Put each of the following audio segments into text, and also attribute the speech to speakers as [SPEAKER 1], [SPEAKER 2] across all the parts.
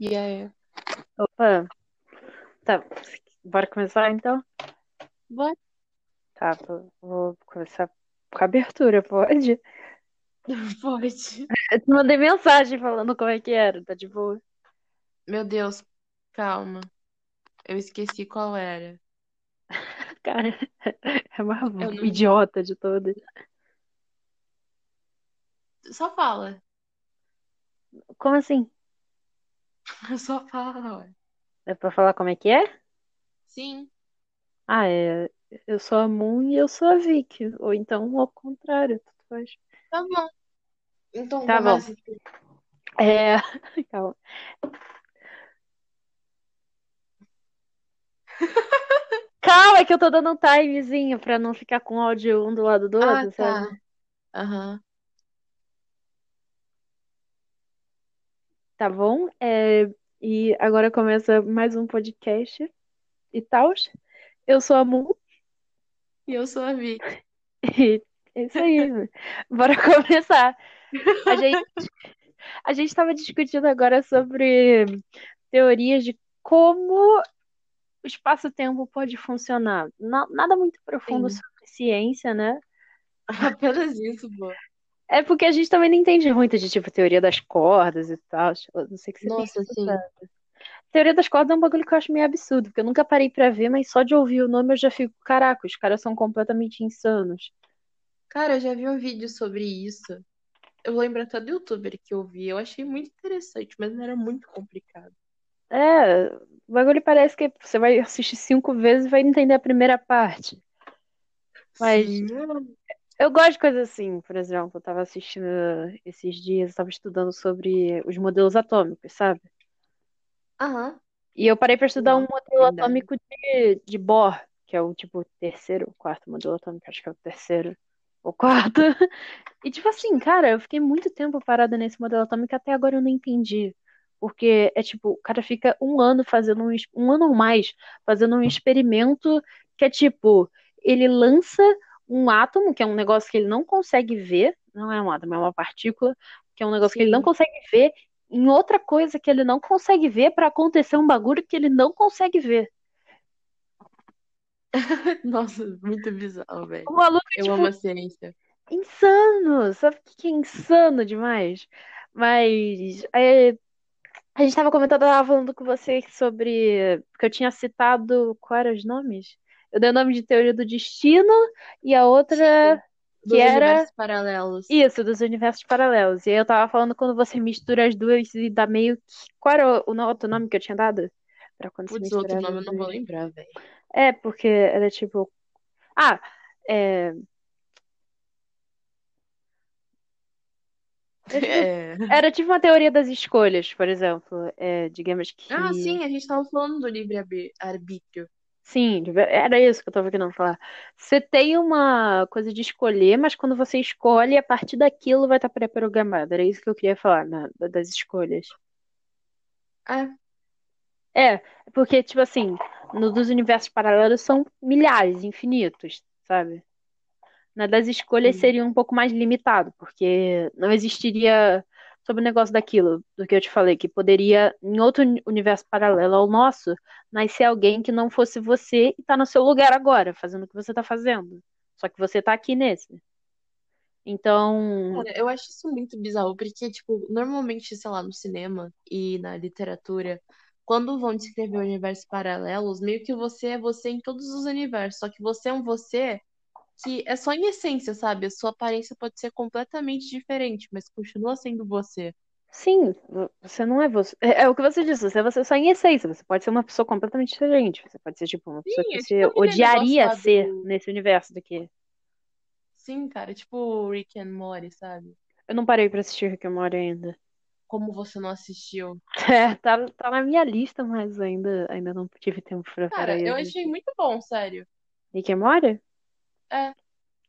[SPEAKER 1] E aí?
[SPEAKER 2] Opa, tá. Bora começar então?
[SPEAKER 1] Bora.
[SPEAKER 2] Tá, vou- começar com a abertura, pode?
[SPEAKER 1] Pode.
[SPEAKER 2] Eu te mandei mensagem falando como é que era, tá de boa.
[SPEAKER 1] Meu Deus, calma. Eu esqueci qual era.
[SPEAKER 2] Cara, é uma
[SPEAKER 1] não-
[SPEAKER 2] idiota de todas.
[SPEAKER 1] Só fala.
[SPEAKER 2] Como assim?
[SPEAKER 1] Só fala, ué.
[SPEAKER 2] É pra falar como é que é?
[SPEAKER 1] Sim.
[SPEAKER 2] Ah, é. Eu sou a Moon e eu sou a Vicky. Ou então ao contrário, tudo faz.
[SPEAKER 1] Tá bom. Então
[SPEAKER 2] Tá bom. É. Calma. Calma, é que eu tô dando um timezinho pra não ficar com áudio um do lado do
[SPEAKER 1] Ah,
[SPEAKER 2] outro,
[SPEAKER 1] tá.
[SPEAKER 2] sabe?
[SPEAKER 1] Aham.
[SPEAKER 2] Tá bom? É, e agora começa mais um podcast e tal. Eu sou a Moon
[SPEAKER 1] E eu sou a Vicky.
[SPEAKER 2] e é isso aí. Bora começar. A gente, a gente estava discutindo agora sobre teorias de como o espaço-tempo pode funcionar. Na- nada muito profundo
[SPEAKER 1] Sim.
[SPEAKER 2] sobre ciência, né?
[SPEAKER 1] Apenas isso, pô.
[SPEAKER 2] É porque a gente também não entende muito de tipo teoria das cordas e tal. Eu não sei o que você
[SPEAKER 1] Nossa, sim.
[SPEAKER 2] Teoria das cordas é um bagulho que eu acho meio absurdo, porque eu nunca parei pra ver, mas só de ouvir o nome eu já fico, caraca, os caras são completamente insanos.
[SPEAKER 1] Cara, eu já vi um vídeo sobre isso. Eu lembro até do youtuber que eu vi. Eu achei muito interessante, mas não era muito complicado.
[SPEAKER 2] É, o bagulho parece que você vai assistir cinco vezes e vai entender a primeira parte. Mas
[SPEAKER 1] Sim.
[SPEAKER 2] Eu gosto de coisas assim, por exemplo, eu tava assistindo esses dias, eu tava estudando sobre os modelos atômicos, sabe?
[SPEAKER 1] Aham.
[SPEAKER 2] E eu parei pra estudar um modelo
[SPEAKER 1] verdade.
[SPEAKER 2] atômico de, de Bohr, que é o tipo terceiro ou quarto modelo atômico, acho que é o terceiro ou quarto. E tipo assim, cara, eu fiquei muito tempo parada nesse modelo atômico até agora eu não entendi. Porque é tipo, o cara fica um ano fazendo um, um ano ou mais fazendo um experimento que é tipo, ele lança um átomo, que é um negócio que ele não consegue ver, não é um átomo, é uma partícula, que é um negócio que ele não
[SPEAKER 1] Sim.
[SPEAKER 2] consegue ver, em outra coisa que ele não consegue ver pra acontecer um bagulho que ele não consegue ver.
[SPEAKER 1] Nossa, muito bizarro, velho.
[SPEAKER 2] O maluco é
[SPEAKER 1] Eu
[SPEAKER 2] tipo
[SPEAKER 1] amo a ciência.
[SPEAKER 2] insano, sabe o que é insano demais? Mas é, a gente tava comentando, eu tava falando com você sobre que eu tinha citado quais eram os nomes? Eu dei o nome de teoria do destino e a outra
[SPEAKER 1] Sim.
[SPEAKER 2] que
[SPEAKER 1] Dos
[SPEAKER 2] era
[SPEAKER 1] universos paralelos.
[SPEAKER 2] isso, dos universos paralelos. E aí eu tava falando quando você mistura as duas e dá meio que. Qual era o, outro nome que eu tinha dado? Pra quando
[SPEAKER 1] Putz, outro nome eu não vou lembrar, velho.
[SPEAKER 2] É, porque era tipo. Ah, é. é tipo-
[SPEAKER 1] É.
[SPEAKER 2] Era tipo uma teoria das escolhas, por exemplo. É, digamos que.
[SPEAKER 1] Ah, sim, a gente tava falando do livre-arbítrio.
[SPEAKER 2] Sim, era isso que eu tava querendo falar. Você tem uma coisa de escolher, mas quando você escolhe, a partir daquilo vai estar pré-programado. Era isso que eu queria falar, na- das escolhas.
[SPEAKER 1] É,
[SPEAKER 2] É, porque, tipo assim, no dos universos paralelos são milhares, infinitos, sabe? Na das escolhas
[SPEAKER 1] sim.
[SPEAKER 2] seria um pouco mais limitado, porque não existiria sobre o negócio daquilo, do que eu te falei, que poderia, em outro uni- universo paralelo ao nosso, nascer alguém que não fosse você e tá no seu lugar agora, fazendo o que você tá fazendo. Só que você tá aqui nesse. Então,
[SPEAKER 1] Cara, eu acho isso muito bizarro, porque, tipo, normalmente, sei lá, no cinema e na literatura, quando vão descrever universos paralelos, meio que você é você em todos os universos, só que você é um você que é só em essência, sabe? A sua aparência pode ser completamente diferente, mas continua sendo você.
[SPEAKER 2] sim, vo- você não é você. É, é o que você disse, você é você só em essência. Você pode ser uma pessoa completamente diferente. Você pode ser, tipo, uma pessoa
[SPEAKER 1] Sim,
[SPEAKER 2] que
[SPEAKER 1] é
[SPEAKER 2] você
[SPEAKER 1] tipo
[SPEAKER 2] odiaria ser
[SPEAKER 1] do.
[SPEAKER 2] nesse universo daqui.
[SPEAKER 1] Sim, cara, tipo Rick and Morty, sabe?
[SPEAKER 2] Eu não parei pra assistir Rick and Morty ainda.
[SPEAKER 1] Como você não assistiu.
[SPEAKER 2] É, tá, tá na minha lista, mas ainda, ainda não tive tempo pra
[SPEAKER 1] Cara, eu achei muito bom, sério.
[SPEAKER 2] Rick and Morty?
[SPEAKER 1] É.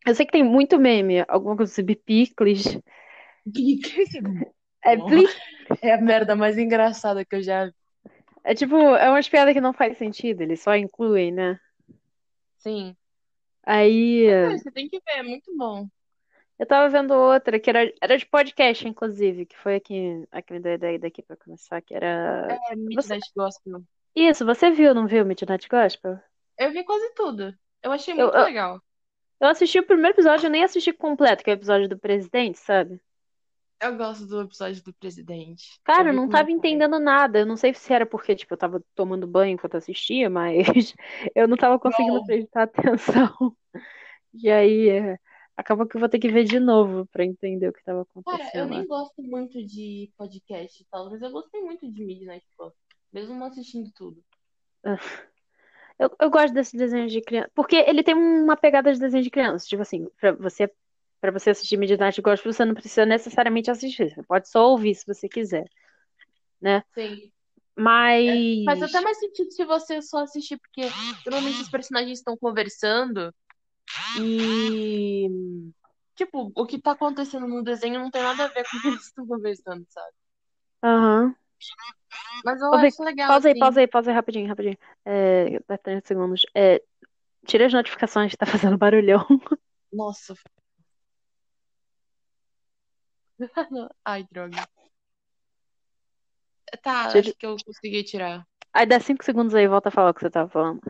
[SPEAKER 2] Eu sei que tem muito meme, alguma coisa sobre picles. É,
[SPEAKER 1] Bom,
[SPEAKER 2] pli-
[SPEAKER 1] É a merda mais engraçada que eu já vi.
[SPEAKER 2] é tipo, é umas piadas que não faz sentido, eles só incluem, né?
[SPEAKER 1] Sim.
[SPEAKER 2] Aí,
[SPEAKER 1] Cara, você tem que ver, é muito bom.
[SPEAKER 2] Eu tava vendo outra, que era, era de podcast, inclusive, que foi aqui, aqui me deu a ideia daqui pra começar, que era.
[SPEAKER 1] É
[SPEAKER 2] Você...
[SPEAKER 1] Midnight Gospel.
[SPEAKER 2] Isso, você viu, não viu Midnight Gospel?
[SPEAKER 1] Eu vi quase tudo. Eu achei
[SPEAKER 2] Eu,
[SPEAKER 1] muito
[SPEAKER 2] eu,
[SPEAKER 1] legal.
[SPEAKER 2] Eu assisti o primeiro episódio, eu nem assisti completo, que é o episódio do presidente, sabe?
[SPEAKER 1] Eu gosto do episódio do presidente.
[SPEAKER 2] Cara,
[SPEAKER 1] Eu
[SPEAKER 2] não tava
[SPEAKER 1] pai.
[SPEAKER 2] entendendo nada. Eu não sei se era porque, tipo, eu tava tomando banho enquanto assistia, mas eu não tava conseguindo
[SPEAKER 1] Bom,
[SPEAKER 2] prestar atenção. E aí, é, acabou que eu vou ter que ver de novo pra entender o que tava
[SPEAKER 1] cara, eu
[SPEAKER 2] acontecendo
[SPEAKER 1] nem gosto muito de podcast e tal, mas eu gostei muito de Midnight Gospel. Mesmo não assistindo tudo.
[SPEAKER 2] Eu, eu gosto desses desenhos de criança, porque ele tem uma pegada de desenho de criança. Tipo assim, pra você, pra você assistir Midnight Gospel, você não precisa necessariamente assistir. Você pode só ouvir se você quiser, né?
[SPEAKER 1] Sim.
[SPEAKER 2] Mas.
[SPEAKER 1] Faz até mais sentido se você só assistir, porque normalmente os personagens estão conversando e. Tipo, o que tá acontecendo no desenho não tem nada a ver com o que eles estão conversando, sabe?
[SPEAKER 2] Aham.
[SPEAKER 1] Mas eu
[SPEAKER 2] Vic,
[SPEAKER 1] acho legal,
[SPEAKER 2] pausa aí,
[SPEAKER 1] assim.
[SPEAKER 2] pausa aí, pausa aí, rapidinho, rapidinho. É, dá 30 segundos. É, tira as notificações, tá fazendo barulhão.
[SPEAKER 1] Nossa. Ai, droga. Tá,
[SPEAKER 2] Tira-
[SPEAKER 1] acho que eu consegui tirar.
[SPEAKER 2] Aí dá 5 segundos aí, volta a falar o que você tava falando.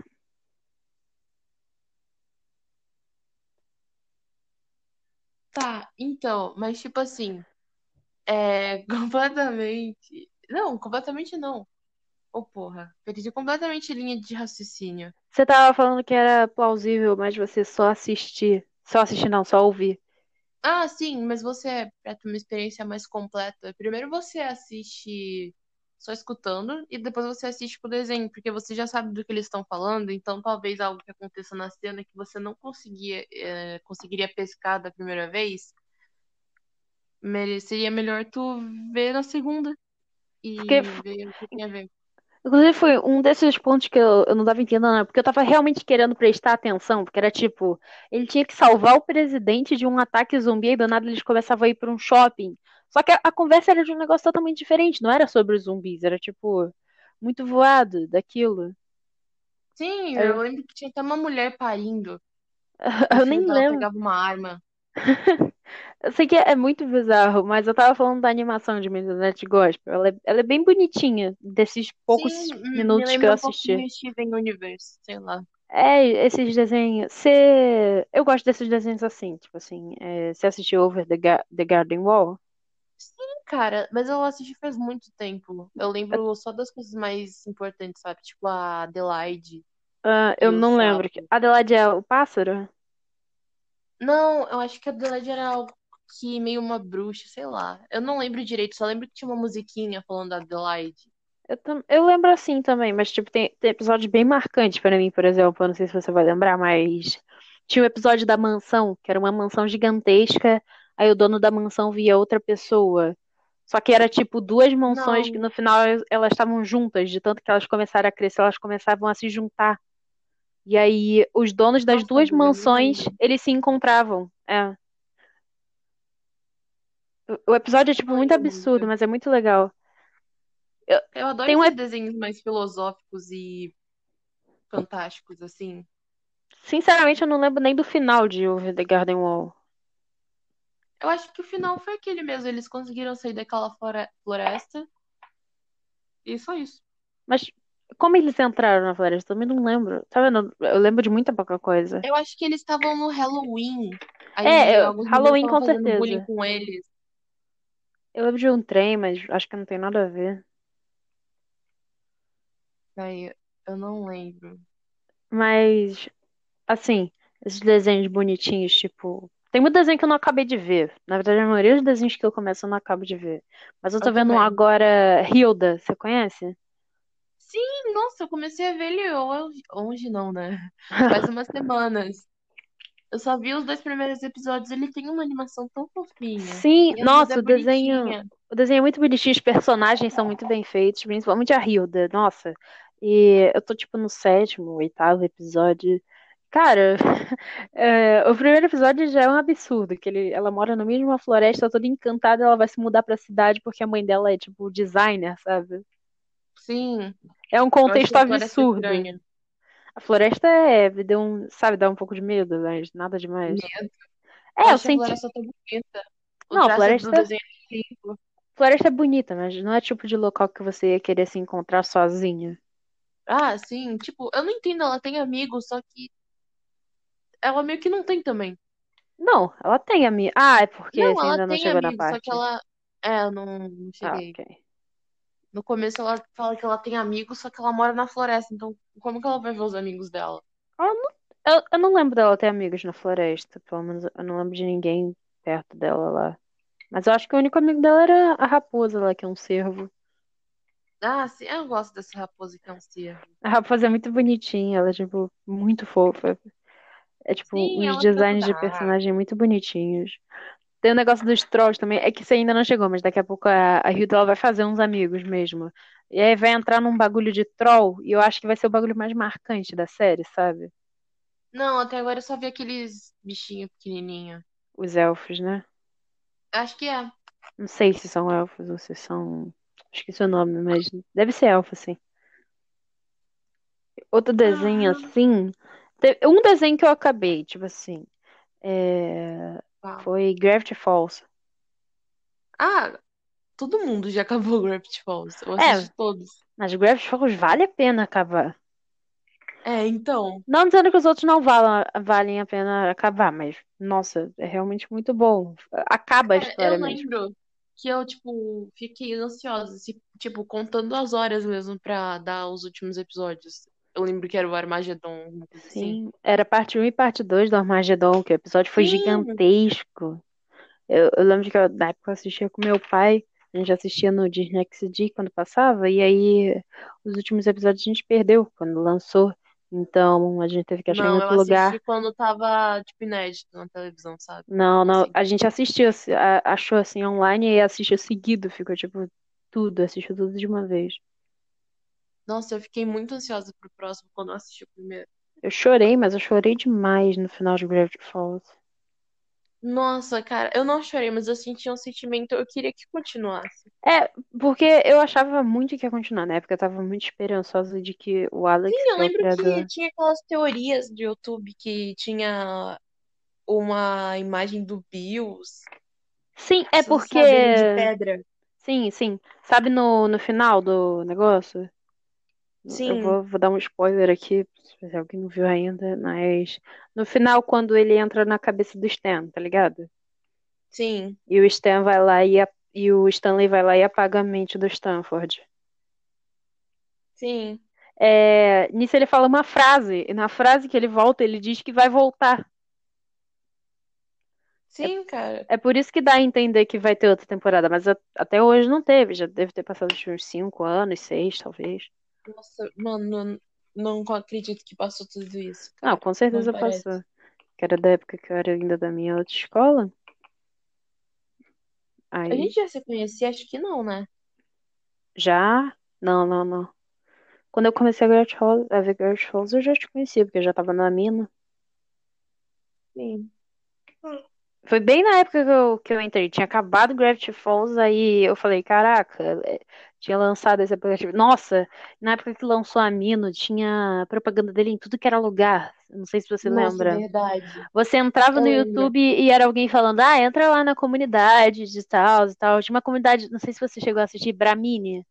[SPEAKER 1] Tá, então, mas tipo assim, é completamente. Não, completamente não. Ô, porra, perdi completamente linha de raciocínio.
[SPEAKER 2] Você tava falando que era plausível, mas você só assistir. Só assistir, não, só ouvir.
[SPEAKER 1] Ah, sim, mas você, pra ter uma experiência mais completa, primeiro você assiste só escutando e depois você assiste com o desenho, porque você já sabe do que eles estão falando, então talvez algo que aconteça na cena que você não conseguia, é, conseguiria pescar da primeira vez, seria melhor tu ver na segunda e
[SPEAKER 2] Porque,
[SPEAKER 1] ver o que tem a ver.
[SPEAKER 2] inclusive, foi um desses pontos que eu, eu não tava entendendo, né? Porque eu tava realmente querendo prestar atenção, porque era tipo, ele tinha que salvar o presidente de um ataque zumbi e do nada eles começavam a ir pra um shopping. Só que a, a conversa era de um negócio totalmente diferente, não era sobre os zumbis, era tipo, muito voado daquilo.
[SPEAKER 1] Sim, eu lembro que tinha até uma mulher parindo
[SPEAKER 2] eu
[SPEAKER 1] o
[SPEAKER 2] nem lembro.
[SPEAKER 1] pegava uma arma.
[SPEAKER 2] Eu sei que é muito bizarro, mas eu tava falando da animação de Midnight Gospel. Ela é, ela é bem bonitinha, desses poucos
[SPEAKER 1] Sim,
[SPEAKER 2] minutos que eu
[SPEAKER 1] um
[SPEAKER 2] assisti.
[SPEAKER 1] pouquinho Steven Universe, sei lá.
[SPEAKER 2] É, esses desenhos. Você... Eu gosto desses desenhos assim, tipo assim. É, você assistiu Over the, Ga- the Garden Wall?
[SPEAKER 1] Sim, cara, mas eu assisti faz muito tempo. Eu lembro só das coisas mais importantes, sabe? Tipo a Adelaide
[SPEAKER 2] ah, eu não lembro. Adelaide é o pássaro?
[SPEAKER 1] Não, eu acho que a Adelaide era algo que meio uma bruxa, sei lá. Eu não lembro direito, só lembro que tinha uma musiquinha falando da Adelaide.
[SPEAKER 2] Eu, tam... eu lembro assim também, mas tipo, tem, tem episódios bem marcantes pra mim, por exemplo. Eu não sei se você vai lembrar, mas tinha um episódio da mansão, que era uma mansão gigantesca. Aí o dono da mansão via outra pessoa. Só que era tipo duas mansões que
[SPEAKER 1] Não,
[SPEAKER 2] no final elas estavam juntas, de tanto que elas começaram a crescer, elas começavam a se juntar. E aí os donos das
[SPEAKER 1] nossa,
[SPEAKER 2] duas mansões, eles se encontravam. É. O episódio é tipo muito absurdo, mas é muito legal. Eu...
[SPEAKER 1] Eu adoro
[SPEAKER 2] Tem um
[SPEAKER 1] esses
[SPEAKER 2] ep-
[SPEAKER 1] desenhos mais filosóficos e fantásticos, assim.
[SPEAKER 2] Sinceramente, eu não lembro nem do final de Over the Garden Wall.
[SPEAKER 1] Eu acho que o final foi aquele mesmo. Eles conseguiram sair daquela flore- floresta e só isso.
[SPEAKER 2] Mas como eles entraram na floresta? Eu também não lembro. Tá vendo? Eu lembro de muita pouca coisa.
[SPEAKER 1] Eu acho que eles estavam no Halloween.
[SPEAKER 2] É,
[SPEAKER 1] Aí
[SPEAKER 2] eu-
[SPEAKER 1] alguns meninos
[SPEAKER 2] Halloween com
[SPEAKER 1] fazendo bullying
[SPEAKER 2] certeza.
[SPEAKER 1] com eles.
[SPEAKER 2] Eu lembro de um trem, mas acho que não tem nada a ver.
[SPEAKER 1] Aí eu não lembro.
[SPEAKER 2] Mas, assim, esses desenhos bonitinhos, tipo. Tem muito desenho que eu não acabei de ver. Na verdade, a maioria dos desenhos que eu começo eu não acabo de ver. Mas eu tô
[SPEAKER 1] Eu
[SPEAKER 2] vendo um
[SPEAKER 1] também.
[SPEAKER 2] agora, Hilda, você conhece?
[SPEAKER 1] Sim, nossa, eu comecei a ver ele hoje, hoje não, né? Faz umas semanas. Eu só vi os dois primeiros episódios. Ele tem uma animação tão fofinha.
[SPEAKER 2] Sim, nossa,
[SPEAKER 1] é
[SPEAKER 2] o desenho,
[SPEAKER 1] bonitinha.
[SPEAKER 2] o desenho é muito bonitinho, os personagens são muito bem feitos, principalmente a Hilda, nossa. E eu tô tipo no sétimo, oitavo episódio. Cara, é, o primeiro episódio já é um absurdo, que ele, ela mora no meio de uma floresta toda encantada, ela vai se mudar pra cidade porque a mãe dela é tipo designer, sabe?
[SPEAKER 1] Sim,
[SPEAKER 2] É um
[SPEAKER 1] eu
[SPEAKER 2] contexto
[SPEAKER 1] a
[SPEAKER 2] absurdo.
[SPEAKER 1] estranha.
[SPEAKER 2] A floresta é, me deu um, sabe, dá um pouco de medo, mas nada demais.
[SPEAKER 1] Medo.
[SPEAKER 2] É, eu
[SPEAKER 1] a
[SPEAKER 2] senti.
[SPEAKER 1] floresta tão bonita. O
[SPEAKER 2] Não, a floresta,
[SPEAKER 1] é
[SPEAKER 2] floresta é bonita, mas não é tipo de local que você ia querer se encontrar sozinha.
[SPEAKER 1] Ah, sim, tipo, eu não entendo, ela tem amigos, só que ela meio que não tem também.
[SPEAKER 2] Não, ela tem amigo. Ah, é porque
[SPEAKER 1] Não, ela
[SPEAKER 2] ainda não chegou na
[SPEAKER 1] amigos, só que
[SPEAKER 2] parte.
[SPEAKER 1] ela. É, eu não, não
[SPEAKER 2] Ah,
[SPEAKER 1] cheguei. No começo ela fala que ela tem amigos, só que ela mora na floresta, então como que ela vai ver os amigos dela?
[SPEAKER 2] Ela não- Eu, eu não lembro dela ter amigos na floresta, pelo menos eu não lembro de ninguém perto dela lá. Mas eu acho que o único amigo dela era a raposa lá, que é um cervo.
[SPEAKER 1] Ah, sim, eu gosto dessa raposa que é um cervo.
[SPEAKER 2] A raposa é muito bonitinha, ela é, tipo, muito fofa. É, tipo,
[SPEAKER 1] Sim,
[SPEAKER 2] uns
[SPEAKER 1] fica
[SPEAKER 2] designs de personagem muito bonitinhos. Tem o negócio dos trolls também. É que isso ainda não chegou, mas daqui a pouco a, a Hilda vai fazer uns amigos mesmo. E aí vai entrar num bagulho de troll, e eu acho que vai ser o bagulho mais marcante da série, sabe?
[SPEAKER 1] Não, até agora eu só vi aqueles bichinhos pequenininhos.
[SPEAKER 2] Os elfos, né?
[SPEAKER 1] Acho que é.
[SPEAKER 2] Não sei se são elfos ou se são. Esqueci o nome, mas deve ser elfo, sim. Outro desenho
[SPEAKER 1] Ah,
[SPEAKER 2] assim. Um desenho que eu acabei, tipo assim. é,
[SPEAKER 1] tá.
[SPEAKER 2] Foi Gravity Falls.
[SPEAKER 1] Ah, todo mundo já acabou Gravity Falls. Eu
[SPEAKER 2] É,
[SPEAKER 1] assisti todos.
[SPEAKER 2] mas Gravity Falls vale a pena acabar.
[SPEAKER 1] É, então.
[SPEAKER 2] Não dizendo que os outros não valem, valem a pena acabar, mas, nossa, é realmente muito bom. Acaba a história
[SPEAKER 1] eu
[SPEAKER 2] mesmo.
[SPEAKER 1] lembro que eu, tipo, fiquei ansiosa, assim, tipo, contando as horas mesmo pra dar os últimos episódios. Eu lembro que era o Armagedon, assim.
[SPEAKER 2] Sim, era parte 1 e parte 2 do Armagedon, que o episódio foi
[SPEAKER 1] Sim,
[SPEAKER 2] gigantesco. Eu, eu lembro que eu, na época eu assistia com meu pai, a gente assistia no Disney XD quando passava, e aí os últimos episódios a gente perdeu quando lançou. Então a gente teve que achar em
[SPEAKER 1] não, eu
[SPEAKER 2] outro lugar.
[SPEAKER 1] assisti quando tava, tipo, inédito na televisão, sabe?
[SPEAKER 2] Não, não,
[SPEAKER 1] Assim.
[SPEAKER 2] a gente assistiu, achou assim online e assistiu seguido, ficou tipo tudo, assistiu tudo de uma vez.
[SPEAKER 1] Nossa, eu fiquei muito ansiosa pro próximo quando eu assisti o primeiro.
[SPEAKER 2] Eu chorei, mas eu chorei demais no final de Gravity Falls.
[SPEAKER 1] Nossa, cara, eu não chorei, mas eu senti um sentimento, eu queria que continuasse.
[SPEAKER 2] É, porque eu achava muito que ia continuar. Na época eu tava muito esperançosa de que o Alex,
[SPEAKER 1] Sim, eu
[SPEAKER 2] é
[SPEAKER 1] lembro que tinha aquelas teorias do YouTube que tinha uma imagem do Bills,
[SPEAKER 2] Sim, é porque.
[SPEAKER 1] de pedra.
[SPEAKER 2] Sim, sim. Sabe no, no final do negócio? Eu
[SPEAKER 1] Sim,
[SPEAKER 2] vou, vou dar um spoiler aqui, se alguém não viu ainda, mas no final, quando ele entra na cabeça do Stan, tá ligado?
[SPEAKER 1] sim,
[SPEAKER 2] E o Stan vai lá e, a- e o Stanley vai lá e apaga a mente do Stanford.
[SPEAKER 1] sim.
[SPEAKER 2] É, nisso ele fala uma frase, e na frase que ele volta, ele diz que vai voltar.
[SPEAKER 1] Sim, cara.
[SPEAKER 2] É por isso que dá a entender que vai ter outra temporada, mas a- até hoje não teve, já deve ter passado uns 5 anos, 6 talvez.
[SPEAKER 1] Nossa, mano, não, não acredito que passou tudo isso,
[SPEAKER 2] Não,
[SPEAKER 1] cara.
[SPEAKER 2] com
[SPEAKER 1] Não
[SPEAKER 2] certeza
[SPEAKER 1] parece.
[SPEAKER 2] passou. Que era da época que eu era ainda da minha outra escola.
[SPEAKER 1] A
[SPEAKER 2] Aí
[SPEAKER 1] gente já se conhecia? Acho que não, né?
[SPEAKER 2] já. Não, não, não. Quando eu comecei a Gravity Falls, a ver Gravity Falls, eu já te conhecia, porque eu já tava na mina.
[SPEAKER 1] Sim.
[SPEAKER 2] Foi bem na época que eu, que eu entrei. Tinha acabado Gravity Falls, aí eu falei, caraca, é, tinha lançado esse aplicativo. Nossa, na época que lançou a Mino, tinha propaganda dele em tudo que era lugar. Não sei se você
[SPEAKER 1] Nossa,
[SPEAKER 2] lembra.
[SPEAKER 1] verdade.
[SPEAKER 2] Você entrava
[SPEAKER 1] Eu
[SPEAKER 2] no. YouTube e era alguém falando, ah, entra lá na comunidade de tal e tal. Tinha uma comunidade, não sei se você chegou a assistir, Bramini,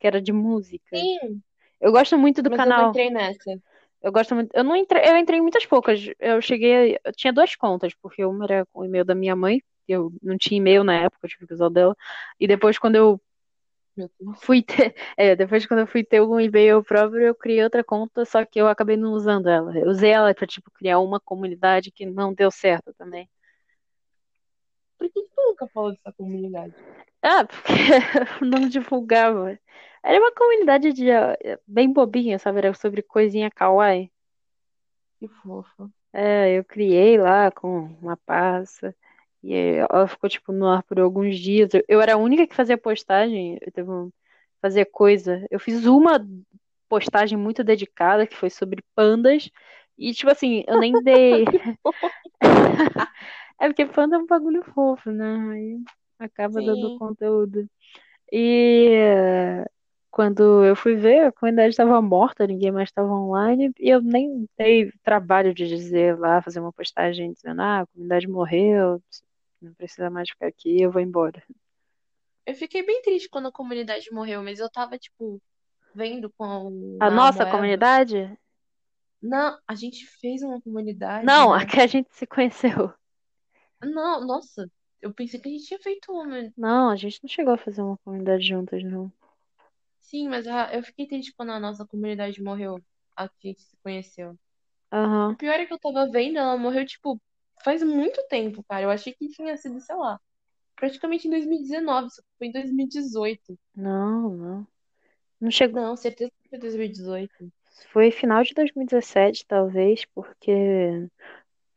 [SPEAKER 2] que era de música.
[SPEAKER 1] Sim,
[SPEAKER 2] Eu gosto muito do
[SPEAKER 1] mas eu
[SPEAKER 2] canal.
[SPEAKER 1] entrei nessa.
[SPEAKER 2] Eu gosto muito. Eu não entrei, eu entrei em muitas poucas. Eu cheguei, eu tinha duas contas, porque uma era com o e-mail da minha mãe, eu não tinha e-mail na época, eu tive que usar o dela. E depois quando eu. fui ter, é, depois quando eu fui ter um e-mail próprio, eu criei outra conta, só que eu acabei não usando ela. Eu usei ela pra tipo criar uma comunidade que não deu certo também.
[SPEAKER 1] Por que tu nunca falou dessa comunidade?
[SPEAKER 2] Ah, porque eu não divulgava. Era uma comunidade de bem bobinha, sabe? Era sobre coisinha kawaii.
[SPEAKER 1] Que fofa.
[SPEAKER 2] É, eu criei lá com uma pasta. E ela ficou, tipo, no ar por alguns dias. Eu, eu era a única que fazia postagem. Eu teve um, fazia coisa. Eu fiz uma postagem muito dedicada, que foi sobre pandas. E, tipo assim, eu nem dei. É porque panda é um bagulho fofo, né? Aí acaba dando
[SPEAKER 1] Sim.
[SPEAKER 2] conteúdo. E Quando eu fui ver, a comunidade estava morta, ninguém mais estava online, e eu nem dei trabalho de dizer lá, fazer uma postagem dizendo, ah, a comunidade morreu, não precisa mais ficar aqui, eu vou embora.
[SPEAKER 1] Eu fiquei bem triste quando a comunidade morreu, mas eu tava, tipo, vendo com
[SPEAKER 2] A
[SPEAKER 1] a
[SPEAKER 2] nossa
[SPEAKER 1] Moeba.
[SPEAKER 2] comunidade?
[SPEAKER 1] Não, a gente fez uma comunidade,
[SPEAKER 2] Não, a
[SPEAKER 1] né?
[SPEAKER 2] que a gente se conheceu.
[SPEAKER 1] Não, nossa, eu pensei que a gente tinha feito uma.
[SPEAKER 2] Não, a gente não chegou a fazer uma comunidade juntas, não.
[SPEAKER 1] Sim, mas a- eu fiquei triste quando a nossa comunidade morreu. A que a gente se conheceu. O
[SPEAKER 2] Aham.
[SPEAKER 1] pior é que eu tava vendo, ela morreu, tipo, faz muito tempo, cara. Eu achei que tinha sido, sei lá, praticamente em 2019, só foi em 2018.
[SPEAKER 2] Não, não. Não chegou.
[SPEAKER 1] Não, certeza que foi 2018.
[SPEAKER 2] Foi final de 2017, talvez, porque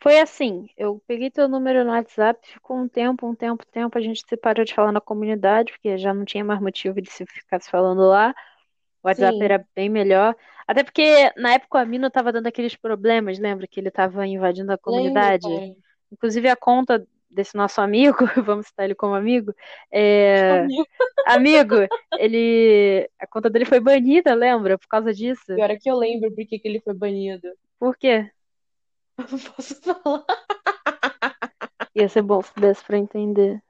[SPEAKER 2] foi assim, eu peguei teu número no WhatsApp, ficou um tempo, um tempo, tempo, a gente se parou de falar na comunidade, porque já não tinha mais motivo de se ficar se falando lá. O WhatsApp
[SPEAKER 1] Sim,
[SPEAKER 2] era bem melhor. Até porque na época o Amino tava dando aqueles problemas, lembra que ele tava invadindo a comunidade?
[SPEAKER 1] cara.
[SPEAKER 2] Inclusive a conta desse nosso amigo, vamos citar ele como amigo, é... Amigo, ele. A conta dele foi banida, lembra? Por causa disso.
[SPEAKER 1] Pior é que eu lembro por que que ele foi banido.
[SPEAKER 2] Por quê?
[SPEAKER 1] Eu não posso falar.
[SPEAKER 2] Ia ser bom se desse pra entender.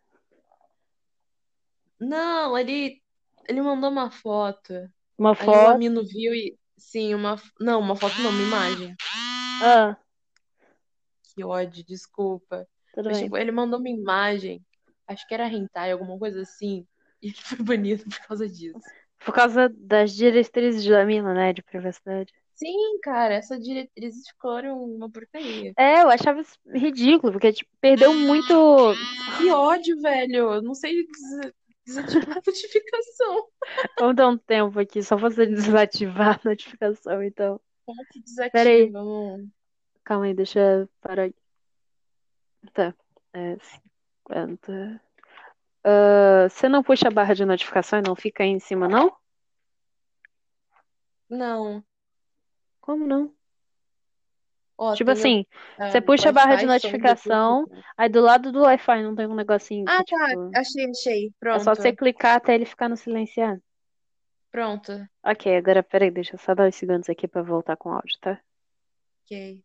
[SPEAKER 1] Não, ele, ele mandou uma foto.
[SPEAKER 2] Uma
[SPEAKER 1] Aí o
[SPEAKER 2] foto.
[SPEAKER 1] Amino viu e. Sim, uma. Não, uma foto não, uma imagem.
[SPEAKER 2] Ah,
[SPEAKER 1] Que ódio, desculpa.
[SPEAKER 2] tudo
[SPEAKER 1] Mas,
[SPEAKER 2] bem.
[SPEAKER 1] tipo, ele mandou uma imagem. Acho que era hentai, alguma coisa assim. E ele foi banido por causa disso.
[SPEAKER 2] Por causa das diretrizes da mina, né? De privacidade.
[SPEAKER 1] Sim, cara, essas diretrizes foram uma porcaria.
[SPEAKER 2] É, eu achava isso ridículo, porque, tipo, perdeu muito.
[SPEAKER 1] Que ódio, velho. Eu não sei desativar a notificação.
[SPEAKER 2] Vamos dar um tempo aqui, só você desativar a notificação, então.
[SPEAKER 1] Como que desativa? Não.
[SPEAKER 2] Calma aí, deixa eu parar aqui. Tá. É 50. Ah, você não puxa a barra de notificação e não fica aí em cima, não?
[SPEAKER 1] Não.
[SPEAKER 2] Como não?
[SPEAKER 1] Ó,
[SPEAKER 2] Tipo
[SPEAKER 1] tem o
[SPEAKER 2] assim,
[SPEAKER 1] ah,
[SPEAKER 2] você puxa a barra de
[SPEAKER 1] Wi-Fi, som,
[SPEAKER 2] notificação,
[SPEAKER 1] Bluetooth.
[SPEAKER 2] aí do lado do Wi-Fi não tem um negocinho
[SPEAKER 1] Ah,
[SPEAKER 2] que,
[SPEAKER 1] tá.
[SPEAKER 2] tipo,
[SPEAKER 1] Achei, achei.
[SPEAKER 2] é
[SPEAKER 1] Pronto.
[SPEAKER 2] só você clicar até ele ficar no silenciar.
[SPEAKER 1] Pronto.
[SPEAKER 2] Ok, agora peraí, deixa eu só dar uns segundos aqui pra voltar com o áudio, tá?
[SPEAKER 1] Ok.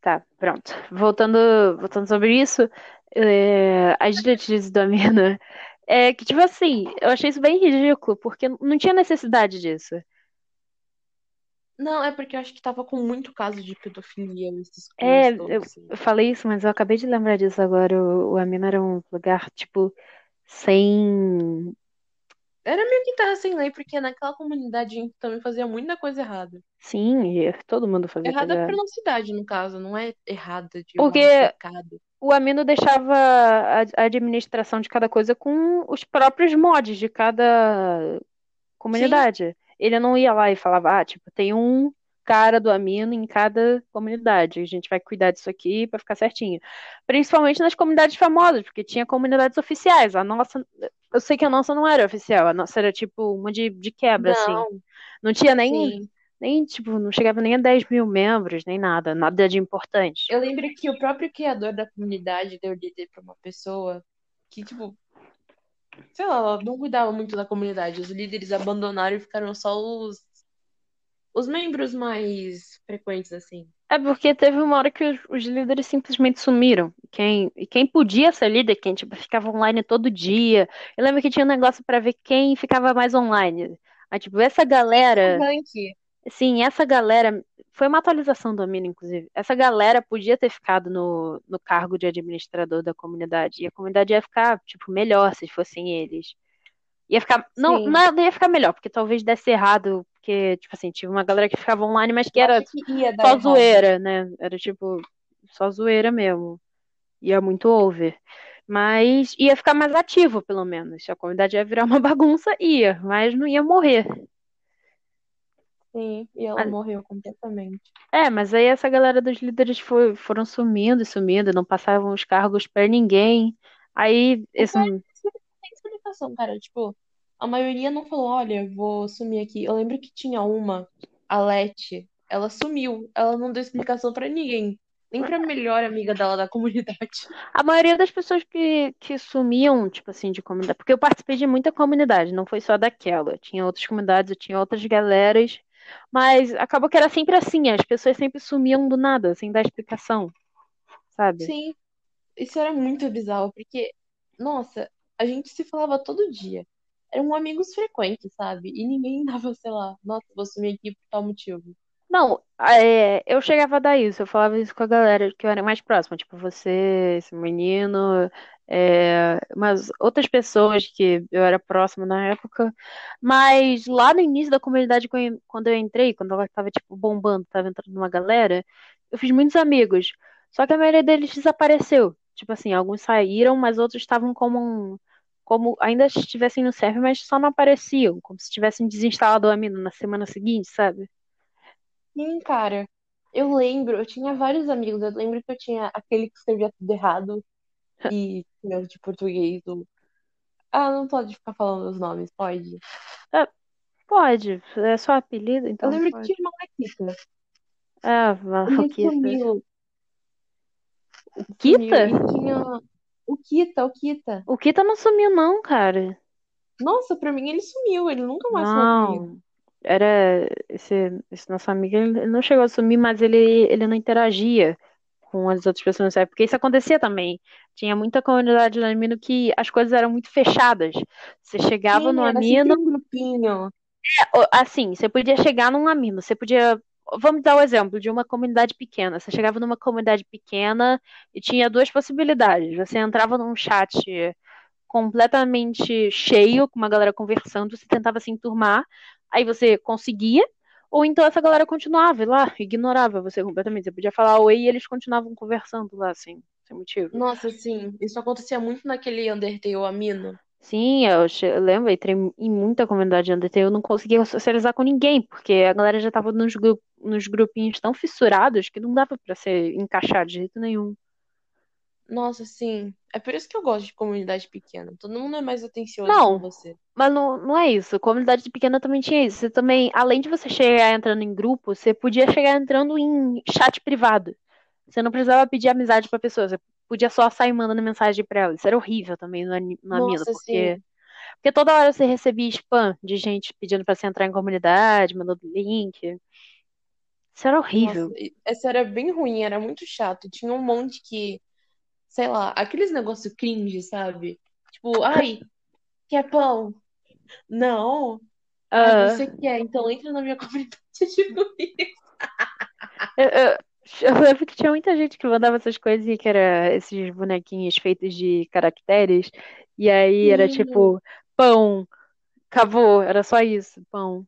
[SPEAKER 2] Tá, pronto. Voltando, voltando sobre isso, é, as diretrizes da mina é que, tipo assim, eu achei isso bem ridículo, porque não tinha necessidade disso.
[SPEAKER 1] Não, é porque eu acho que tava com muito caso de pedofilia nesses
[SPEAKER 2] É, eu,
[SPEAKER 1] todos, assim.
[SPEAKER 2] eu falei isso, mas eu acabei de lembrar disso agora. O, o Amino era um lugar, tipo, sem.
[SPEAKER 1] Era meio que terra sem lei, porque naquela comunidade a gente também fazia muita coisa errada.
[SPEAKER 2] Sim, e todo mundo fazia coisa
[SPEAKER 1] Errada
[SPEAKER 2] errada.
[SPEAKER 1] pra nossa idade, no caso, não é errada de
[SPEAKER 2] Porque
[SPEAKER 1] pecado.
[SPEAKER 2] O Amino deixava a, administração de cada coisa com os próprios mods de cada
[SPEAKER 1] Sim,
[SPEAKER 2] comunidade. Ele não ia lá e falava, ah, tipo, tem um cara do Amino em cada comunidade. A gente vai cuidar disso aqui pra ficar certinho. Principalmente nas comunidades famosas, porque tinha comunidades oficiais. A nossa, eu sei que a nossa não era oficial, a nossa era tipo uma de, de quebra, assim.
[SPEAKER 1] não,
[SPEAKER 2] Não tinha nem,
[SPEAKER 1] sim.
[SPEAKER 2] Nem, tipo, não chegava nem a 10 mil membros, nem nada, nada de importante.
[SPEAKER 1] Eu lembro que o próprio criador da comunidade deu líder pra uma pessoa que, tipo, sei lá, ela não cuidava muito da comunidade. Os líderes abandonaram e ficaram só os, os membros mais frequentes, assim.
[SPEAKER 2] É porque teve uma hora que os, os líderes simplesmente sumiram. Quem, e quem podia ser líder, quem tipo, ficava online todo dia. Eu lembro que tinha um negócio pra ver quem ficava mais online. Aí, tipo, essa galera,
[SPEAKER 1] rank,
[SPEAKER 2] sim, essa galera. Foi uma atualização do Amino, inclusive. Essa galera podia ter ficado no, no cargo de administrador da comunidade. E a comunidade ia ficar, tipo, melhor se fossem eles. Ia ficar. Não,
[SPEAKER 1] sim.
[SPEAKER 2] não ia ficar melhor, porque talvez desse errado. Porque, tipo assim, tinha uma galera que ficava online, mas que
[SPEAKER 1] Eu
[SPEAKER 2] era
[SPEAKER 1] que
[SPEAKER 2] só
[SPEAKER 1] errado.
[SPEAKER 2] zoeira, né? Era tipo, só zoeira mesmo. Ia muito over. Mas ia ficar mais ativo, pelo menos. Se a comunidade ia virar uma bagunça, ia, mas não ia morrer.
[SPEAKER 1] Sim, e ela morreu completamente.
[SPEAKER 2] É, mas aí essa galera dos líderes foi- foram sumindo e sumindo, não passavam os cargos pra ninguém. Aí, esse,
[SPEAKER 1] Não tem explicação, cara. Tipo, a maioria não falou, olha, eu vou sumir aqui. Eu lembro que tinha uma, a Leti, ela sumiu. Ela não deu explicação pra ninguém. Sempre a melhor amiga dela da comunidade.
[SPEAKER 2] A maioria das pessoas que, que sumiam, tipo assim, de comunidade. Porque eu participei de muita comunidade, não foi só daquela. Tinha outras comunidades, eu tinha outras galeras. Mas acabou que era sempre assim, as pessoas sempre sumiam do nada, sem dar explicação, sabe?
[SPEAKER 1] Sim, isso era muito bizarro, porque, nossa, a gente se falava todo dia. Eram amigos frequentes, sabe? E ninguém dava, sei lá, nossa, vou sumir aqui por tal motivo.
[SPEAKER 2] Não, é, eu chegava a dar isso, eu falava isso com a galera que eu era mais próxima, tipo você, esse menino, é, mas outras pessoas que eu era próxima na época. Mas lá no início da comunidade, quando eu entrei, quando ela tava, tipo, bombando, tava entrando uma galera, eu fiz muitos amigos. Só que a maioria deles desapareceu. Tipo assim, alguns saíram, mas outros estavam como um, como ainda estivessem no server, mas só não apareciam, como se tivessem desinstalado o Amino na semana seguinte, sabe?
[SPEAKER 1] Sim, cara. Eu lembro, eu tinha vários amigos. Eu lembro que eu tinha aquele que escrevia tudo errado e tinha de português. Ou... Ah, não pode ficar falando os nomes, pode?
[SPEAKER 2] É, pode, é só apelido, então.
[SPEAKER 1] Eu lembro
[SPEAKER 2] pode.
[SPEAKER 1] que tinha uma Laquita.
[SPEAKER 2] É, uma
[SPEAKER 1] Ele
[SPEAKER 2] Laquita.
[SPEAKER 1] sumiu.
[SPEAKER 2] O Kita?
[SPEAKER 1] Sumiu. Tinha o Kita, o Kita.
[SPEAKER 2] O Kita não sumiu, não, cara.
[SPEAKER 1] Nossa, pra mim ele sumiu, ele nunca mais falou comigo.
[SPEAKER 2] Era esse, esse nosso amigo, ele não chegou a sumir, mas ele, ele não interagia com as outras pessoas, sabe? Porque isso acontecia também. Tinha muita comunidade no Amino que as coisas eram muito fechadas. Você chegava
[SPEAKER 1] Sim,
[SPEAKER 2] no Amino,
[SPEAKER 1] um grupinho.
[SPEAKER 2] assim, você podia chegar num Amino, você podia. Vamos dar o exemplo de uma comunidade pequena. Você chegava numa comunidade pequena e tinha duas possibilidades. Você entrava num chat completamente cheio, com uma galera conversando, você tentava se enturmar, aí você conseguia, ou então essa galera continuava lá, ignorava você completamente. Você podia falar oi e eles continuavam conversando lá, assim, sem motivo.
[SPEAKER 1] Nossa, sim, isso acontecia muito naquele Undertale Amino.
[SPEAKER 2] Sim, eu, eu lembro, eu entrei em muita comunidade de Undertale, eu não conseguia socializar com ninguém, porque a galera já tava nos, gru- nos grupinhos tão fissurados que não dava pra ser encaixado de jeito nenhum.
[SPEAKER 1] Nossa, sim. É por isso que eu gosto de comunidade pequena. Todo mundo é mais atencioso
[SPEAKER 2] Não.
[SPEAKER 1] com você.
[SPEAKER 2] Mas não, não é isso. Comunidade pequena também tinha isso. Você também, além de você chegar entrando em grupo, você podia chegar entrando em chat privado. Você não precisava pedir amizade pra pessoa. Você podia só sair mandando mensagem pra ela. Isso era horrível também no Amino,
[SPEAKER 1] Nossa,
[SPEAKER 2] porque,
[SPEAKER 1] sim.
[SPEAKER 2] porque toda hora você recebia spam de gente pedindo pra você entrar em comunidade, mandando link. Isso era horrível.
[SPEAKER 1] Nossa, essa era bem ruim, era muito chato. Tinha um monte que, sei lá, aqueles negócios cringe, sabe? Tipo, ai, quer pão? Não. Ah, você quer, então entra na minha comunidade de comida.
[SPEAKER 2] eu, eu- eu lembro que tinha muita gente que mandava essas coisas e que era esses bonequinhos feitos de caracteres. E aí era
[SPEAKER 1] Sim,
[SPEAKER 2] tipo, pão, acabou, era só isso, pão.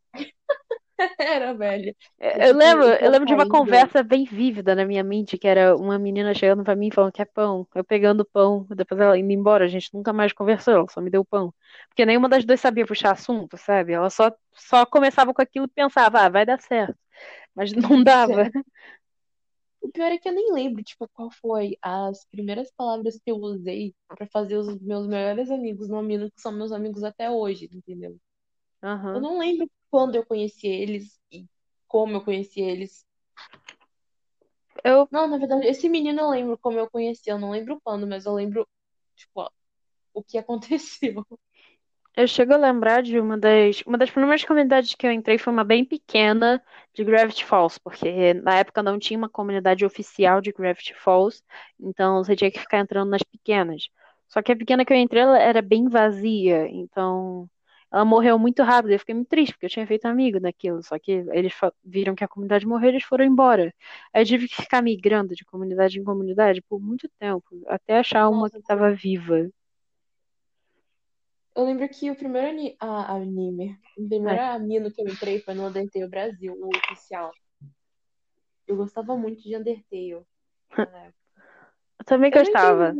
[SPEAKER 1] era, velho.
[SPEAKER 2] Eu
[SPEAKER 1] E,
[SPEAKER 2] eu lembro,
[SPEAKER 1] tipo,
[SPEAKER 2] eu lembro de uma conversa bem vívida na minha mente, que era uma menina chegando pra mim falando que é pão, eu pegando pão, depois ela indo embora, a gente nunca mais conversou, ela só me deu pão. Porque nenhuma das duas sabia puxar assunto, sabe? Ela só, só começava com aquilo e pensava, ah, vai dar certo. Mas não dava.
[SPEAKER 1] O pior é que eu nem lembro, tipo, qual foi as primeiras palavras que eu usei pra fazer os meus melhores amigos no Amino, que são meus amigos até hoje, entendeu? Eu
[SPEAKER 2] Aham.
[SPEAKER 1] não lembro quando eu conheci eles e como eu conheci eles.
[SPEAKER 2] Eu,
[SPEAKER 1] Não, na verdade, esse menino eu lembro como eu conheci, eu não lembro quando, mas eu lembro, tipo, o que aconteceu.
[SPEAKER 2] eu chego a lembrar de uma das, uma das primeiras comunidades que eu entrei foi uma bem pequena de Gravity Falls, porque na época não tinha uma comunidade oficial de Gravity Falls, então você tinha que ficar entrando nas pequenas. Só que a pequena que eu entrei, ela era bem vazia, então ela morreu muito rápido. Eu fiquei muito triste, porque eu tinha feito amigo daquilo. Só que eles viram que a comunidade morreu e eles foram embora. Aí eu tive que ficar migrando de comunidade em comunidade por muito tempo, até achar uma que estava viva.
[SPEAKER 1] eu lembro que o primeiro ani- a- anime, o primeiro
[SPEAKER 2] Ai,
[SPEAKER 1] Amino que eu entrei foi no Undertale Brasil, o oficial. Eu gostava muito de Undertale
[SPEAKER 2] eu também
[SPEAKER 1] Eu
[SPEAKER 2] gostava.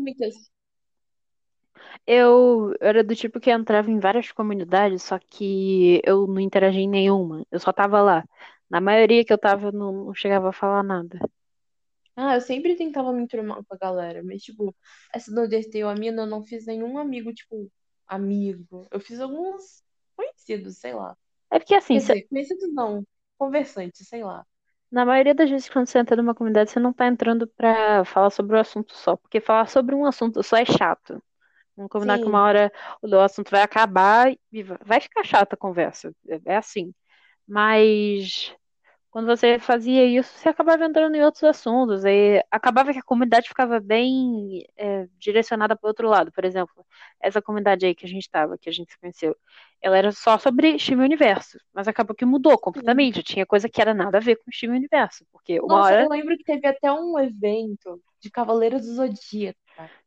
[SPEAKER 2] Eu era do tipo que entrava em várias comunidades, só que eu não interagia em nenhuma. Eu só tava lá. Na maioria que eu tava, eu não, não chegava a falar nada.
[SPEAKER 1] Ah, eu sempre tentava me enturmar com a galera, mas, tipo, essa do Undertale, a minha, eu não fiz nenhum amigo, tipo, amigo. Eu fiz alguns conhecidos, sei lá.
[SPEAKER 2] É porque assim,
[SPEAKER 1] dizer, conhecidos não, conversantes, sei lá.
[SPEAKER 2] Na maioria das vezes, quando você entra numa comunidade, você não tá entrando pra falar sobre o assunto só, porque falar sobre um assunto só é chato. Vamos combinar que uma
[SPEAKER 1] Sim.
[SPEAKER 2] hora o assunto vai acabar e vai ficar chata a conversa. É é assim. Mas quando você fazia isso, você acabava entrando em outros assuntos. E acabava que a comunidade ficava bem é, direcionada para outro lado. Por exemplo, essa comunidade aí que a gente estava, que a gente se conheceu, ela era só sobre Steven Universo. Mas acabou que mudou
[SPEAKER 1] Sim.
[SPEAKER 2] completamente. Tinha coisa que era nada a ver com Steven Universo. Porque uma
[SPEAKER 1] Nossa,
[SPEAKER 2] hora,
[SPEAKER 1] eu lembro que teve até um evento de Cavaleiros do Zodíaco,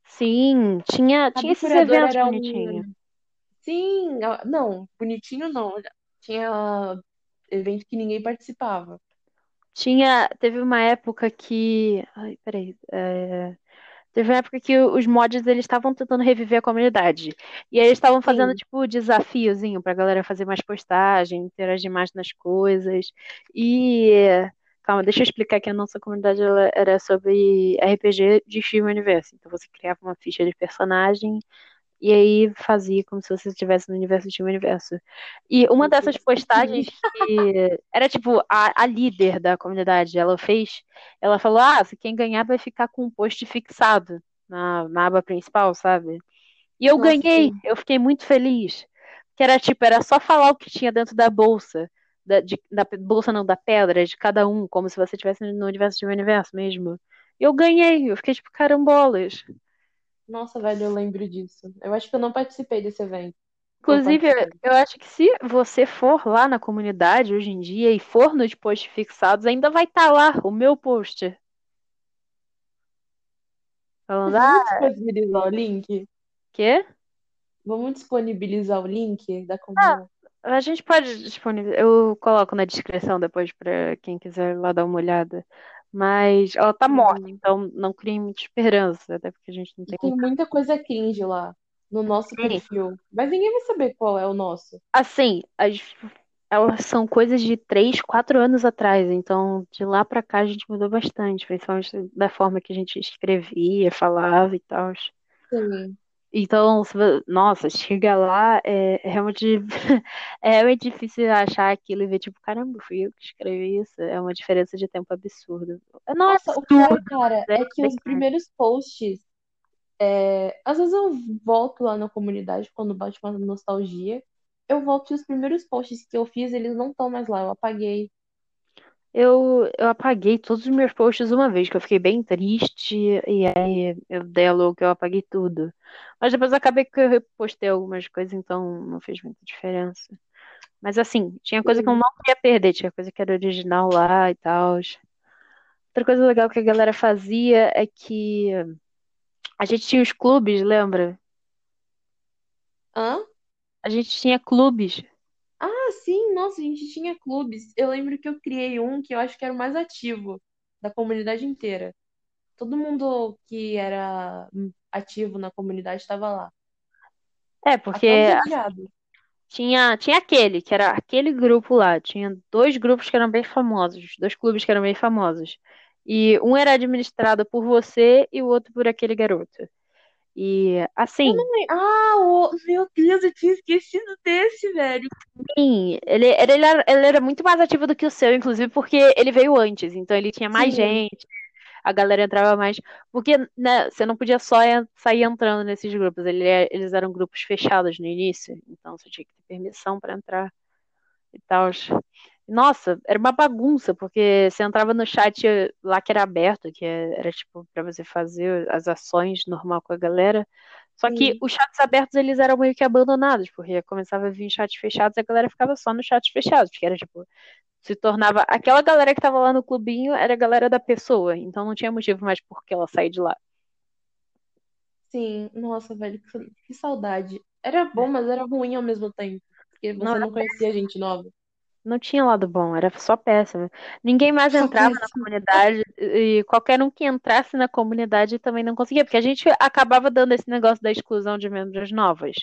[SPEAKER 2] sim, tinha, tinha esses eventos bonitinhos.
[SPEAKER 1] um. Sim, não, bonitinho não. Tinha evento que ninguém participava.
[SPEAKER 2] Tinha, teve uma época que. Ai, peraí. é, Teve uma época que os mods eles estavam tentando reviver a comunidade. E aí eles estavam fazendo
[SPEAKER 1] Sim,
[SPEAKER 2] tipo desafiozinho pra galera fazer mais postagem, interagir mais nas coisas. E calma, deixa eu explicar que a nossa comunidade era sobre RPG de Steven Universo. Então você criava uma ficha de personagem e aí fazia como se você estivesse no universo de um universo. E uma dessas postagens que era tipo a, a líder da comunidade, ela fez, ela falou: Ah, se quem ganhar vai ficar com um post fixado na, na aba principal, sabe? E eu
[SPEAKER 1] Nossa,
[SPEAKER 2] ganhei,
[SPEAKER 1] sim.
[SPEAKER 2] eu fiquei muito feliz. Que era tipo, era só falar o que tinha dentro da bolsa. Da, de- da bolsa não, da pedra, de cada um, como se você estivesse no universo de um universo mesmo. E eu ganhei, eu fiquei tipo, carambolas.
[SPEAKER 1] Nossa, velho, eu lembro disso. Eu acho que eu não participei desse evento.
[SPEAKER 2] Inclusive,
[SPEAKER 1] participei.
[SPEAKER 2] eu acho que se você for lá na comunidade hoje em dia e for nos posts fixados, ainda vai estar lá o meu post. Falando,
[SPEAKER 1] Vamos
[SPEAKER 2] ah,
[SPEAKER 1] disponibilizar o link?
[SPEAKER 2] quê?
[SPEAKER 1] Vamos disponibilizar o link da
[SPEAKER 2] Ah,
[SPEAKER 1] como.
[SPEAKER 2] a gente pode disponibilizar. Eu coloco na descrição depois pra quem quiser lá dar uma olhada. Mas ela tá morta,
[SPEAKER 1] Sim.
[SPEAKER 2] então não criem muita esperança, até porque a gente não tem
[SPEAKER 1] tem
[SPEAKER 2] muita.
[SPEAKER 1] coisa cringe lá no nosso
[SPEAKER 2] Sim.
[SPEAKER 1] perfil. Mas ninguém vai saber qual é o nosso.
[SPEAKER 2] Assim, as... elas são coisas de três, quatro anos atrás, então de lá pra cá a gente mudou bastante, principalmente da forma que a gente escrevia, falava e tal.
[SPEAKER 1] Sim.
[SPEAKER 2] Então, nossa, chega lá, é, é realmente, é realmente difícil achar aquilo e ver, tipo, caramba, fui eu que escrevi isso. É uma diferença de tempo absurda. É
[SPEAKER 1] Nossa, o pior, cara,
[SPEAKER 2] é
[SPEAKER 1] é que os primeiros posts. é, Às vezes eu volto lá na comunidade quando bate uma nostalgia. Eu volto e os primeiros posts que eu fiz, eles não estão mais lá. Eu apaguei.
[SPEAKER 2] Eu, eu apaguei todos os meus posts uma vez, que eu fiquei bem triste, e aí eu dei a louca, eu apaguei tudo. Mas depois acabei que eu repostei algumas coisas, então não fez muita diferença. Mas assim, tinha coisa que eu
[SPEAKER 1] Sim.
[SPEAKER 2] não queria perder, tinha coisa que era original lá e tal. Outra coisa legal que a galera fazia é que a gente tinha os clubes, lembra?
[SPEAKER 1] Hã?
[SPEAKER 2] A gente tinha clubes.
[SPEAKER 1] Nossa, a gente tinha clubes. Eu lembro que eu criei um que eu acho que era o mais ativo da comunidade inteira. Todo mundo que era ativo na comunidade estava lá.
[SPEAKER 2] É, porque tinha, tinha aquele, que era aquele grupo lá. Tinha dois grupos que eram bem famosos, dois clubes que eram bem famosos. E um era administrado por você e o outro por aquele garoto. E assim,
[SPEAKER 1] não. Ah, o... meu Deus, eu tinha esquecido desse, velho.
[SPEAKER 2] sim, ele, ele, ele era, ele era muito mais ativo do que o seu, inclusive porque ele veio antes, então ele tinha mais
[SPEAKER 1] Sim,
[SPEAKER 2] gente. a galera entrava mais. Porque, né, você não podia só sair entrando nesses grupos. Ele é- eles eram grupos fechados no início, então você tinha que ter permissão para entrar e tal. Nossa, era uma bagunça, porque você entrava no chat lá que era aberto, que é- era tipo para você fazer as ações normal com a galera. Só que
[SPEAKER 1] sim,
[SPEAKER 2] os chats abertos eles eram meio que abandonados, porque começava a vir chats fechados e a galera ficava só nos chats fechados, porque era tipo se tornava. Aquela galera que tava lá no clubinho era a galera da pessoa, então não tinha motivo mais por que ela sair de lá.
[SPEAKER 1] sim. Nossa, velho, que, que saudade. Era bom, mas era ruim ao mesmo tempo. Porque
[SPEAKER 2] Não,
[SPEAKER 1] você não conhecia gente nova.
[SPEAKER 2] Não tinha lado bom, era só péssimo. Ninguém mais
[SPEAKER 1] Só
[SPEAKER 2] entrava na comunidade e qualquer um que entrasse na comunidade também não conseguia, porque a gente acabava dando esse negócio da exclusão de membros novos.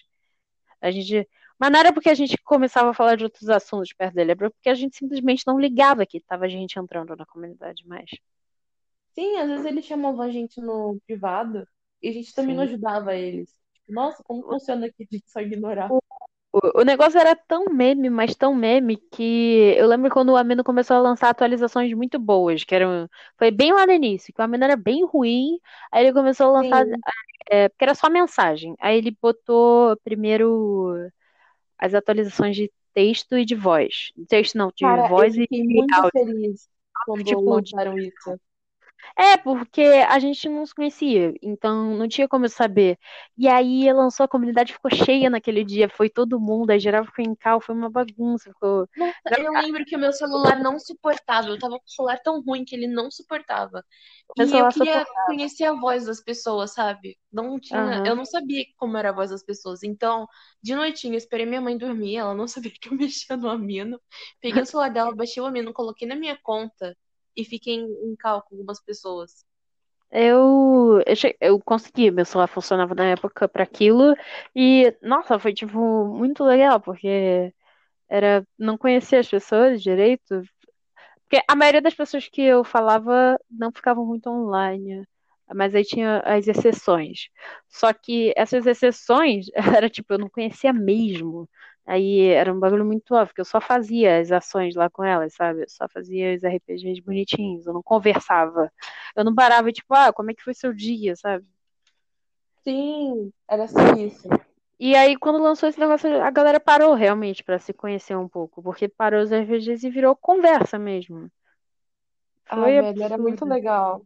[SPEAKER 2] A gente. Mas não era porque a gente começava a falar de outros assuntos perto dele, era porque a gente simplesmente não ligava que tava gente entrando na comunidade mais.
[SPEAKER 1] Sim, às vezes eles chamavam a gente no privado e a gente também não
[SPEAKER 2] Sim.
[SPEAKER 1] ajudava eles. Tipo, nossa, como funciona aqui? A gente só ignorar.
[SPEAKER 2] o negócio era tão meme, mas tão meme, que eu lembro quando o Amino começou a lançar atualizações muito boas, que eram. Foi bem lá no início, que o Amino era bem ruim, aí ele começou a lançar. É, porque era só mensagem. Aí ele botou primeiro as atualizações de texto e de voz. Texto não, de
[SPEAKER 1] Cara, eu
[SPEAKER 2] voz e
[SPEAKER 1] fiquei muito
[SPEAKER 2] áudio.
[SPEAKER 1] feliz quando
[SPEAKER 2] Tipo, de
[SPEAKER 1] lançaram isso.
[SPEAKER 2] É, porque a gente não se conhecia, então não tinha como eu saber. E aí lançou a comunidade, ficou cheia naquele dia, foi todo mundo, aí geral ficou em cal, foi uma bagunça, ficou.
[SPEAKER 1] Nossa, eu lembro que o meu celular não suportava. Eu tava com o celular tão ruim que ele não suportava.
[SPEAKER 2] Meu
[SPEAKER 1] E eu queria
[SPEAKER 2] suportava.
[SPEAKER 1] conhecer a voz das pessoas, sabe? Não tinha, eu
[SPEAKER 2] Aham.
[SPEAKER 1] não sabia como era a voz das pessoas. Então, de noitinho, eu esperei minha mãe dormir, ela não sabia que eu mexia no Amino. Peguei o celular dela, baixei o Amino, coloquei na minha conta e fiquei em, em com algumas pessoas.
[SPEAKER 2] Eu, eu, eu consegui, meu celular funcionava na época para aquilo, e nossa, foi tipo muito legal, porque era não conhecia as pessoas direito, Porque a maioria das pessoas que eu falava não ficavam muito online, mas aí tinha as exceções. Só que essas exceções era tipo, eu não conhecia mesmo. Aí era um bagulho muito óbvio, que eu só fazia as ações lá com elas, sabe? Eu só fazia os RPGs bonitinhos, eu não conversava. Eu não parava, tipo, ah, como é que foi seu dia, sabe?
[SPEAKER 1] Sim, era só isso.
[SPEAKER 2] E aí, quando lançou esse negócio, a galera parou realmente pra se conhecer um pouco, porque parou os RPGs e virou conversa mesmo.
[SPEAKER 1] Ah,
[SPEAKER 2] Foi
[SPEAKER 1] velho, era muito legal.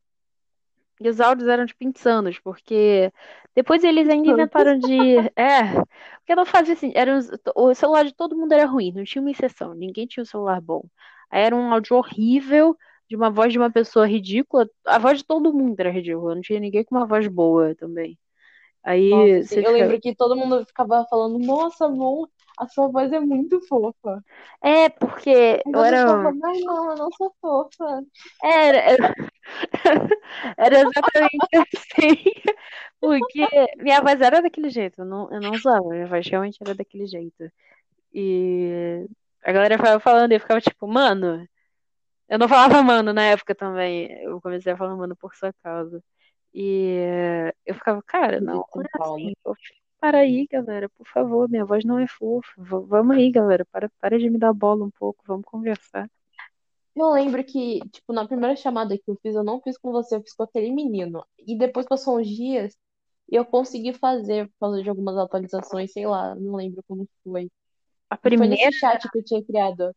[SPEAKER 2] E os áudios eram tipo insanos, porque depois eles ainda inventaram de. É, porque não fazia assim. Era, os- o celular de todo mundo era ruim, não tinha uma exceção, ninguém tinha um celular bom. Aí era um áudio horrível, de uma voz de uma pessoa ridícula. A voz de todo mundo era ridícula, não tinha ninguém com uma voz boa também.
[SPEAKER 1] Nossa,
[SPEAKER 2] Aí você
[SPEAKER 1] eu
[SPEAKER 2] fica.
[SPEAKER 1] lembro que todo mundo ficava falando, nossa, Mon, a sua voz é muito fofa.
[SPEAKER 2] É, porque
[SPEAKER 1] Aí
[SPEAKER 2] eu era.
[SPEAKER 1] não, não, eu não sou fofa.
[SPEAKER 2] Era, era, era exatamente assim. Porque minha voz era daquele jeito, eu não, eu não usava, minha voz realmente era daquele jeito. E a galera ficava falando e eu ficava tipo, mano. Eu não falava mano na época também. Eu comecei a falar mano por sua causa. E eu ficava, cara, não, não é assim. Para aí, galera, por favor, minha voz não é fofa. V- vamos aí, galera, para, para de me dar bola um pouco, vamos conversar.
[SPEAKER 1] Eu lembro que, tipo, na primeira chamada que eu fiz, eu não fiz com você, eu fiz com aquele menino. E depois passou uns dias e eu consegui fazer por causa de algumas atualizações, sei lá, não lembro como foi.
[SPEAKER 2] A
[SPEAKER 1] E foi
[SPEAKER 2] primeira,
[SPEAKER 1] chat que eu tinha criado.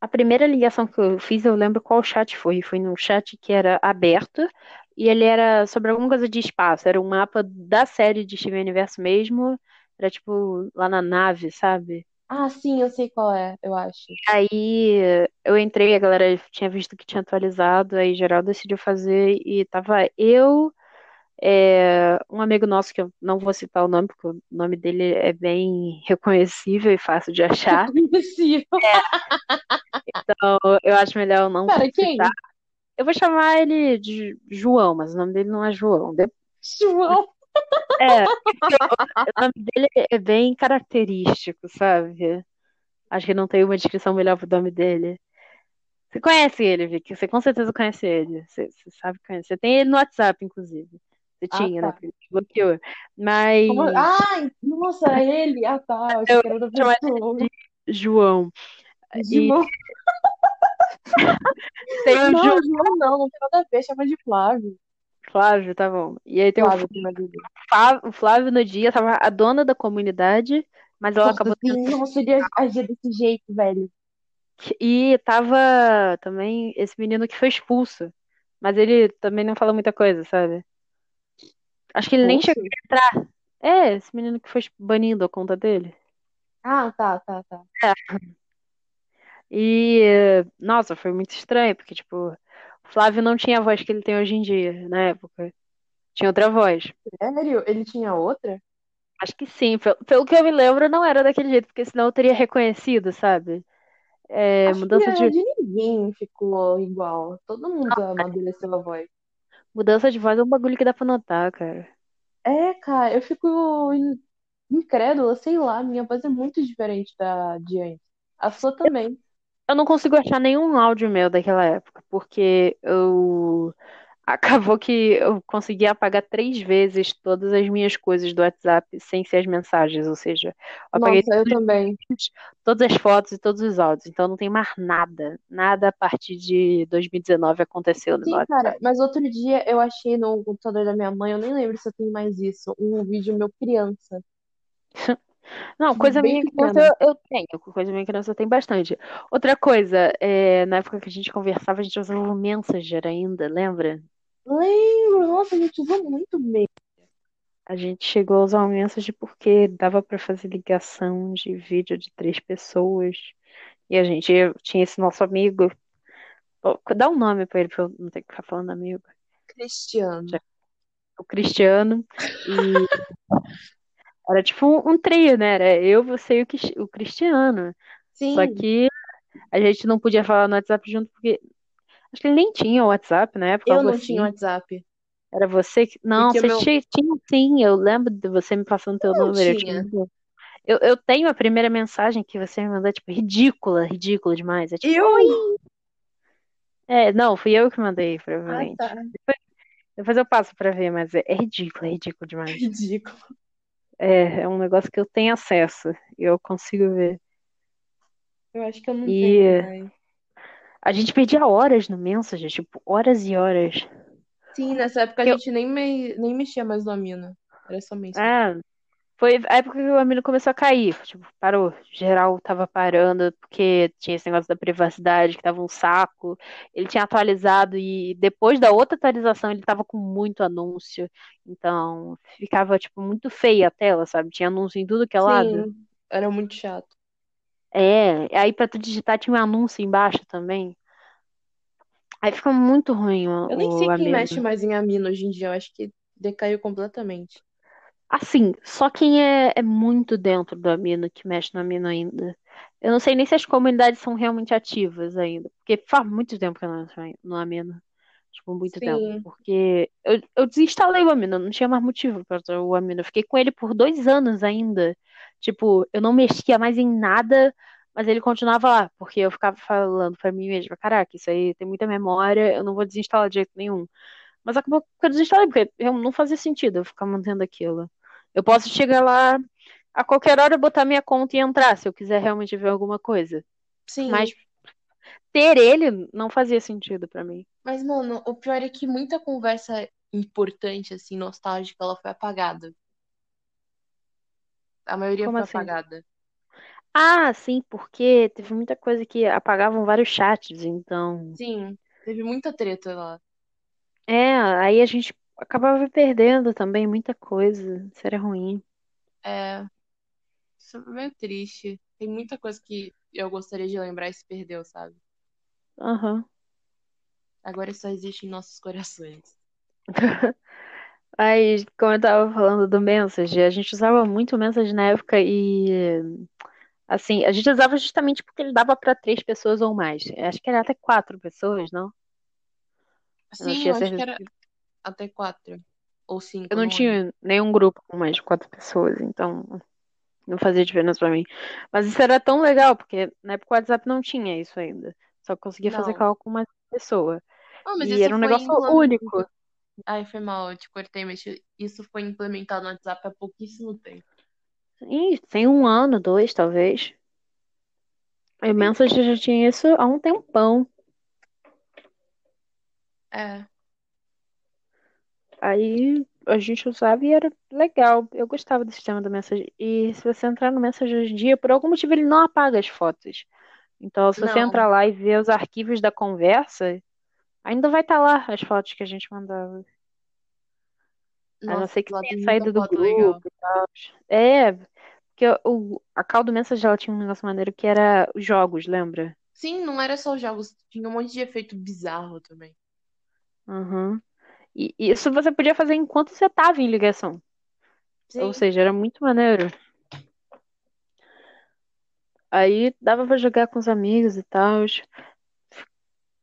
[SPEAKER 2] a primeira ligação que eu fiz, eu lembro qual chat foi. Foi num chat que era aberto e ele era sobre alguma coisa de espaço. Era um mapa da série de Steven Universo mesmo. Era tipo lá na nave, sabe?
[SPEAKER 1] Ah, sim, eu sei qual é, eu acho.
[SPEAKER 2] Aí eu entrei, a galera tinha visto que tinha atualizado, aí geral decidiu fazer e tava eu, é, um amigo nosso, que eu não vou citar o nome, porque o nome dele é bem reconhecível e fácil de achar,
[SPEAKER 1] Reconhecível.
[SPEAKER 2] então eu acho melhor eu não
[SPEAKER 1] Cara, quem?
[SPEAKER 2] Eu vou chamar ele de João, mas o nome dele não é João. De-
[SPEAKER 1] João.
[SPEAKER 2] É, o nome dele é bem característico, sabe? Acho que não tem uma descrição melhor pro nome dele. Você conhece ele, Vicky? Você com certeza conhece ele. Você, você sabe que conhece. Você tem ele no WhatsApp, inclusive. Você
[SPEAKER 1] Ah,
[SPEAKER 2] tinha, né?
[SPEAKER 1] tá.
[SPEAKER 2] Porque ele bloqueou. Mas
[SPEAKER 1] Como... Ah, nossa, é ele. Ah, tá. Eu
[SPEAKER 2] eu chamar ele de João. E
[SPEAKER 1] João.
[SPEAKER 2] tem o
[SPEAKER 1] Não,
[SPEAKER 2] João
[SPEAKER 1] João não, não tem nada a ver, chama de Flávio.
[SPEAKER 2] Flávio, tá bom. E aí tem o
[SPEAKER 1] Flávio.
[SPEAKER 2] Flávio, o Flávio no dia, tava a dona da comunidade, mas ela
[SPEAKER 1] Nossa,
[SPEAKER 2] acabou tendo.
[SPEAKER 1] nossa, ele agia desse jeito, velho.
[SPEAKER 2] E tava também esse menino que foi expulso. Mas ele também não fala muita coisa, sabe? Acho que ele nem chegou a entrar. É, esse menino que foi banido a conta dele.
[SPEAKER 1] Ah, tá, tá, tá.
[SPEAKER 2] É. E, nossa, foi muito estranho, porque, tipo, o Flávio não tinha a voz que ele tem hoje em dia, na época. Tinha outra voz.
[SPEAKER 1] Sério? Ele tinha outra?
[SPEAKER 2] Acho que sim. Pelo, pelo que eu me lembro, não era daquele jeito, porque senão eu teria reconhecido, sabe? É,
[SPEAKER 1] Acho que
[SPEAKER 2] mudança de,
[SPEAKER 1] de ninguém ficou igual. Todo mundo amadureceu a voz.
[SPEAKER 2] mudança de voz é um bagulho que dá pra notar, cara.
[SPEAKER 1] É, cara, eu fico in- incrédula, sei lá, minha voz é muito diferente da de antes. A sua também.
[SPEAKER 2] Eu não consigo achar nenhum áudio meu daquela época, porque eu Acabou que eu consegui apagar três vezes todas as minhas coisas do WhatsApp sem ser as mensagens, ou seja, eu apaguei
[SPEAKER 1] Nossa, eu também.
[SPEAKER 2] vídeos, todas as fotos e todos os áudios, então não tem mais nada, nada a partir de 2019 aconteceu no
[SPEAKER 1] Sim, cara,
[SPEAKER 2] WhatsApp.
[SPEAKER 1] mas outro dia eu achei no computador da minha mãe, eu nem lembro se eu tenho mais isso, um vídeo meu criança,
[SPEAKER 2] Não, coisa
[SPEAKER 1] bem
[SPEAKER 2] minha criança
[SPEAKER 1] pequena.
[SPEAKER 2] eu, eu tenho, coisa minha criança eu tenho bastante. Outra coisa, é, na época que a gente conversava, a gente usava o Messenger ainda, lembra?
[SPEAKER 1] Lembro, nossa, a gente usou muito mesmo.
[SPEAKER 2] A gente chegou a usar o Messenger porque dava pra fazer ligação de vídeo de três pessoas. E a gente tinha esse nosso amigo. Dá um nome pra ele pra eu não ter que ficar falando amigo.
[SPEAKER 1] Cristiano.
[SPEAKER 2] O Cristiano. E era tipo um, um trio, né? Era eu, você e o, o Cristiano. Só
[SPEAKER 1] Sim,
[SPEAKER 2] que a gente não podia falar no WhatsApp junto porque. Acho que ele nem tinha o WhatsApp na época,
[SPEAKER 1] eu não tinha
[SPEAKER 2] assim.
[SPEAKER 1] WhatsApp,
[SPEAKER 2] Era você que. Não,
[SPEAKER 1] porque o
[SPEAKER 2] você
[SPEAKER 1] meu
[SPEAKER 2] tinha, tinha sim. Eu lembro de você me passando teu
[SPEAKER 1] não
[SPEAKER 2] número. Eu tinha
[SPEAKER 1] tinha.
[SPEAKER 2] Eu, eu tenho a primeira mensagem que você me mandou, tipo, ridícula, ridícula demais. É tipo, oi!
[SPEAKER 1] Eu?
[SPEAKER 2] É, não, fui eu que mandei,
[SPEAKER 1] Ah, tá.
[SPEAKER 2] provavelmente. Depois, depois eu passo pra ver, mas é, é ridículo, é ridículo demais.
[SPEAKER 1] Ridículo.
[SPEAKER 2] É, é um negócio que eu tenho acesso e eu consigo ver.
[SPEAKER 1] Eu acho que eu não tenho
[SPEAKER 2] E
[SPEAKER 1] mais.
[SPEAKER 2] a gente perdia horas no Messenger, tipo, horas e horas.
[SPEAKER 1] Sim, nessa época a
[SPEAKER 2] Eu,
[SPEAKER 1] gente nem, me... nem mexia mais no Amino. Era só Messenger.
[SPEAKER 2] é, Foi a época que o Amino começou a cair. Tipo, parou. Geral tava parando, porque tinha esse negócio da privacidade, que tava um saco. Ele tinha atualizado e depois da outra atualização ele tava com muito anúncio. Então, ficava, tipo, muito feia a tela, sabe? Tinha anúncio em tudo que é lado.
[SPEAKER 1] Sim, era muito chato.
[SPEAKER 2] É, aí pra tu digitar tinha um anúncio embaixo também. Aí fica muito ruim
[SPEAKER 1] Eu nem
[SPEAKER 2] o,
[SPEAKER 1] sei
[SPEAKER 2] o
[SPEAKER 1] quem mexe
[SPEAKER 2] Amino.
[SPEAKER 1] mais em Amino hoje em dia. Eu acho que decaiu completamente.
[SPEAKER 2] Assim, só quem é, é muito dentro do Amino que mexe no Amino ainda. Eu não sei nem se as comunidades são realmente ativas ainda, porque faz muito tempo que eu não entro no Amino. Tipo, muito tempo.
[SPEAKER 1] Sim,
[SPEAKER 2] Porque eu, eu desinstalei o Amino, não tinha mais motivo para usar o Amino. Eu fiquei com ele por dois anos ainda. Tipo, eu não mexia mais em nada, mas ele continuava lá, porque eu ficava falando pra mim mesma, caraca, isso aí tem muita memória, eu não vou desinstalar de jeito nenhum. Mas acabou que eu desinstalei, porque eu não fazia sentido eu ficar mantendo aquilo. Eu posso chegar lá a qualquer hora, botar minha conta e entrar, se eu quiser realmente ver alguma coisa.
[SPEAKER 1] sim.
[SPEAKER 2] Mas ter ele não fazia sentido pra mim.
[SPEAKER 1] Mas, mano, o pior é que muita conversa importante, assim, nostálgica, ela foi apagada. A maioria
[SPEAKER 2] Como
[SPEAKER 1] foi
[SPEAKER 2] assim?
[SPEAKER 1] apagada.
[SPEAKER 2] Ah, sim, porque teve muita coisa que apagavam vários chats, então.
[SPEAKER 1] Sim, teve muita treta lá.
[SPEAKER 2] É, aí a gente acabava perdendo também muita coisa. Isso era ruim.
[SPEAKER 1] É, isso é meio triste. Tem muita coisa que eu gostaria de lembrar e se perdeu, sabe?
[SPEAKER 2] Aham.
[SPEAKER 1] Agora isso só existe em nossos corações.
[SPEAKER 2] Aí, como eu tava falando do Messenger, a gente usava muito o Messenger na época e, assim, a gente usava justamente porque ele dava pra três pessoas ou mais. Acho que era até quatro pessoas, não? Não
[SPEAKER 1] Sim,
[SPEAKER 2] tinha
[SPEAKER 1] eu acho que
[SPEAKER 2] certeza.
[SPEAKER 1] era até quatro ou
[SPEAKER 2] Eu
[SPEAKER 1] cinco,
[SPEAKER 2] não
[SPEAKER 1] não
[SPEAKER 2] tinha nenhum grupo com mais de quatro pessoas, então não fazia diferença pra mim. Mas isso era tão legal, porque na época o WhatsApp não tinha isso ainda. Só conseguia fazer
[SPEAKER 1] Não.
[SPEAKER 2] call com uma pessoa.
[SPEAKER 1] Ah,
[SPEAKER 2] E era um negócio
[SPEAKER 1] implementado.
[SPEAKER 2] único.
[SPEAKER 1] Ai, foi mal, eu te cortei, mas isso foi implementado no WhatsApp há pouquíssimo tempo.
[SPEAKER 2] Ih, tem um ano, dois, talvez. A Messenger já tinha isso há um tempão.
[SPEAKER 1] É,
[SPEAKER 2] Aí a gente usava e era legal. Eu gostava do sistema do Messenger. E se você entrar no Messenger hoje em dia, por algum motivo ele não apaga as fotos. Então, se você
[SPEAKER 1] não.
[SPEAKER 2] entrar lá e ver os arquivos da conversa, ainda vai estar lá as fotos que a gente mandava. A não
[SPEAKER 1] Nossa,
[SPEAKER 2] ser que tenha saído do
[SPEAKER 1] legal.
[SPEAKER 2] grupo e tal. É, porque o, a call do Messenger ela tinha um negócio maneiro que era os jogos, lembra?
[SPEAKER 1] Sim, não era só os jogos, tinha um monte de efeito bizarro também.
[SPEAKER 2] Uhum. E isso você podia fazer enquanto você estava em ligação. Ou
[SPEAKER 1] Sim,
[SPEAKER 2] seja, era muito maneiro. Aí dava pra jogar com os amigos e tal.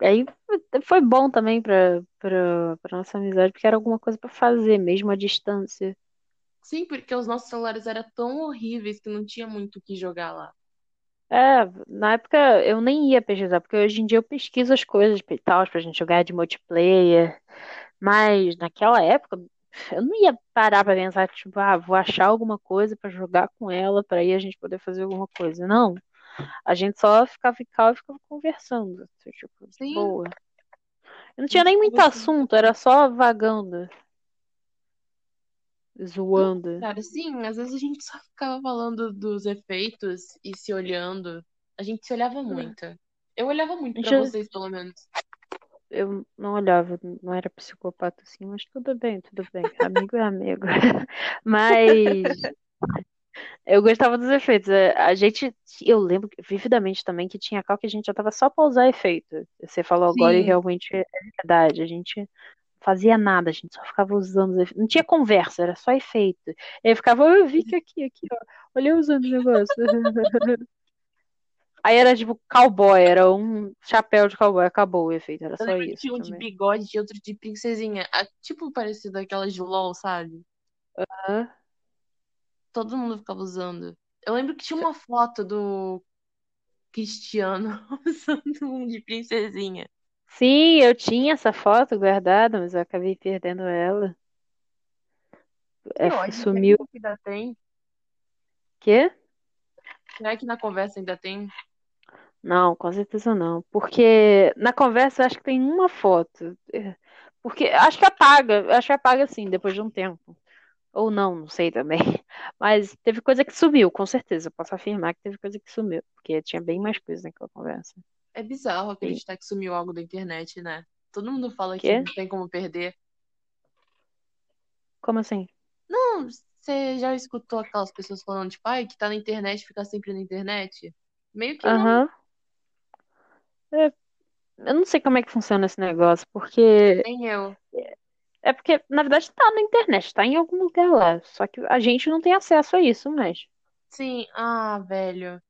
[SPEAKER 2] Aí foi bom também pra, pra, pra nossa amizade, porque era alguma coisa pra fazer, mesmo à distância.
[SPEAKER 1] sim, porque os nossos celulares eram tão horríveis que não tinha muito o que jogar lá.
[SPEAKER 2] É, na época eu nem ia pesquisar, porque hoje em dia eu pesquiso as coisas e tal, pra gente jogar de multiplayer. Mas naquela época, eu não ia parar pra pensar, tipo, ah, vou achar alguma coisa pra jogar com ela, pra aí a gente poder fazer alguma coisa. Não. A gente só ficava em cal e ficava conversando. assim, Tipo,
[SPEAKER 1] Sim.
[SPEAKER 2] boa. Eu não tinha nem muito assunto, era só vagando, zoando.
[SPEAKER 1] Cara, sim, às vezes a gente só ficava falando dos efeitos e se olhando. A gente se olhava muito. Eu olhava muito pra vocês, pelo menos.
[SPEAKER 2] Eu não olhava, não era psicopata assim, mas tudo bem, tudo bem. Amigo é amigo. Mas eu gostava dos efeitos. É, A gente, eu lembro vividamente também que tinha cal que a gente já tava só pra usar efeito. Você falou agora e
[SPEAKER 1] Sim.
[SPEAKER 2] realmente é verdade. A gente não fazia nada, a gente só ficava usando os efeitos. Não tinha conversa, era só efeito. E aí ficava, "Ah, eu vi que aqui, aqui, ó. Olha eu usando o negócio. Aí era tipo cowboy, era um chapéu de cowboy, acabou o efeito, era
[SPEAKER 1] Eu
[SPEAKER 2] só isso
[SPEAKER 1] tinha um de
[SPEAKER 2] também.
[SPEAKER 1] bigode e outro de princesinha. Tipo parecido aquelas de LOL, sabe?
[SPEAKER 2] Hã?
[SPEAKER 1] Todo mundo ficava usando. Eu lembro que tinha uma foto do Cristiano usando um de princesinha.
[SPEAKER 2] Sim, eu tinha essa foto guardada, mas eu acabei perdendo ela. É,
[SPEAKER 1] acho que
[SPEAKER 2] sumiu.
[SPEAKER 1] ainda tem.
[SPEAKER 2] Quê?
[SPEAKER 1] Será que na conversa ainda tem?
[SPEAKER 2] Não, com certeza não. Porque na conversa eu acho que tem uma foto. É, Porque acho que apaga, acho que apaga assim, depois de um tempo. Ou não, não sei também. Mas teve coisa que sumiu, com certeza. Eu posso afirmar que teve coisa que sumiu. Porque tinha bem mais coisa naquela conversa.
[SPEAKER 1] É bizarro acreditar que sumiu algo da internet, né? Todo mundo fala que
[SPEAKER 2] Quê?
[SPEAKER 1] não tem como perder.
[SPEAKER 2] Como assim?
[SPEAKER 1] Não, você já escutou aquelas pessoas falando, tipo, ai, que tá na internet, fica sempre na internet? Meio que não.
[SPEAKER 2] É, eu não sei como é que funciona esse negócio, porque
[SPEAKER 1] Nem eu.
[SPEAKER 2] é porque na verdade tá na internet, tá em algum lugar lá, só que a gente não tem acesso a isso, mas
[SPEAKER 1] Sim, ah, velho.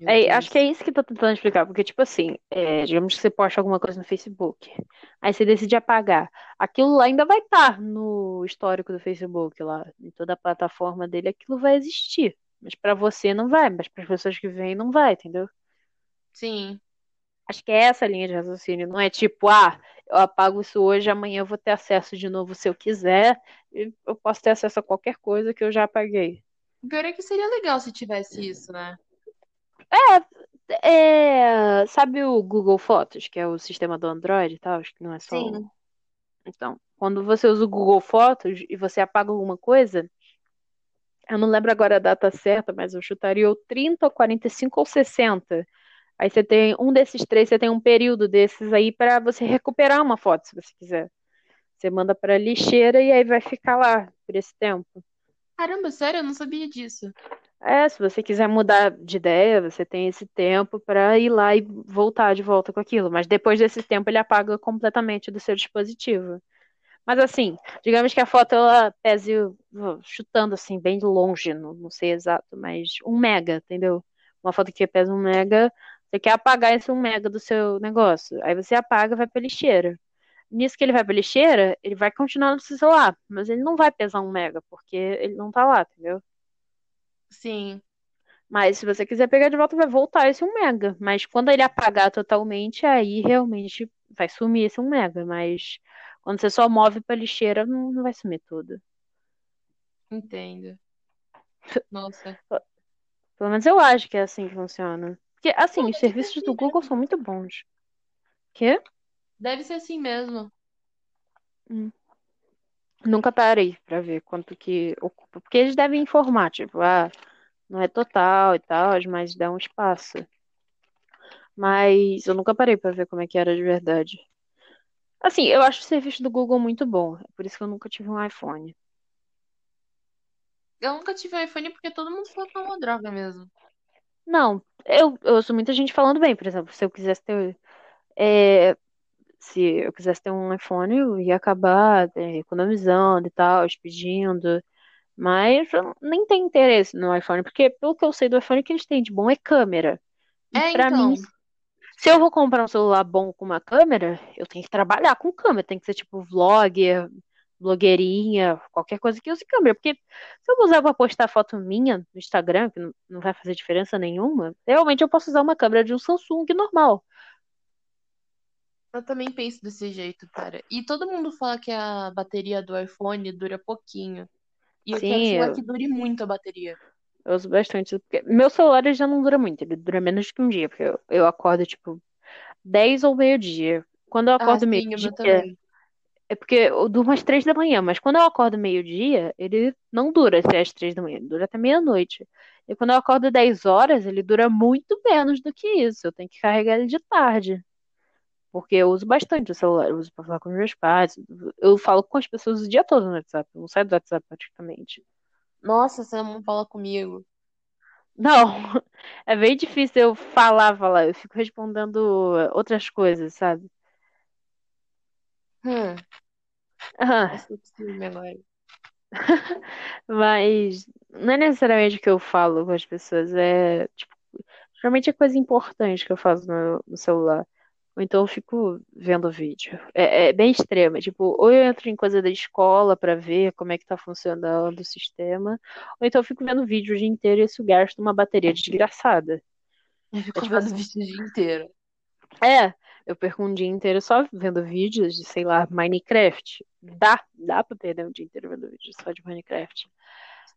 [SPEAKER 2] É, acho que é isso que eu tô tentando explicar, porque tipo assim, é, digamos que você posta alguma coisa no Facebook, aí você decide apagar, aquilo lá ainda vai estar no histórico do Facebook lá, em toda a plataforma dele, aquilo vai existir, mas pra você não vai, mas para as pessoas que vêm não vai, entendeu?
[SPEAKER 1] Sim,
[SPEAKER 2] Acho que é essa a linha de raciocínio. Não é tipo, ah, eu apago isso hoje, amanhã eu vou ter acesso de novo se eu quiser. E eu posso ter acesso a qualquer coisa que eu já apaguei.
[SPEAKER 1] o pior é que seria legal se tivesse isso, né?
[SPEAKER 2] É, sabe o Google Fotos, que é o sistema do Android e tal? Acho que não é só.
[SPEAKER 1] Sim,
[SPEAKER 2] Então, quando você usa o Google Fotos e você apaga alguma coisa, eu não lembro agora a data certa, mas eu chutaria ou 30, ou 45 ou 60. Aí você tem um desses três, você tem um período desses aí pra você recuperar uma foto, se você quiser. Você manda pra lixeira e aí vai ficar lá por esse tempo.
[SPEAKER 1] Caramba, sério, eu não sabia disso.
[SPEAKER 2] É, se você quiser mudar de ideia, você tem esse tempo pra ir lá e voltar de volta com aquilo. Mas depois desse tempo ele apaga completamente do seu dispositivo. Mas assim, digamos que a foto ela pese, chutando assim, bem longe, não, não sei exato, mas um mega, entendeu? Uma foto que pesa um mega, você quer apagar esse um mega do seu negócio. Aí você apaga e vai pra lixeira. Nisso que ele vai pra lixeira, ele vai continuar no seu celular, mas ele não vai pesar um mega, porque ele não tá lá, entendeu?
[SPEAKER 1] Sim,
[SPEAKER 2] Mas se você quiser pegar de volta, vai voltar esse um mega. Mas quando ele apagar totalmente, aí realmente vai sumir esse um mega. Mas quando você só move pra lixeira, não, não vai sumir tudo.
[SPEAKER 1] entendo. Nossa,
[SPEAKER 2] Pelo menos eu acho que é assim que funciona. Porque, assim, os
[SPEAKER 1] ser
[SPEAKER 2] serviços
[SPEAKER 1] assim
[SPEAKER 2] do Google são muito bons. Quê?
[SPEAKER 1] deve ser assim mesmo.
[SPEAKER 2] Nunca parei pra ver quanto que ocupa. Porque eles devem informar, tipo, ah, não é total e tal, mas dá um espaço. Mas eu nunca parei pra ver como é que era de verdade. Assim, eu acho o serviço do Google muito bom. É por isso que eu nunca tive um iPhone.
[SPEAKER 1] Eu nunca tive iPhone porque todo mundo falou que é uma droga mesmo.
[SPEAKER 2] Não, eu, eu ouço muita gente falando bem, por exemplo, se eu quisesse ter. é, se eu quisesse ter um iPhone, eu ia acabar é, economizando e tal, pedindo. Mas eu nem tenho interesse no iPhone, porque pelo que eu sei do iPhone, o que eles têm de bom é câmera. E
[SPEAKER 1] É,
[SPEAKER 2] pra mim,
[SPEAKER 1] então.
[SPEAKER 2] se eu vou comprar um celular bom com uma câmera, eu tenho que trabalhar com câmera. Tem que ser tipo vlogger, blogueirinha, qualquer coisa que use câmera. Porque se eu vou usar pra postar foto minha no Instagram, que não, não vai fazer diferença nenhuma, realmente eu posso usar uma câmera de um Samsung normal.
[SPEAKER 1] Eu também penso desse jeito, cara. E todo mundo fala que a bateria do iPhone dura pouquinho. E eu quero
[SPEAKER 2] eu,
[SPEAKER 1] que dure muito a bateria.
[SPEAKER 2] eu uso bastante. Porque meu celular já não dura muito, ele dura menos que um dia, porque eu, eu acordo tipo 10 ou meio-dia. Quando eu
[SPEAKER 1] Ah,
[SPEAKER 2] acordo
[SPEAKER 1] meu
[SPEAKER 2] meio-dia. É porque eu durmo às três da manhã, mas quando eu acordo meio-dia, ele não dura até às três da manhã, ele dura até meia-noite. E quando eu acordo 10 horas, ele dura muito menos do que isso. Eu tenho que carregar ele de tarde. Porque eu uso bastante o celular, eu uso pra falar com os meus pais. Eu falo com as pessoas o dia todo no WhatsApp, eu não saio do WhatsApp praticamente.
[SPEAKER 1] Nossa, você não fala comigo.
[SPEAKER 2] Não, é bem difícil eu falar, falar. Eu fico respondendo outras coisas, sabe?
[SPEAKER 1] Hum,
[SPEAKER 2] Ah,
[SPEAKER 1] esse ciúme agora.
[SPEAKER 2] mas não é necessariamente o que eu falo com as pessoas, é tipo, geralmente é coisa importante que eu faço no, no celular. Ou então eu fico vendo vídeo. É, é bem extremo. é Tipo, ou eu entro em coisa da escola pra ver como é que tá funcionando o sistema, ou então eu fico vendo vídeo o dia inteiro e isso gasta uma bateria desgraçada.
[SPEAKER 1] Eu
[SPEAKER 2] É
[SPEAKER 1] fico
[SPEAKER 2] tipo
[SPEAKER 1] vendo
[SPEAKER 2] assim,
[SPEAKER 1] vídeo o dia inteiro.
[SPEAKER 2] é, eu perco um dia inteiro só vendo vídeos de, sei lá, Minecraft. Dá, dá pra perder um dia inteiro vendo vídeo só de Minecraft.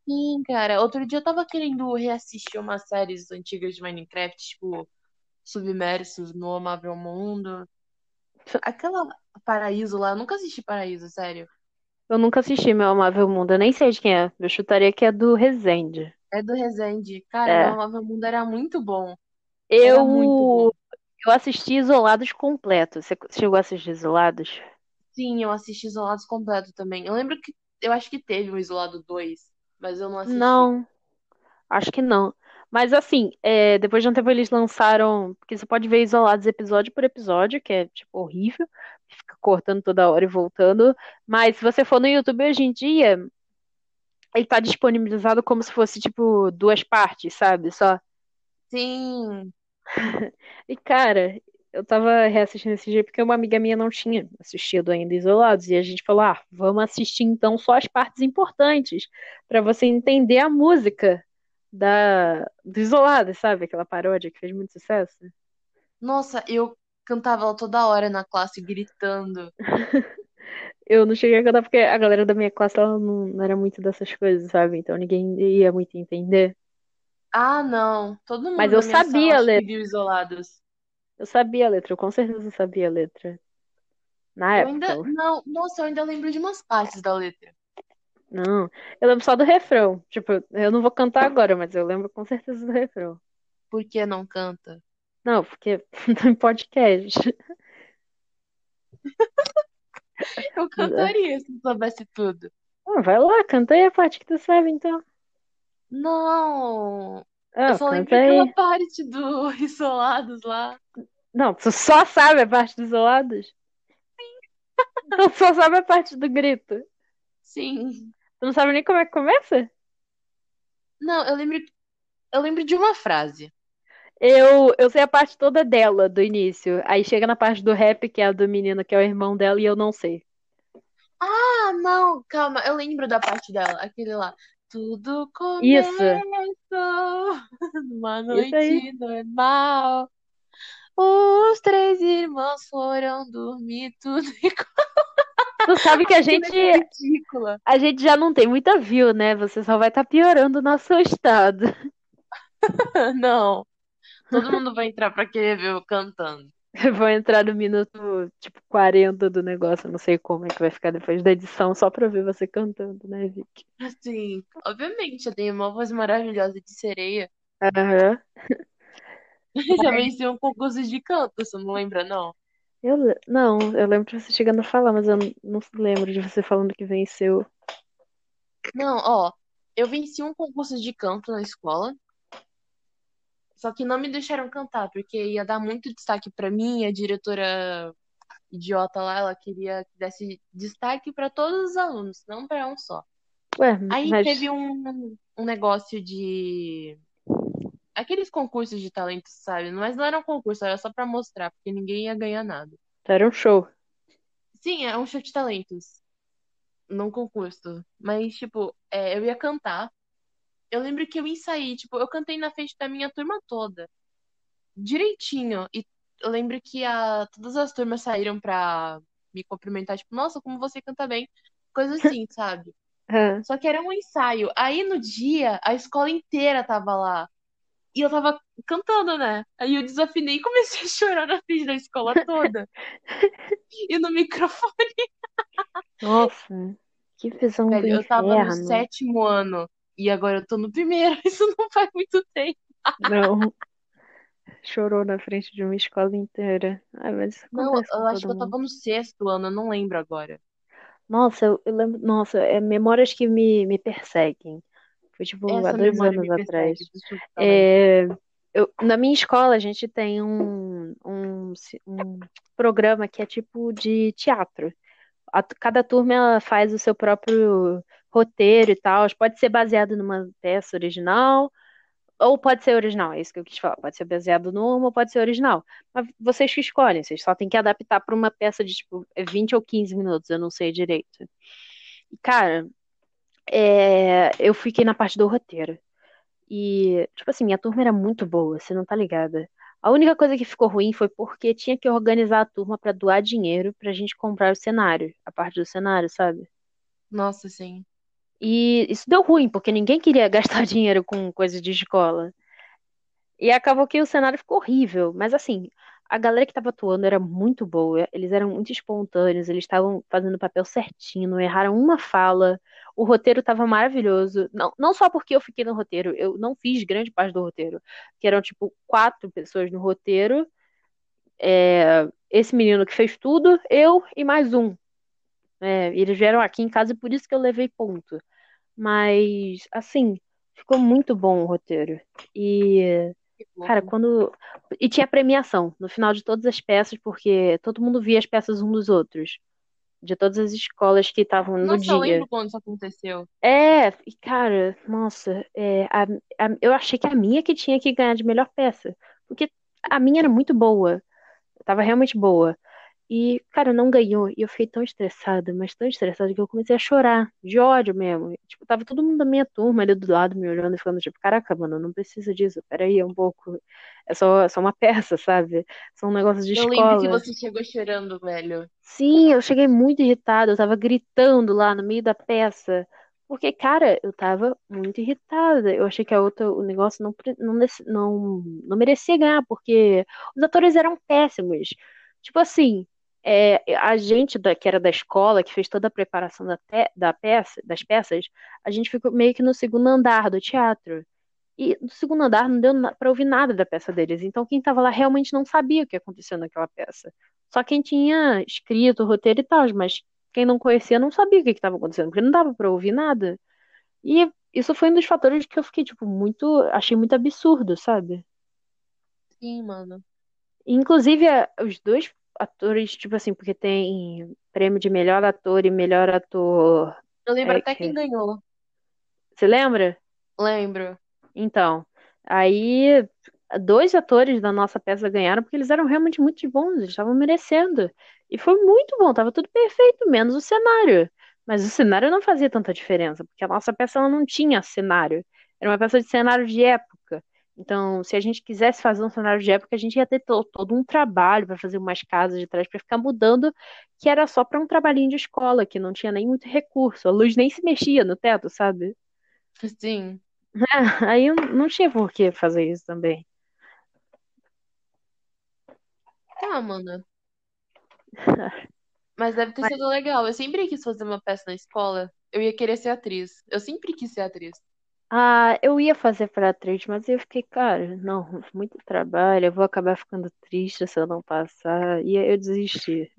[SPEAKER 1] Sim, cara. Outro dia eu tava querendo reassistir umas séries antigas de Minecraft, tipo Submersos no Amável Mundo. Aquela Paraíso lá, eu nunca assisti Paraíso, sério.
[SPEAKER 2] Eu nunca assisti Meu Amável Mundo, eu nem sei de quem é. Eu chutaria que é do Resende.
[SPEAKER 1] É do Resende. Cara, meu
[SPEAKER 2] É.
[SPEAKER 1] Amável Mundo era muito bom. Era muito bom.
[SPEAKER 2] Eu, assisti Isolados completo. Você chegou a assistir Isolados?
[SPEAKER 1] Sim, eu assisti Isolados completo também. Eu lembro que eu acho que teve um Isolado 2, mas eu não assisti.
[SPEAKER 2] Não, acho que não. Mas assim, é, depois de um tempo eles lançaram. Porque você pode ver Isolados episódio por episódio, que é tipo horrível. Fica cortando toda hora e voltando. Mas se você for no YouTube hoje em dia, ele tá disponibilizado como se fosse tipo duas partes, sabe? Só.
[SPEAKER 1] Sim.
[SPEAKER 2] E, cara, eu tava reassistindo esse dia porque uma amiga minha não tinha assistido ainda Isolados. E a gente falou: ah, vamos assistir então só as partes importantes, pra você entender a música da do Isolados, sabe? Aquela paródia que fez muito sucesso.
[SPEAKER 1] Nossa, eu cantava ela toda hora na classe gritando.
[SPEAKER 2] Eu não cheguei a cantar porque a galera da minha classe ela não, não era muito dessas coisas, sabe? Então ninguém ia muito entender.
[SPEAKER 1] Ah, não. Todo
[SPEAKER 2] Mas
[SPEAKER 1] mundo
[SPEAKER 2] eu
[SPEAKER 1] minha sala
[SPEAKER 2] sabia a letra.
[SPEAKER 1] viu Isolados.
[SPEAKER 2] Eu sabia a letra, eu com certeza sabia a letra. Na
[SPEAKER 1] Eu
[SPEAKER 2] época.
[SPEAKER 1] ainda. Não, nossa, eu ainda lembro de umas partes da letra.
[SPEAKER 2] Não, eu lembro só do refrão. Tipo, eu não vou cantar agora, mas eu lembro com certeza do refrão.
[SPEAKER 1] Por que não canta?
[SPEAKER 2] Não, porque não em podcast.
[SPEAKER 1] Eu cantaria se eu soubesse tudo.
[SPEAKER 2] Ah, vai lá, canta aí a parte que tu sabe, então.
[SPEAKER 1] Não. Eu
[SPEAKER 2] Ah,
[SPEAKER 1] só lembro aquela parte do Isolados lá.
[SPEAKER 2] Não, tu só sabe a parte dos isolados? Tu só sabe a parte do grito.
[SPEAKER 1] Sim.
[SPEAKER 2] Tu não sabe nem como é que começa?
[SPEAKER 1] Não, eu lembro. Eu lembro de uma frase.
[SPEAKER 2] Eu, eu sei a parte toda dela, do início. Aí chega na parte do rap, que é a do menino, que é o irmão dela, e eu não sei.
[SPEAKER 1] Ah, não, calma, eu lembro da parte dela, aquele lá. Tudo começou numa noite normal. Os três irmãos foram dormir tudo igual.
[SPEAKER 2] Tu sabe que a gente,
[SPEAKER 1] é ridícula.
[SPEAKER 2] a gente já não tem muita view, né? Você só vai estar piorando o nosso estado.
[SPEAKER 1] Não, todo mundo vai entrar pra querer ver eu cantando.
[SPEAKER 2] Vou entrar no minuto, tipo, 40 do negócio. Não sei como é que vai ficar depois da edição, só pra ver você cantando, né, Vicky?
[SPEAKER 1] Assim, obviamente, eu tenho uma voz maravilhosa de sereia.
[SPEAKER 2] Aham.
[SPEAKER 1] Já venci um concurso de canto, você não lembra, não?
[SPEAKER 2] Eu, não, eu lembro de você chegando a falar, mas eu não, não lembro de você falando que venceu.
[SPEAKER 1] Não, ó, eu venci um concurso de canto na escola. Só que não me deixaram cantar, porque ia dar muito destaque pra mim, a diretora idiota lá, ela queria que desse destaque pra todos os alunos, não pra um só.
[SPEAKER 2] Ué,
[SPEAKER 1] Aí
[SPEAKER 2] mas.
[SPEAKER 1] teve um, um negócio de aqueles concursos de talentos, sabe? Mas não era um concurso, era só pra mostrar, porque ninguém ia ganhar nada.
[SPEAKER 2] Era um show.
[SPEAKER 1] Sim, é um show de talentos, não concurso. Mas, tipo, é, eu ia cantar. Eu lembro que eu ensaiei, tipo, eu cantei na frente da minha turma toda. direitinho. E eu lembro que a, todas as turmas saíram pra me cumprimentar, tipo, nossa, como você canta bem. Coisa assim, sabe?
[SPEAKER 2] Ah,
[SPEAKER 1] Só que era um ensaio. Aí no dia, a escola inteira tava lá. E eu tava cantando, né? Aí eu desafinei e comecei a chorar na frente da escola toda. E no microfone.
[SPEAKER 2] Nossa, que visão do
[SPEAKER 1] Velho, eu tava no
[SPEAKER 2] inferno.
[SPEAKER 1] sétimo ano. E agora eu tô no primeiro. Isso não faz muito tempo.
[SPEAKER 2] Não, chorou na frente de uma escola inteira. Ai, mas isso
[SPEAKER 1] Não,
[SPEAKER 2] acontece
[SPEAKER 1] eu acho que eu
[SPEAKER 2] mundo.
[SPEAKER 1] tava no sexto ano, eu não lembro agora.
[SPEAKER 2] Nossa, eu, eu lembro. Nossa, é memórias que me, me perseguem. Foi tipo há
[SPEAKER 1] Essa
[SPEAKER 2] dois
[SPEAKER 1] memória
[SPEAKER 2] anos atrás.
[SPEAKER 1] eu.
[SPEAKER 2] É, eu, na minha escola, a gente tem um, um, um programa que é tipo de teatro. A- cada turma faz o seu próprio roteiro e tal. Pode ser baseado numa peça original, ou pode ser original, é isso que eu quis falar. Pode ser baseado numa, ou pode ser original. Mas vocês que escolhem, vocês só tem que adaptar para uma peça de tipo é 20 ou 15 minutos, eu não sei direito. Cara, é, eu fiquei na parte do roteiro. E, tipo assim, minha turma era muito boa, você não tá ligada. A única coisa que ficou ruim foi porque tinha que organizar a turma pra doar dinheiro pra gente comprar o cenário, a parte do cenário, sabe?
[SPEAKER 1] Nossa, sim.
[SPEAKER 2] E isso deu ruim, porque ninguém queria gastar dinheiro com coisa de escola. E acabou que o cenário ficou horrível. Mas assim, a galera que tava atuando era muito boa. Eles eram muito espontâneos, eles estavam fazendo o papel certinho, não erraram uma fala. O roteiro tava maravilhoso. Não, não só porque eu fiquei no roteiro, eu não fiz grande parte do roteiro. Que eram, tipo, quatro pessoas no roteiro. É, esse menino que fez tudo, eu e mais um. É, eles vieram aqui em casa e por isso que eu levei ponto. Mas, assim, ficou muito bom o roteiro. E. Cara, quando. E tinha premiação no final de todas as peças, porque todo mundo via as peças um dos outros, de todas as escolas que estavam no
[SPEAKER 1] Nossa, eu
[SPEAKER 2] dia.
[SPEAKER 1] lembro quando isso aconteceu.
[SPEAKER 2] É, e cara, nossa, é, a- a- eu achei que a minha que tinha que ganhar de melhor peça, porque a minha era muito boa, tava realmente boa. E, cara, não ganhou. E eu fiquei tão estressada, mas tão estressada que eu comecei a chorar, de ódio mesmo. Tipo, tava todo mundo da minha turma ali do lado me olhando e falando, tipo, caraca, mano, não precisa disso, peraí, é um pouco. É só, é só uma peça, sabe? São negócios de
[SPEAKER 1] Eu lembro que
[SPEAKER 2] escola.
[SPEAKER 1] você chegou chorando, velho.
[SPEAKER 2] Sim, eu cheguei muito irritada, eu tava gritando lá no meio da peça. Porque, cara, eu tava muito irritada. Eu achei que a outra, o negócio não, não, não, não merecia ganhar, porque os atores eram péssimos. Tipo assim, é, a gente da, que era da escola, que fez toda a preparação da, te- da peça, das peças, a gente ficou meio que no segundo andar do teatro. E no segundo andar não deu pra ouvir nada da peça deles. Então quem tava lá realmente não sabia o que aconteceu naquela peça. Só quem tinha escrito o roteiro e tal, mas quem não conhecia não sabia o que estava acontecendo, porque não dava pra ouvir nada. E isso foi um dos fatores que eu fiquei, tipo, muito. Achei muito absurdo, sabe?
[SPEAKER 1] Sim, mano.
[SPEAKER 2] Inclusive, os dois atores, tipo assim, porque tem prêmio de melhor ator e melhor ator.
[SPEAKER 1] Eu lembro
[SPEAKER 2] É,
[SPEAKER 1] até quem
[SPEAKER 2] que...
[SPEAKER 1] ganhou.
[SPEAKER 2] Você lembra?
[SPEAKER 1] Lembro.
[SPEAKER 2] Então, aí dois atores da nossa peça ganharam porque eles eram realmente muito bons, eles estavam merecendo. E foi muito bom, tava tudo perfeito, menos o cenário. Mas o cenário não fazia tanta diferença, porque a nossa peça ela não tinha cenário. Era uma peça de cenário de época. Então, se a gente quisesse fazer um cenário de época, a gente ia ter to- todo um trabalho para fazer umas casas de trás para ficar mudando, que era só para um trabalhinho de escola, que não tinha nem muito recurso. A luz nem se mexia no teto, sabe?
[SPEAKER 1] Sim.
[SPEAKER 2] Aí eu não tinha por que fazer isso também.
[SPEAKER 1] Tá, mano. Mas deve ter
[SPEAKER 2] Mas,
[SPEAKER 1] sido legal. Eu sempre quis fazer uma peça na escola. Eu ia querer ser atriz. Eu sempre quis ser atriz.
[SPEAKER 2] Ah, eu ia fazer para atriz, mas eu fiquei, cara, não, muito trabalho, eu vou acabar ficando triste se eu não passar. E aí eu desisti.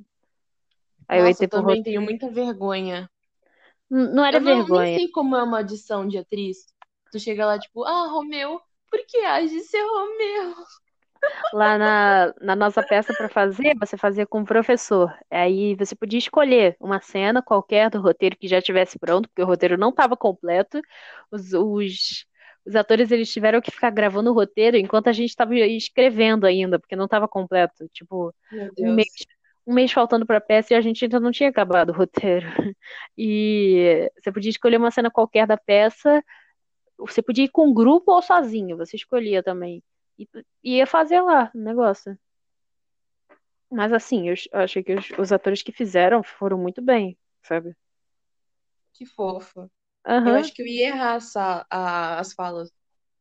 [SPEAKER 2] Aí eu
[SPEAKER 1] Nossa, eu
[SPEAKER 2] pro
[SPEAKER 1] também tenho muita vergonha.
[SPEAKER 2] N- Não era
[SPEAKER 1] Eu não nem
[SPEAKER 2] vergonha.
[SPEAKER 1] sei como é uma audição de atriz. Tu chega lá, tipo, ah, Romeu, por que de ser Romeu?
[SPEAKER 2] Lá na, na nossa peça para fazer, você fazia com o professor. Aí você podia escolher uma cena qualquer do roteiro que já estivesse pronto, porque o roteiro não estava completo. Os, os, os atores eles tiveram que ficar gravando o roteiro enquanto a gente estava escrevendo ainda, porque não estava completo. Tipo, um mês, um mês faltando para a peça e a gente ainda não tinha acabado o roteiro. E você podia escolher uma cena qualquer da peça. Você podia ir com um grupo ou sozinho, você escolhia também. E ia fazer lá o negócio. Mas assim, eu eu achei que os, os atores que fizeram foram muito bem, sabe?
[SPEAKER 1] Que fofo. Eu
[SPEAKER 2] Aham.
[SPEAKER 1] acho que eu ia errar essa, a- as falas.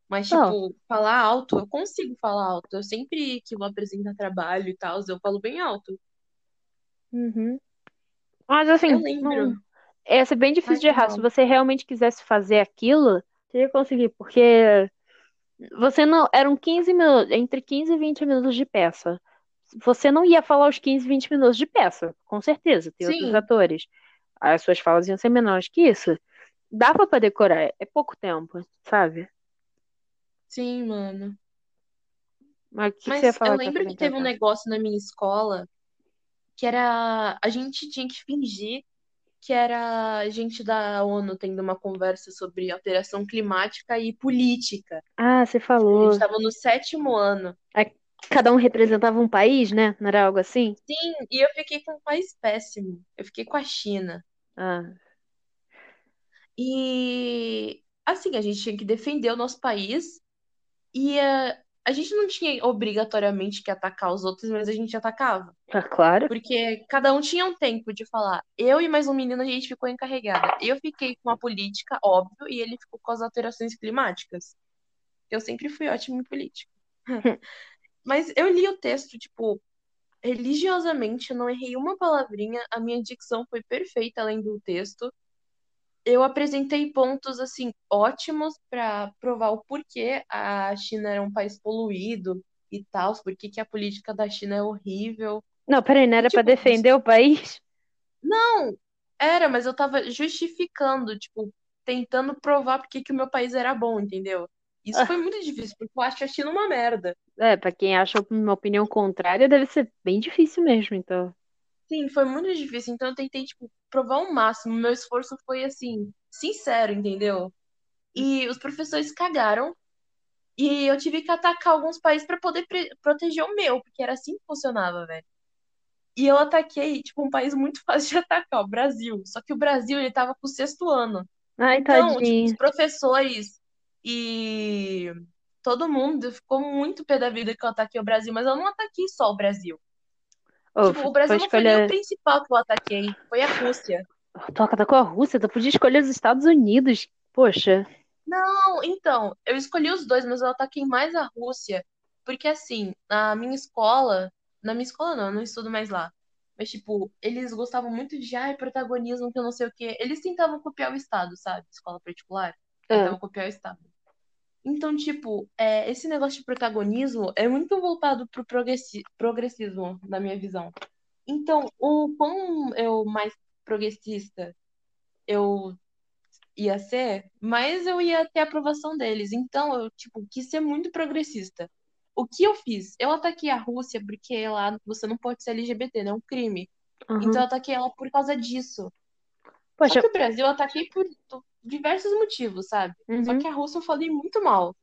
[SPEAKER 1] Mas,
[SPEAKER 2] Não.
[SPEAKER 1] tipo, falar alto, eu consigo falar alto. Eu sempre que vou apresentar trabalho e tal, eu falo bem alto.
[SPEAKER 2] Uhum. Mas
[SPEAKER 1] Eu
[SPEAKER 2] assim, não,
[SPEAKER 1] lembro.
[SPEAKER 2] ia ser bem
[SPEAKER 1] Ai,
[SPEAKER 2] difícil de
[SPEAKER 1] foi
[SPEAKER 2] errar. Se
[SPEAKER 1] mal.
[SPEAKER 2] você realmente quisesse fazer aquilo, você ia conseguir, porque você não. Eram 15 minutos, entre 15 e 20 minutos de peça. Você não ia falar os 15, 20 minutos de peça, com certeza, tem outros
[SPEAKER 1] Sim,
[SPEAKER 2] atores. As suas falas iam ser menores que isso. Dá pra decorar, é pouco tempo, sabe?
[SPEAKER 1] sim, mano.
[SPEAKER 2] Mas que
[SPEAKER 1] Mas eu
[SPEAKER 2] falar que eu
[SPEAKER 1] lembro que teve um negócio na minha escola que era. A gente tinha que fingir que era gente da ONU tendo uma conversa sobre alteração climática e política.
[SPEAKER 2] Ah, você
[SPEAKER 1] Tipo, a gente
[SPEAKER 2] falou.
[SPEAKER 1] estava no sétimo ano.
[SPEAKER 2] Aí cada um representava um país, né? Não era algo assim?
[SPEAKER 1] Sim, e eu fiquei com um país péssimo. Eu fiquei com a China.
[SPEAKER 2] Ah,
[SPEAKER 1] E assim, a gente tinha que defender o nosso país e eh, a gente não tinha obrigatoriamente que atacar os outros, mas a gente atacava.
[SPEAKER 2] tá claro.
[SPEAKER 1] Porque cada um tinha um tempo de falar. Eu e mais um menino, a gente ficou encarregada. Eu fiquei com a política, óbvio, e ele ficou com as alterações climáticas. Eu sempre fui ótima em política. Mas eu li o texto, tipo, religiosamente, eu não errei uma palavrinha, a minha dicção foi perfeita além do texto. Eu apresentei pontos, assim, ótimos para provar o porquê a China era um país poluído e tal, por que a política da China é horrível.
[SPEAKER 2] Não, peraí, não era pra
[SPEAKER 1] tipo,
[SPEAKER 2] defender o país?
[SPEAKER 1] Não, era, mas eu tava justificando, tipo, tentando provar porque que o meu país era bom, entendeu? Isso foi muito difícil, porque eu acho a China uma merda.
[SPEAKER 2] É, pra quem acha uma opinião contrária, deve ser bem difícil mesmo, então.
[SPEAKER 1] Sim, foi muito difícil, então eu tentei, tipo, provar o máximo. Meu esforço foi, assim, sincero, entendeu? E os professores cagaram, e eu tive que atacar alguns países pra poder proteger o meu, porque era assim que funcionava, velho. E eu ataquei, tipo, um país muito fácil de atacar, o Brasil. Só que o Brasil, ele tava com o sexto ano.
[SPEAKER 2] Ai,
[SPEAKER 1] Então, tipo, os professores e todo mundo ficou muito pé da vida que eu ataquei o Brasil, mas eu não ataquei só o Brasil.
[SPEAKER 2] Ô,
[SPEAKER 1] Tipo, o Brasil não foi nem o
[SPEAKER 2] escolher.
[SPEAKER 1] principal que eu ataquei, foi a Rússia.
[SPEAKER 2] Toca tá com a Rússia, tu podia escolher os Estados Unidos. Poxa.
[SPEAKER 1] Não, então, eu escolhi os dois, mas eu ataquei mais a Rússia, porque assim, na minha escola, na minha escola não, eu não estudo mais lá. Mas, tipo, eles gostavam muito de, ai, protagonismo, que eu não sei o quê. Eles tentavam copiar o Estado, sabe? Escola particular.
[SPEAKER 2] Ah,
[SPEAKER 1] Tentavam copiar o Estado. Então, tipo, é, esse negócio de protagonismo é muito voltado pro progressi progressismo, na minha visão. Então, o quão eu mais progressista eu ia ser, mais eu ia ter a aprovação deles. Então, eu, tipo, quis ser muito progressista. O que eu fiz? Eu ataquei a Rússia porque lá você não pode ser LGBT, né? É um crime. Então,
[SPEAKER 2] aham.
[SPEAKER 1] eu ataquei ela por causa disso. Só
[SPEAKER 2] Poxa,
[SPEAKER 1] que o Brasil eu ataquei por diversos motivos, sabe? Só
[SPEAKER 2] uhum.
[SPEAKER 1] que a Rússia eu falei muito mal.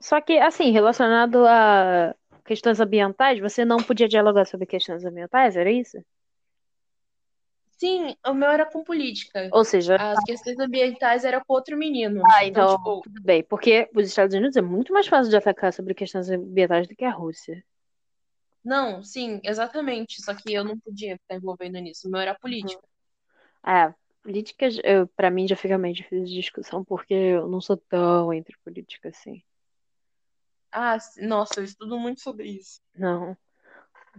[SPEAKER 2] Só que, assim, relacionado a questões ambientais, você não podia dialogar sobre questões ambientais, era isso?
[SPEAKER 1] Sim, o meu era com política.
[SPEAKER 2] Ou seja,
[SPEAKER 1] As questões ambientais eram com outro menino.
[SPEAKER 2] ah,
[SPEAKER 1] Então,
[SPEAKER 2] então,
[SPEAKER 1] tipo,
[SPEAKER 2] tudo bem. Porque os Estados Unidos é muito mais fácil de atacar sobre questões ambientais do que a Rússia.
[SPEAKER 1] não, sim, exatamente. Só que eu não podia ficar envolvendo nisso. O meu era
[SPEAKER 2] Uhum.
[SPEAKER 1] política.
[SPEAKER 2] É, política, pra mim, já fica meio difícil de discussão, porque eu não sou tão entre política assim.
[SPEAKER 1] Ah, nossa, eu estudo muito sobre isso.
[SPEAKER 2] Não,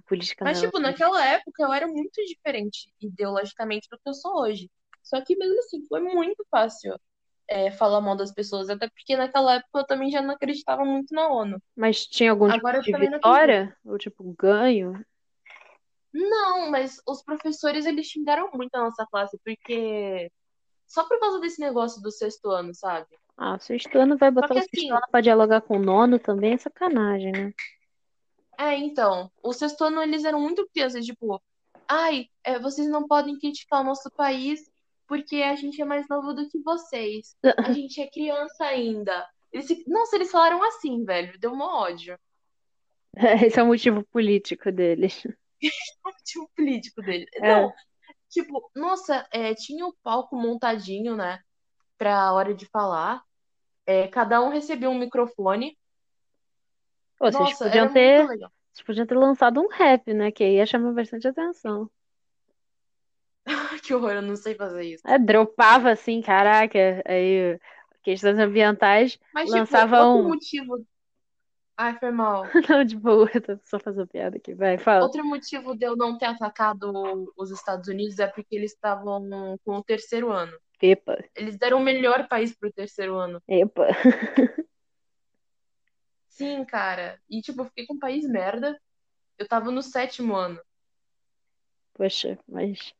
[SPEAKER 2] política
[SPEAKER 1] Mas,
[SPEAKER 2] não.
[SPEAKER 1] tipo, naquela época eu era muito diferente ideologicamente do que eu sou hoje. Só que mesmo assim, foi muito fácil é, falar mal das pessoas. Até porque naquela época eu também já não acreditava muito na ONU.
[SPEAKER 2] Mas tinha algum tipo
[SPEAKER 1] Agora eu
[SPEAKER 2] de vitória? Ou tipo, ganho?
[SPEAKER 1] Não, mas os professores eles xingaram muito a nossa classe, porque só por causa desse negócio do sexto ano, sabe?
[SPEAKER 2] Ah, o sexto ano vai botar o sexto
[SPEAKER 1] assim,
[SPEAKER 2] ano pra dialogar com o nono também, é sacanagem, né?
[SPEAKER 1] é, então, o sexto ano eles eram muito crianças, tipo, ai, é, vocês não podem criticar o nosso país porque a gente é mais novo do que vocês. A gente é criança ainda. Eles, se- nossa, eles falaram assim, velho, deu um ódio.
[SPEAKER 2] Esse é o motivo político deles.
[SPEAKER 1] Um político dele.
[SPEAKER 2] É.
[SPEAKER 1] Não, tipo, nossa, é, tinha o palco montadinho, né, pra hora de falar. É, cada um recebia um microfone.
[SPEAKER 2] Pô, vocês
[SPEAKER 1] Nossa,
[SPEAKER 2] podiam
[SPEAKER 1] era muito
[SPEAKER 2] ter. Vocês podiam ter lançado um rap, né? Que aí ia chamar bastante atenção.
[SPEAKER 1] Que horror, eu não sei fazer isso.
[SPEAKER 2] É, dropava assim, caraca. Aí, questões ambientais,
[SPEAKER 1] Mas, tipo,
[SPEAKER 2] lançava
[SPEAKER 1] outro
[SPEAKER 2] um.
[SPEAKER 1] motivo. Ai, foi mal.
[SPEAKER 2] Não, de boa, eu tô só fazendo piada aqui. Vai, fala.
[SPEAKER 1] Outro motivo de eu não ter atacado os Estados Unidos é porque eles estavam com o terceiro ano.
[SPEAKER 2] Epa,
[SPEAKER 1] Eles deram o melhor país pro terceiro ano.
[SPEAKER 2] epa.
[SPEAKER 1] Sim, cara. E, tipo, eu fiquei com um país merda. Eu tava no sétimo ano.
[SPEAKER 2] Poxa, mas.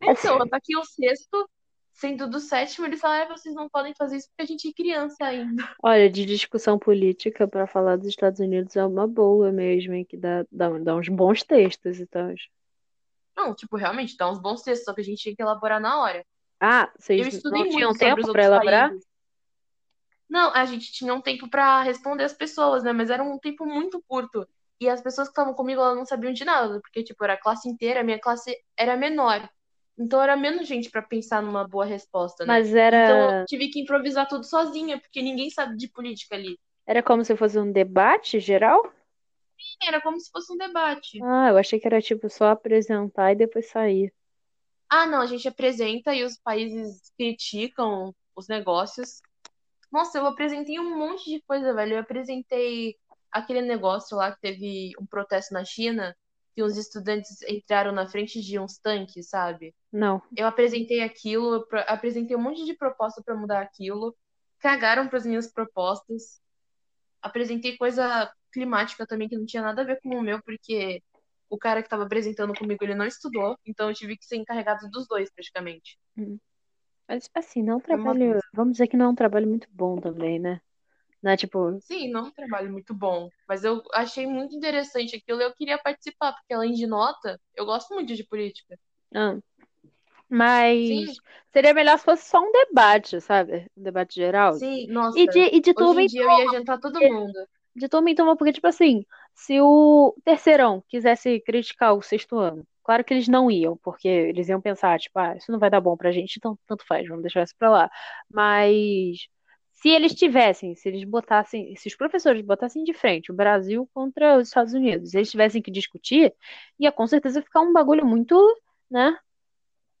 [SPEAKER 1] Então, eu ataquei o sexto, sendo do sétimo, eles falaram, ah, vocês não podem fazer isso porque a gente é criança ainda.
[SPEAKER 2] Olha, de discussão política pra falar dos Estados Unidos é uma boa mesmo, hein? Que dá, dá, dá uns bons textos e tal.
[SPEAKER 1] Não, tipo, realmente, dá uns bons textos, só que a gente tinha que elaborar na hora.
[SPEAKER 2] Ah, vocês não tinham tempo
[SPEAKER 1] outros
[SPEAKER 2] elaborar?
[SPEAKER 1] países. Não, a gente tinha um tempo pra responder as pessoas, né? Mas era um tempo muito curto. E as pessoas que estavam comigo, elas não sabiam de nada, porque, tipo, era a classe inteira, a minha classe era menor. Então era menos gente pra pensar numa boa resposta, né?
[SPEAKER 2] Mas
[SPEAKER 1] Então
[SPEAKER 2] era,
[SPEAKER 1] eu tive que improvisar tudo sozinha, porque ninguém sabe de política ali.
[SPEAKER 2] era como se fosse um debate geral?
[SPEAKER 1] Era como se fosse um debate.
[SPEAKER 2] Ah, eu achei que era tipo só apresentar e depois sair.
[SPEAKER 1] Ah, não, a gente apresenta e os países criticam os negócios. Nossa, eu apresentei um monte de coisa, velho. Eu apresentei aquele negócio lá que teve um protesto na China, que uns estudantes entraram na frente de uns tanques, sabe?
[SPEAKER 2] Não.
[SPEAKER 1] Eu apresentei aquilo, apresentei um monte de proposta pra mudar aquilo. Cagaram pras minhas propostas. Apresentei coisa climática também que não tinha nada a ver com o meu, porque o cara que tava apresentando comigo, ele não estudou, então eu tive que ser encarregado dos dois, praticamente.
[SPEAKER 2] Mas assim, não é um trabalho. Vamos dizer que não é um trabalho muito bom também, né? Não é tipo,
[SPEAKER 1] Sim, não é um trabalho muito bom, mas eu achei muito interessante aquilo e eu queria participar, porque além de nota, eu gosto muito de política.
[SPEAKER 2] ah, mas
[SPEAKER 1] Sim,
[SPEAKER 2] seria melhor se fosse só um debate, sabe? Um debate geral.
[SPEAKER 1] sim,
[SPEAKER 2] E
[SPEAKER 1] nossa,
[SPEAKER 2] de, e de turma
[SPEAKER 1] em dia eu ia jantar todo mundo.
[SPEAKER 2] de turma em turma, porque, tipo assim, se o terceirão quisesse criticar o sexto ano, claro que eles não iam, porque eles iam pensar, tipo, ah, isso não vai dar bom pra gente, então tanto faz, vamos deixar isso pra lá. Mas se eles tivessem, se eles botassem, se os professores botassem de frente o Brasil contra os Estados Unidos, eles tivessem que discutir, ia com certeza ficar um bagulho muito, né,
[SPEAKER 1] Sim,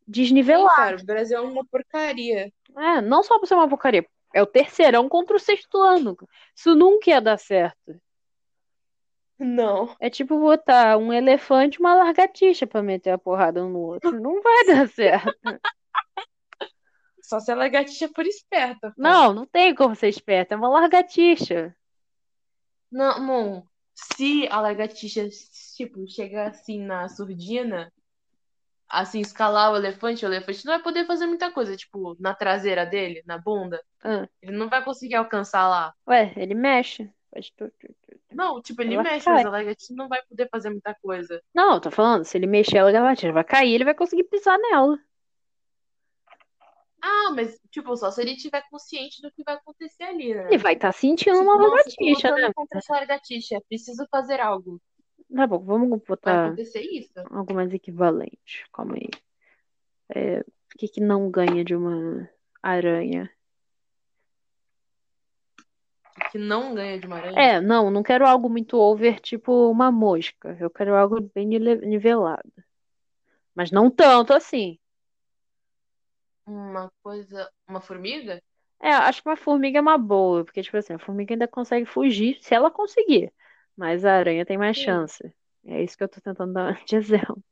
[SPEAKER 2] desnivelado.
[SPEAKER 1] cara, o Brasil é uma porcaria.
[SPEAKER 2] É, não só por ser uma porcaria, é o terceirão contra o sexto ano. Isso nunca ia dar certo.
[SPEAKER 1] Não.
[SPEAKER 2] É tipo botar um elefante e uma lagartixa pra meter a porrada um no outro. Não vai dar certo.
[SPEAKER 1] Só se a lagartixa for esperta, pô.
[SPEAKER 2] Não, não tem como ser esperto. É uma lagartixa.
[SPEAKER 1] Não, não. Se a lagartixa, tipo, chegar assim na surdina, assim, escalar o elefante, o elefante não vai poder fazer muita coisa, tipo, na traseira dele, na bunda.
[SPEAKER 2] Ah,
[SPEAKER 1] Ele não vai conseguir alcançar lá.
[SPEAKER 2] ué, ele mexe. Faz tu, tu, tu, tu.
[SPEAKER 1] Não, tipo, ele
[SPEAKER 2] Ela
[SPEAKER 1] mexe,
[SPEAKER 2] cai.
[SPEAKER 1] mas a lagartixa não vai poder fazer muita coisa.
[SPEAKER 2] Não, eu tô falando, se ele mexer, a lagartixa vai cair, ele vai conseguir pisar nela.
[SPEAKER 1] Ah, mas, tipo, só se ele tiver consciente do que vai acontecer ali, né?
[SPEAKER 2] Ele vai estar sentindo
[SPEAKER 1] Tipo,
[SPEAKER 2] uma lagartixa, né?
[SPEAKER 1] contra essa lagartixa, preciso fazer algo.
[SPEAKER 2] Tá bom, vamos
[SPEAKER 1] Vai
[SPEAKER 2] botar
[SPEAKER 1] acontecer isso.
[SPEAKER 2] algo mais equivalente. Calma aí. É, o que que não ganha de uma aranha?
[SPEAKER 1] Que não ganha de uma aranha.
[SPEAKER 2] É, não, não quero algo muito over, tipo uma mosca. Eu quero algo bem nivelado. Mas não tanto assim.
[SPEAKER 1] Uma coisa. Uma formiga?
[SPEAKER 2] É, acho que uma formiga é uma boa, porque, tipo assim, a formiga ainda consegue fugir, se ela conseguir. Mas a aranha tem mais
[SPEAKER 1] Sim.
[SPEAKER 2] chance. É isso que eu tô tentando dar de exemplo.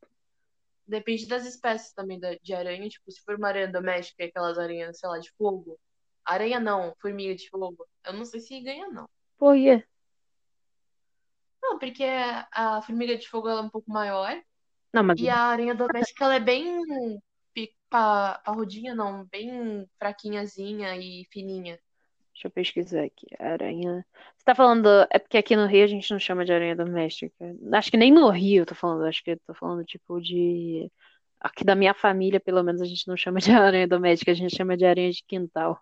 [SPEAKER 1] Depende das espécies também de aranha. Tipo, se for uma aranha doméstica, e aquelas aranhas, sei lá, de fogo. Aranha não, formiga de fogo. Eu não sei se ganha, não.
[SPEAKER 2] Por quê?
[SPEAKER 1] Não, porque a formiga de fogo ela é um pouco maior.
[SPEAKER 2] Não, mas
[SPEAKER 1] E a aranha doméstica ela é bem parrudinha, não, bem fraquinhazinha e fininha.
[SPEAKER 2] deixa eu pesquisar aqui. Aranha. Você tá falando. É porque aqui no Rio a gente não chama de aranha doméstica. Acho que nem no Rio eu tô falando. Acho que eu tô falando, tipo, de. Aqui da minha família, pelo menos, a gente não chama de aranha doméstica, a gente chama de aranha de quintal.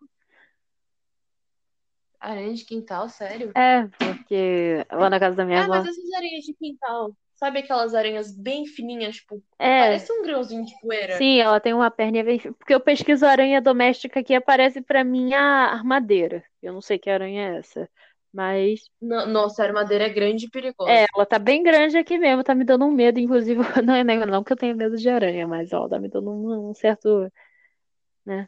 [SPEAKER 1] Aranha de quintal, sério?
[SPEAKER 2] É, porque lá na casa da minha
[SPEAKER 1] Ah,
[SPEAKER 2] avó.
[SPEAKER 1] mas essas aranhas de quintal, sabe aquelas aranhas bem fininhas, tipo,
[SPEAKER 2] É,
[SPEAKER 1] parece um grãozinho de poeira?
[SPEAKER 2] sim, ela tem uma perninha bem. Porque eu pesquiso aranha doméstica aqui, aparece pra mim a armadeira. Eu não sei que aranha é essa. Mas
[SPEAKER 1] No- Nossa, a armadeira é grande e
[SPEAKER 2] é,
[SPEAKER 1] perigosa.
[SPEAKER 2] ela tá bem grande aqui mesmo, tá me dando um medo, inclusive. Não é nem- não que eu tenha medo de aranha, mas ó, tá me dando um, um certo, né,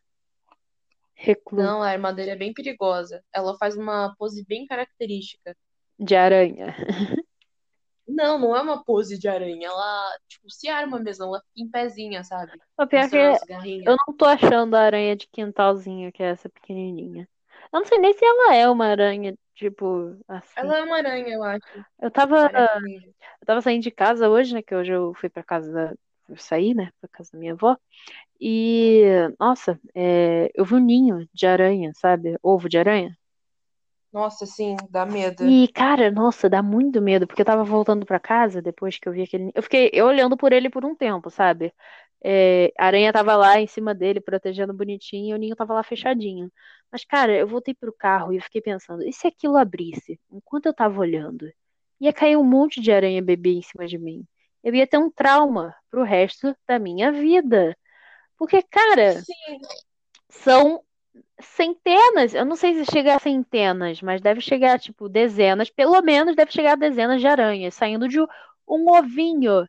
[SPEAKER 2] recluso
[SPEAKER 1] Não, a armadeira é bem perigosa. Ela faz uma pose bem característica.
[SPEAKER 2] de aranha.
[SPEAKER 1] Não, não é uma pose de aranha. Ela, tipo, se arma mesmo. Ela fica em pezinha, sabe?
[SPEAKER 2] O pior que é, eu não tô achando a aranha de quintalzinho, que é essa pequenininha. Eu não sei nem se ela é uma aranha, tipo, assim.
[SPEAKER 1] Ela é uma aranha, eu acho.
[SPEAKER 2] Eu tava,
[SPEAKER 1] mesmo.
[SPEAKER 2] eu tava saindo de casa hoje, né, que hoje eu fui pra casa da, eu saí, né, pra casa da minha avó. E, nossa, é, eu vi um ninho de aranha, sabe? Ovo de aranha.
[SPEAKER 1] Nossa, sim, dá medo.
[SPEAKER 2] E, cara, nossa, dá muito medo, porque eu tava voltando pra casa depois que eu vi aquele. Eu fiquei olhando por ele por um tempo, sabe? É, a aranha tava lá em cima dele, protegendo bonitinho, e o ninho tava lá fechadinho. Mas, cara, eu voltei pro carro e eu fiquei pensando, e se aquilo abrisse? Enquanto eu tava olhando, ia cair um monte de aranha bebê em cima de mim. Eu ia ter um trauma pro resto da minha vida. Porque, cara,
[SPEAKER 1] Sim.
[SPEAKER 2] são centenas, eu não sei se chega a centenas, mas deve chegar, tipo, dezenas, pelo menos deve chegar a dezenas de aranhas, saindo de um ovinho.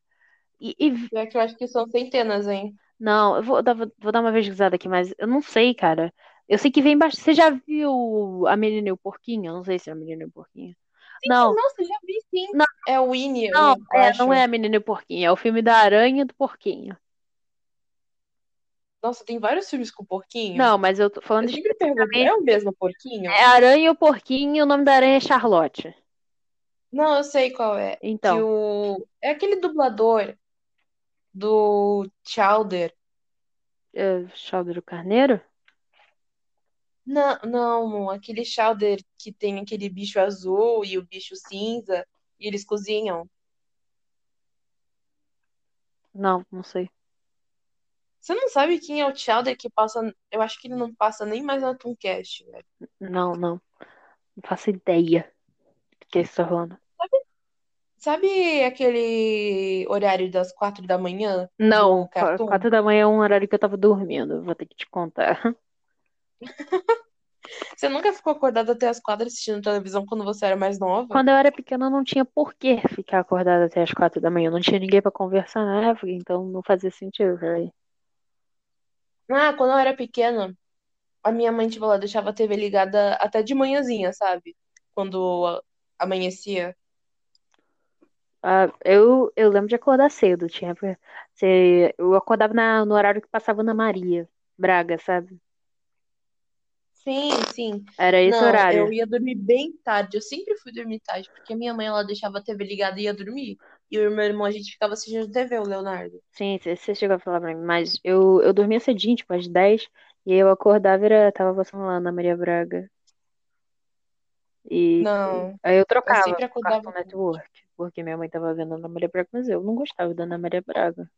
[SPEAKER 2] E, e-
[SPEAKER 1] Pior que eu acho que são centenas, hein?
[SPEAKER 2] não, eu vou dar, vou dar uma pesquisada aqui, mas eu não sei, cara. Eu sei que vem bastante. Você já viu a menina e o porquinho? Eu não sei se é a menina e o porquinho. Não,
[SPEAKER 1] Nossa, já vi sim.
[SPEAKER 2] Não.
[SPEAKER 1] É o Winnie,
[SPEAKER 2] não, é, não é a menina e o porquinho, é o filme da aranha e do porquinho.
[SPEAKER 1] Nossa, tem vários filmes com porquinho.
[SPEAKER 2] Não, mas eu tô falando
[SPEAKER 1] Eu sempre pergunto,
[SPEAKER 2] especificamente.
[SPEAKER 1] é o mesmo porquinho?
[SPEAKER 2] É aranha e o porquinho, e o nome da aranha é Charlotte.
[SPEAKER 1] Não, eu sei qual é.
[SPEAKER 2] Então,
[SPEAKER 1] o... É aquele dublador do Chowder.
[SPEAKER 2] é, Chaldro Carneiro?
[SPEAKER 1] Não, não, aquele chowder que tem aquele bicho azul e o bicho cinza e eles cozinham.
[SPEAKER 2] Não, não sei.
[SPEAKER 1] Você não sabe quem é o chowder que passa. Eu acho que ele não passa nem mais na Tooncast, velho.
[SPEAKER 2] Não, não. Não faço ideia do que você tá falando.
[SPEAKER 1] Sabe aquele horário das quatro da manhã
[SPEAKER 2] Não, quatro da manhã é um horário que eu tava dormindo. Vou ter que te contar.
[SPEAKER 1] Você nunca ficou acordado até as quatro assistindo televisão quando você era mais nova?
[SPEAKER 2] Quando eu era pequena, eu não tinha por que ficar acordada até as quatro da manhã. Não tinha ninguém pra conversar na época, então não fazia sentido, velho.
[SPEAKER 1] Ah, quando eu era pequena, a minha mãe, tipo, ela deixava a TV ligada até de manhãzinha, sabe? Quando amanhecia.
[SPEAKER 2] Ah, eu, eu lembro de acordar cedo. Tinha, você, eu acordava na- no horário que passava na Maria Braga, sabe?
[SPEAKER 1] Sim, sim.
[SPEAKER 2] Era esse
[SPEAKER 1] Não,
[SPEAKER 2] horário.
[SPEAKER 1] eu ia dormir bem tarde. Eu sempre fui dormir tarde, porque a minha mãe, ela deixava a TV ligada e ia dormir. E eu e meu irmão, a gente ficava assistindo TV, o Leonardo.
[SPEAKER 2] Sim, você chegou a falar pra mim, mas eu, eu dormia cedinho, tipo, às 10, e aí eu acordava e era, tava passando lá na Maria Braga. E
[SPEAKER 1] Não,
[SPEAKER 2] aí eu
[SPEAKER 1] eu
[SPEAKER 2] trocava
[SPEAKER 1] sempre
[SPEAKER 2] pro Cartoon
[SPEAKER 1] acordava.
[SPEAKER 2] Network, porque minha mãe tava vendo a Ana Maria Braga, mas eu não gostava da Ana Maria Braga.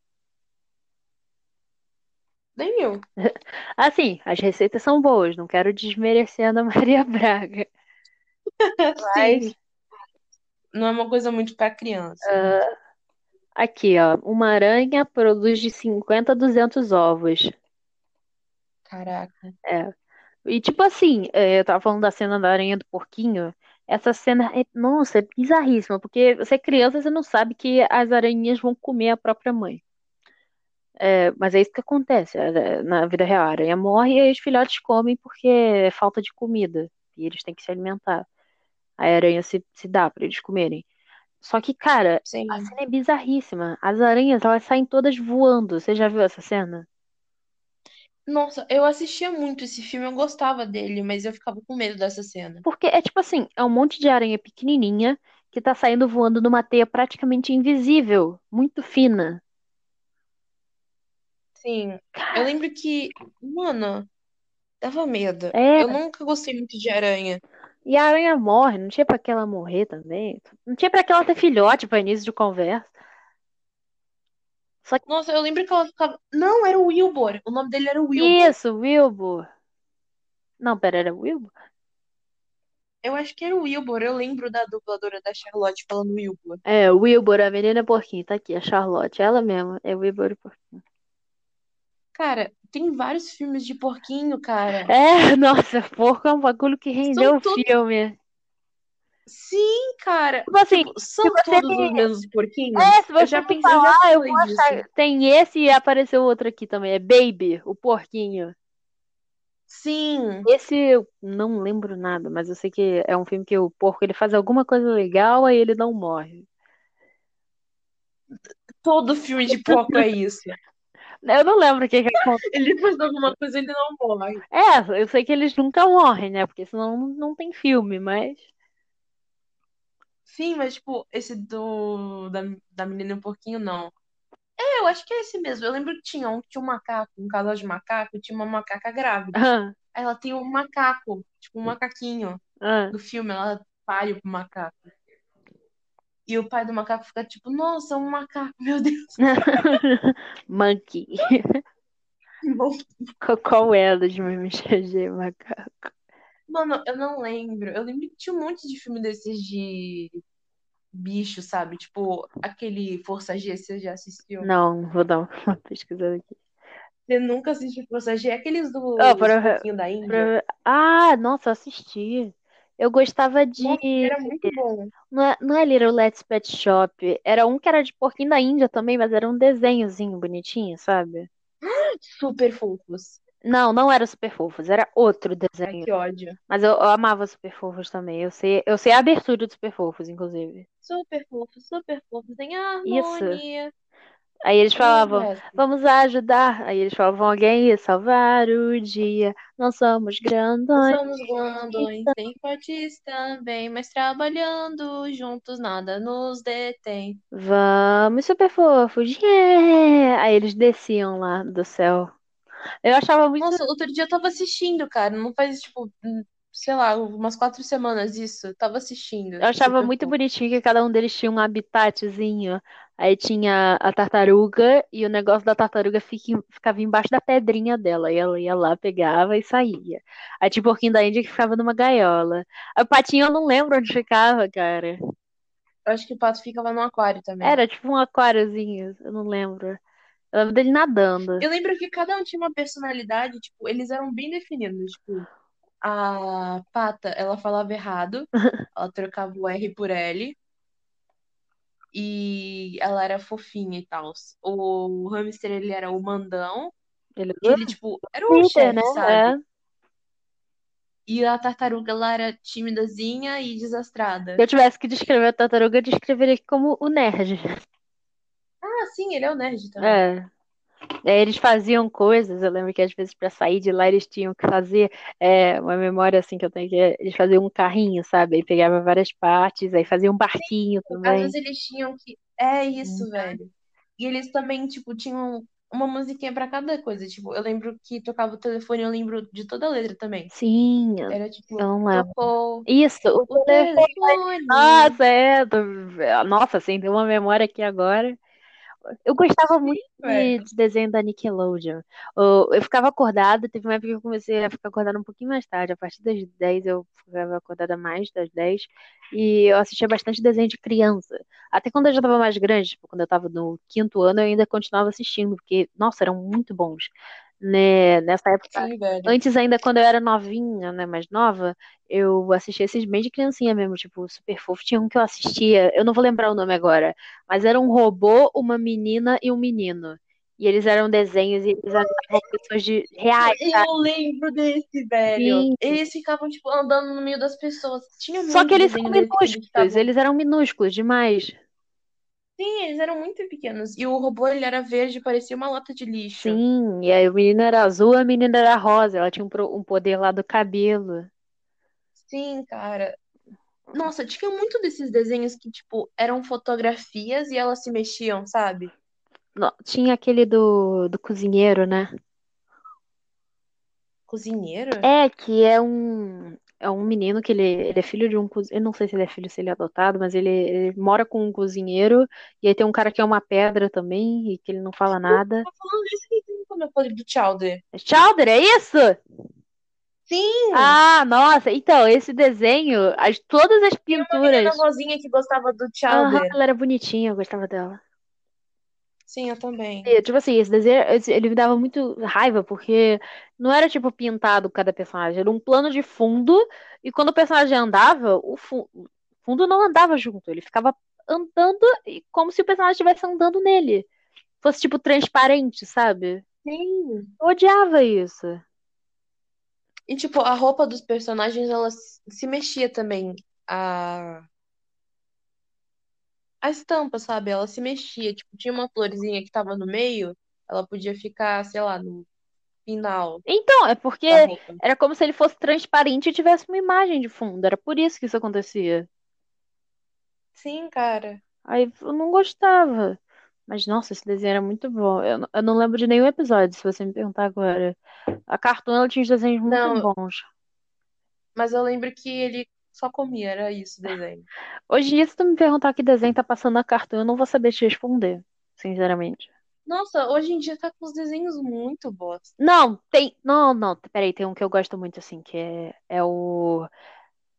[SPEAKER 1] Nem eu.
[SPEAKER 2] Assim, as receitas são boas, não quero desmerecer a Ana Maria Braga, mas
[SPEAKER 1] Sim, não é uma coisa muito pra criança.
[SPEAKER 2] ah, aqui, ó, uma aranha produz de 50 a 200 ovos.
[SPEAKER 1] Caraca.
[SPEAKER 2] É. E tipo assim, é, eu tava falando da cena da aranha do porquinho. Essa cena é, nossa, é bizarríssima, porque você é criança, você não sabe que as aranhas vão comer a própria mãe. É, mas é isso que acontece é, na vida real. A aranha morre e os filhotes comem porque é falta de comida. E eles têm que se alimentar. A aranha se, se dá pra eles comerem. Só que, cara,
[SPEAKER 1] Sim.
[SPEAKER 2] a cena é bizarríssima. As aranhas, elas saem todas voando. Você já viu essa cena?
[SPEAKER 1] Nossa, eu assistia muito esse filme, eu gostava dele, mas eu ficava com medo dessa cena.
[SPEAKER 2] Porque é tipo assim, é um monte de aranha pequenininha que tá saindo voando numa teia praticamente invisível, muito fina.
[SPEAKER 1] Sim, eu lembro que, mano, dava medo.
[SPEAKER 2] é.
[SPEAKER 1] Eu nunca gostei muito de aranha.
[SPEAKER 2] E a aranha morre, não tinha pra que ela morrer também. Não tinha pra que ela ter filhote pra início de conversa. Só que
[SPEAKER 1] Nossa, eu lembro que ela ficava. Não, era o Wilbur. O nome dele era Wilbur.
[SPEAKER 2] isso, Wilbur. Não, pera, era Wilbur?
[SPEAKER 1] Eu acho que era o Wilbur. Eu lembro da dubladora da Charlotte falando Wilbur.
[SPEAKER 2] É, Wilbur, a menina porquinho, tá aqui, a Charlotte, ela mesma, é Wilbur e porquinho.
[SPEAKER 1] Cara, tem vários filmes de porquinho, cara.
[SPEAKER 2] É, nossa, porco é um bagulho que rendeu o
[SPEAKER 1] todos.
[SPEAKER 2] filme.
[SPEAKER 1] Sim, cara.
[SPEAKER 2] Tipo assim,
[SPEAKER 1] Tipo, são todos os mesmos porquinhos?
[SPEAKER 2] É, se
[SPEAKER 1] Eu
[SPEAKER 2] você
[SPEAKER 1] já
[SPEAKER 2] for
[SPEAKER 1] pensei, eu já
[SPEAKER 2] eu vou achar. Tem esse e apareceu outro aqui também. É Baby, o porquinho.
[SPEAKER 1] Sim,
[SPEAKER 2] Esse eu não lembro nada, mas eu sei que é um filme que o porco ele faz alguma coisa legal, aí ele não morre.
[SPEAKER 1] todo filme de porco é isso.
[SPEAKER 2] Eu não lembro o que que acontece.
[SPEAKER 1] Ele faz alguma coisa, ele não morre.
[SPEAKER 2] É, eu sei que eles nunca morrem, né? Porque senão não, tem filme, mas.
[SPEAKER 1] Sim, mas tipo, esse do da, da menina e o porquinho, não. É, eu acho que é esse mesmo. Eu lembro que tinha um que tinha um macaco, um casal de macaco, e tinha uma macaca grávida. Aí ela tem um macaco, tipo um macaquinho.
[SPEAKER 2] ah.
[SPEAKER 1] No filme, ela pare o macaco. E o pai do macaco fica tipo, nossa, um macaco, meu Deus.
[SPEAKER 2] Monkey. Qual- Qual é a dos memes de macaco?
[SPEAKER 1] Mano, eu não lembro. Eu lembro que tinha um monte de filme desses de bicho, sabe? Tipo, aquele Força G, você já assistiu?
[SPEAKER 2] Não, vou dar uma pesquisada aqui.
[SPEAKER 1] Você nunca assistiu Força G? Aqueles do
[SPEAKER 2] Oh, pra-
[SPEAKER 1] da Índia?
[SPEAKER 2] Pra- Ah, nossa, eu assisti. Eu gostava de.
[SPEAKER 1] Nossa, era muito bom.
[SPEAKER 2] Não é, não é Little Let's Pet Shop. Era um que era de porquinho da Índia também, mas era um desenhozinho bonitinho, sabe?
[SPEAKER 1] Super fofos.
[SPEAKER 2] Não, não era Super Fofos, era outro
[SPEAKER 1] Ai,
[SPEAKER 2] desenho.
[SPEAKER 1] que ódio.
[SPEAKER 2] Mas eu, eu amava Super Fofos também. Eu sei, eu sei a abertura do Super Fofos, inclusive.
[SPEAKER 1] Super fofos, super fofos. Tem
[SPEAKER 2] Isso. Aí eles falavam, vamos ajudar. Aí eles falavam, alguém ia salvar o dia. Não somos
[SPEAKER 1] Nós
[SPEAKER 2] grandões.
[SPEAKER 1] somos grandões, tem fortes também, mas trabalhando juntos nada nos detém.
[SPEAKER 2] Vamos, super fofos. Yeah! Aí eles desciam lá do céu. Eu achava muito.
[SPEAKER 1] Nossa, outro dia eu tava assistindo, cara. Não faz, tipo, sei lá, umas quatro semanas isso. Eu tava assistindo.
[SPEAKER 2] Eu achava
[SPEAKER 1] Super
[SPEAKER 2] muito
[SPEAKER 1] fofo.
[SPEAKER 2] bonitinho que cada um deles tinha um habitatzinho. Aí tinha a tartaruga e o negócio da tartaruga fica- ficava embaixo da pedrinha dela. E ela ia lá, pegava e saía. Aí tinha o porquinho da Índia que ficava numa gaiola. O patinho eu não lembro onde ficava, cara.
[SPEAKER 1] Eu acho que o pato ficava no aquário também.
[SPEAKER 2] Era tipo um aquáriozinho, eu não lembro. Eu lembro dele nadando.
[SPEAKER 1] Eu lembro que cada um tinha uma personalidade, tipo, eles eram bem definidos. Tipo, a pata, ela falava errado, ela trocava o R por L. E ela era fofinha e tal. O hamster, ele era o mandão.
[SPEAKER 2] Ele
[SPEAKER 1] ele, tipo, era o
[SPEAKER 2] Líder,
[SPEAKER 1] chefe,
[SPEAKER 2] né?
[SPEAKER 1] sabe?
[SPEAKER 2] É.
[SPEAKER 1] E a tartaruga, ela era timidazinha e desastrada.
[SPEAKER 2] Se eu tivesse que descrever a tartaruga, eu descreveria como o nerd.
[SPEAKER 1] Ah, sim, ele é o nerd também.
[SPEAKER 2] É. Aí eles faziam coisas, eu lembro que às vezes pra sair de lá eles tinham que fazer é, uma memória assim que eu tenho que é, eles faziam um carrinho, sabe? Aí pegava várias partes, aí fazia um barquinho
[SPEAKER 1] Às
[SPEAKER 2] também.
[SPEAKER 1] vezes eles tinham que. É isso,
[SPEAKER 2] Hum.
[SPEAKER 1] velho. E eles também, tipo, tinham uma musiquinha pra cada coisa. Tipo, eu lembro que tocava o telefone, eu lembro de toda a letra também.
[SPEAKER 2] Sim,
[SPEAKER 1] Era tipo,
[SPEAKER 2] não lembro.
[SPEAKER 1] tocou
[SPEAKER 2] Isso, o
[SPEAKER 1] o
[SPEAKER 2] telefone.
[SPEAKER 1] telefone.
[SPEAKER 2] Nossa, é. tô- Nossa, assim, tem uma memória aqui agora. Eu gostava muito de, de desenho da Nickelodeon. Eu, eu ficava acordada, teve uma época que eu comecei a ficar acordada um pouquinho mais tarde. A partir das 10 eu ficava acordada mais das 10. E eu assistia bastante desenho de criança. Até quando eu já estava mais grande, tipo, quando eu estava no quinto ano, eu ainda continuava assistindo, porque, nossa, eram muito bons. Né? Nessa época,
[SPEAKER 1] Sim,
[SPEAKER 2] antes ainda quando eu era novinha, né, mais nova, eu assistia esses bem de criancinha mesmo, tipo, super fofo. Tinha um que eu assistia, eu não vou lembrar o nome agora, mas era um robô, uma menina e um menino. E eles eram desenhos e eles ajudavam pessoas de reais, sabe?
[SPEAKER 1] Eu lembro desse, velho.
[SPEAKER 2] Sim.
[SPEAKER 1] Eles ficavam, tipo, andando no meio das pessoas. Tinha
[SPEAKER 2] Só que eles
[SPEAKER 1] eles
[SPEAKER 2] minúsculos,
[SPEAKER 1] ficavam.
[SPEAKER 2] eles eram minúsculos demais.
[SPEAKER 1] Sim, eles eram muito pequenos. E o robô, ele era verde, parecia uma lata de lixo.
[SPEAKER 2] Sim, e aí o menino era azul, a menina era rosa. Ela tinha um, pro- um poder lá do cabelo.
[SPEAKER 1] Sim, cara. Nossa, tinha muito desses desenhos que, tipo, eram fotografias e elas se mexiam, sabe?
[SPEAKER 2] No- Tinha aquele do, do cozinheiro, né?
[SPEAKER 1] Cozinheiro?
[SPEAKER 2] É, que é um, é um menino que ele, ele é filho de um cozinheiro. Eu não sei se ele é filho, se ele é adotado, mas ele, ele mora com um cozinheiro. E aí tem um cara que é uma pedra também, e que ele não fala nada.
[SPEAKER 1] Tô falando isso que tem quando eu falei do Chowder.
[SPEAKER 2] Chowder, é isso?
[SPEAKER 1] Sim!
[SPEAKER 2] Ah, nossa, então, esse desenho, as, todas as
[SPEAKER 1] Tinha uma
[SPEAKER 2] pinturas.
[SPEAKER 1] menina rosinha que gostava do
[SPEAKER 2] Aham,
[SPEAKER 1] Chowder.
[SPEAKER 2] ela era bonitinha, eu gostava dela.
[SPEAKER 1] Sim, eu também.
[SPEAKER 2] E, tipo assim, esse desenho, esse- ele me dava muito raiva, porque não era, tipo, pintado cada personagem, era um plano de fundo, e quando o personagem andava, o fu- o fundo não andava junto, ele ficava andando e- como se o personagem estivesse andando nele. Fosse tipo transparente, sabe?
[SPEAKER 1] Sim.
[SPEAKER 2] Eu odiava isso.
[SPEAKER 1] E, tipo, a roupa dos personagens, ela se mexia também. A... a estampa, sabe? Ela se mexia. Tipo, tinha uma florzinha que tava no meio, ela podia ficar, sei lá, no final
[SPEAKER 2] Então, é porque era como se ele fosse transparente e tivesse uma imagem de fundo. Era por isso que isso acontecia.
[SPEAKER 1] Sim, cara.
[SPEAKER 2] Aí eu não gostava. Mas, nossa, esse desenho era muito bom. Eu, não- eu não lembro de nenhum episódio, se você me perguntar agora. A Cartoon, ela tinha uns desenhos muito
[SPEAKER 1] Não,
[SPEAKER 2] bons.
[SPEAKER 1] mas eu lembro que ele só comia, era isso o desenho.
[SPEAKER 2] Hoje em dia, se tu me perguntar que desenho tá passando na Cartoon, eu não vou saber te responder, sinceramente.
[SPEAKER 1] Nossa, hoje em dia tá com os desenhos muito bosta.
[SPEAKER 2] Não, tem. Não, não, peraí, tem um que eu gosto muito, assim, que é, é o.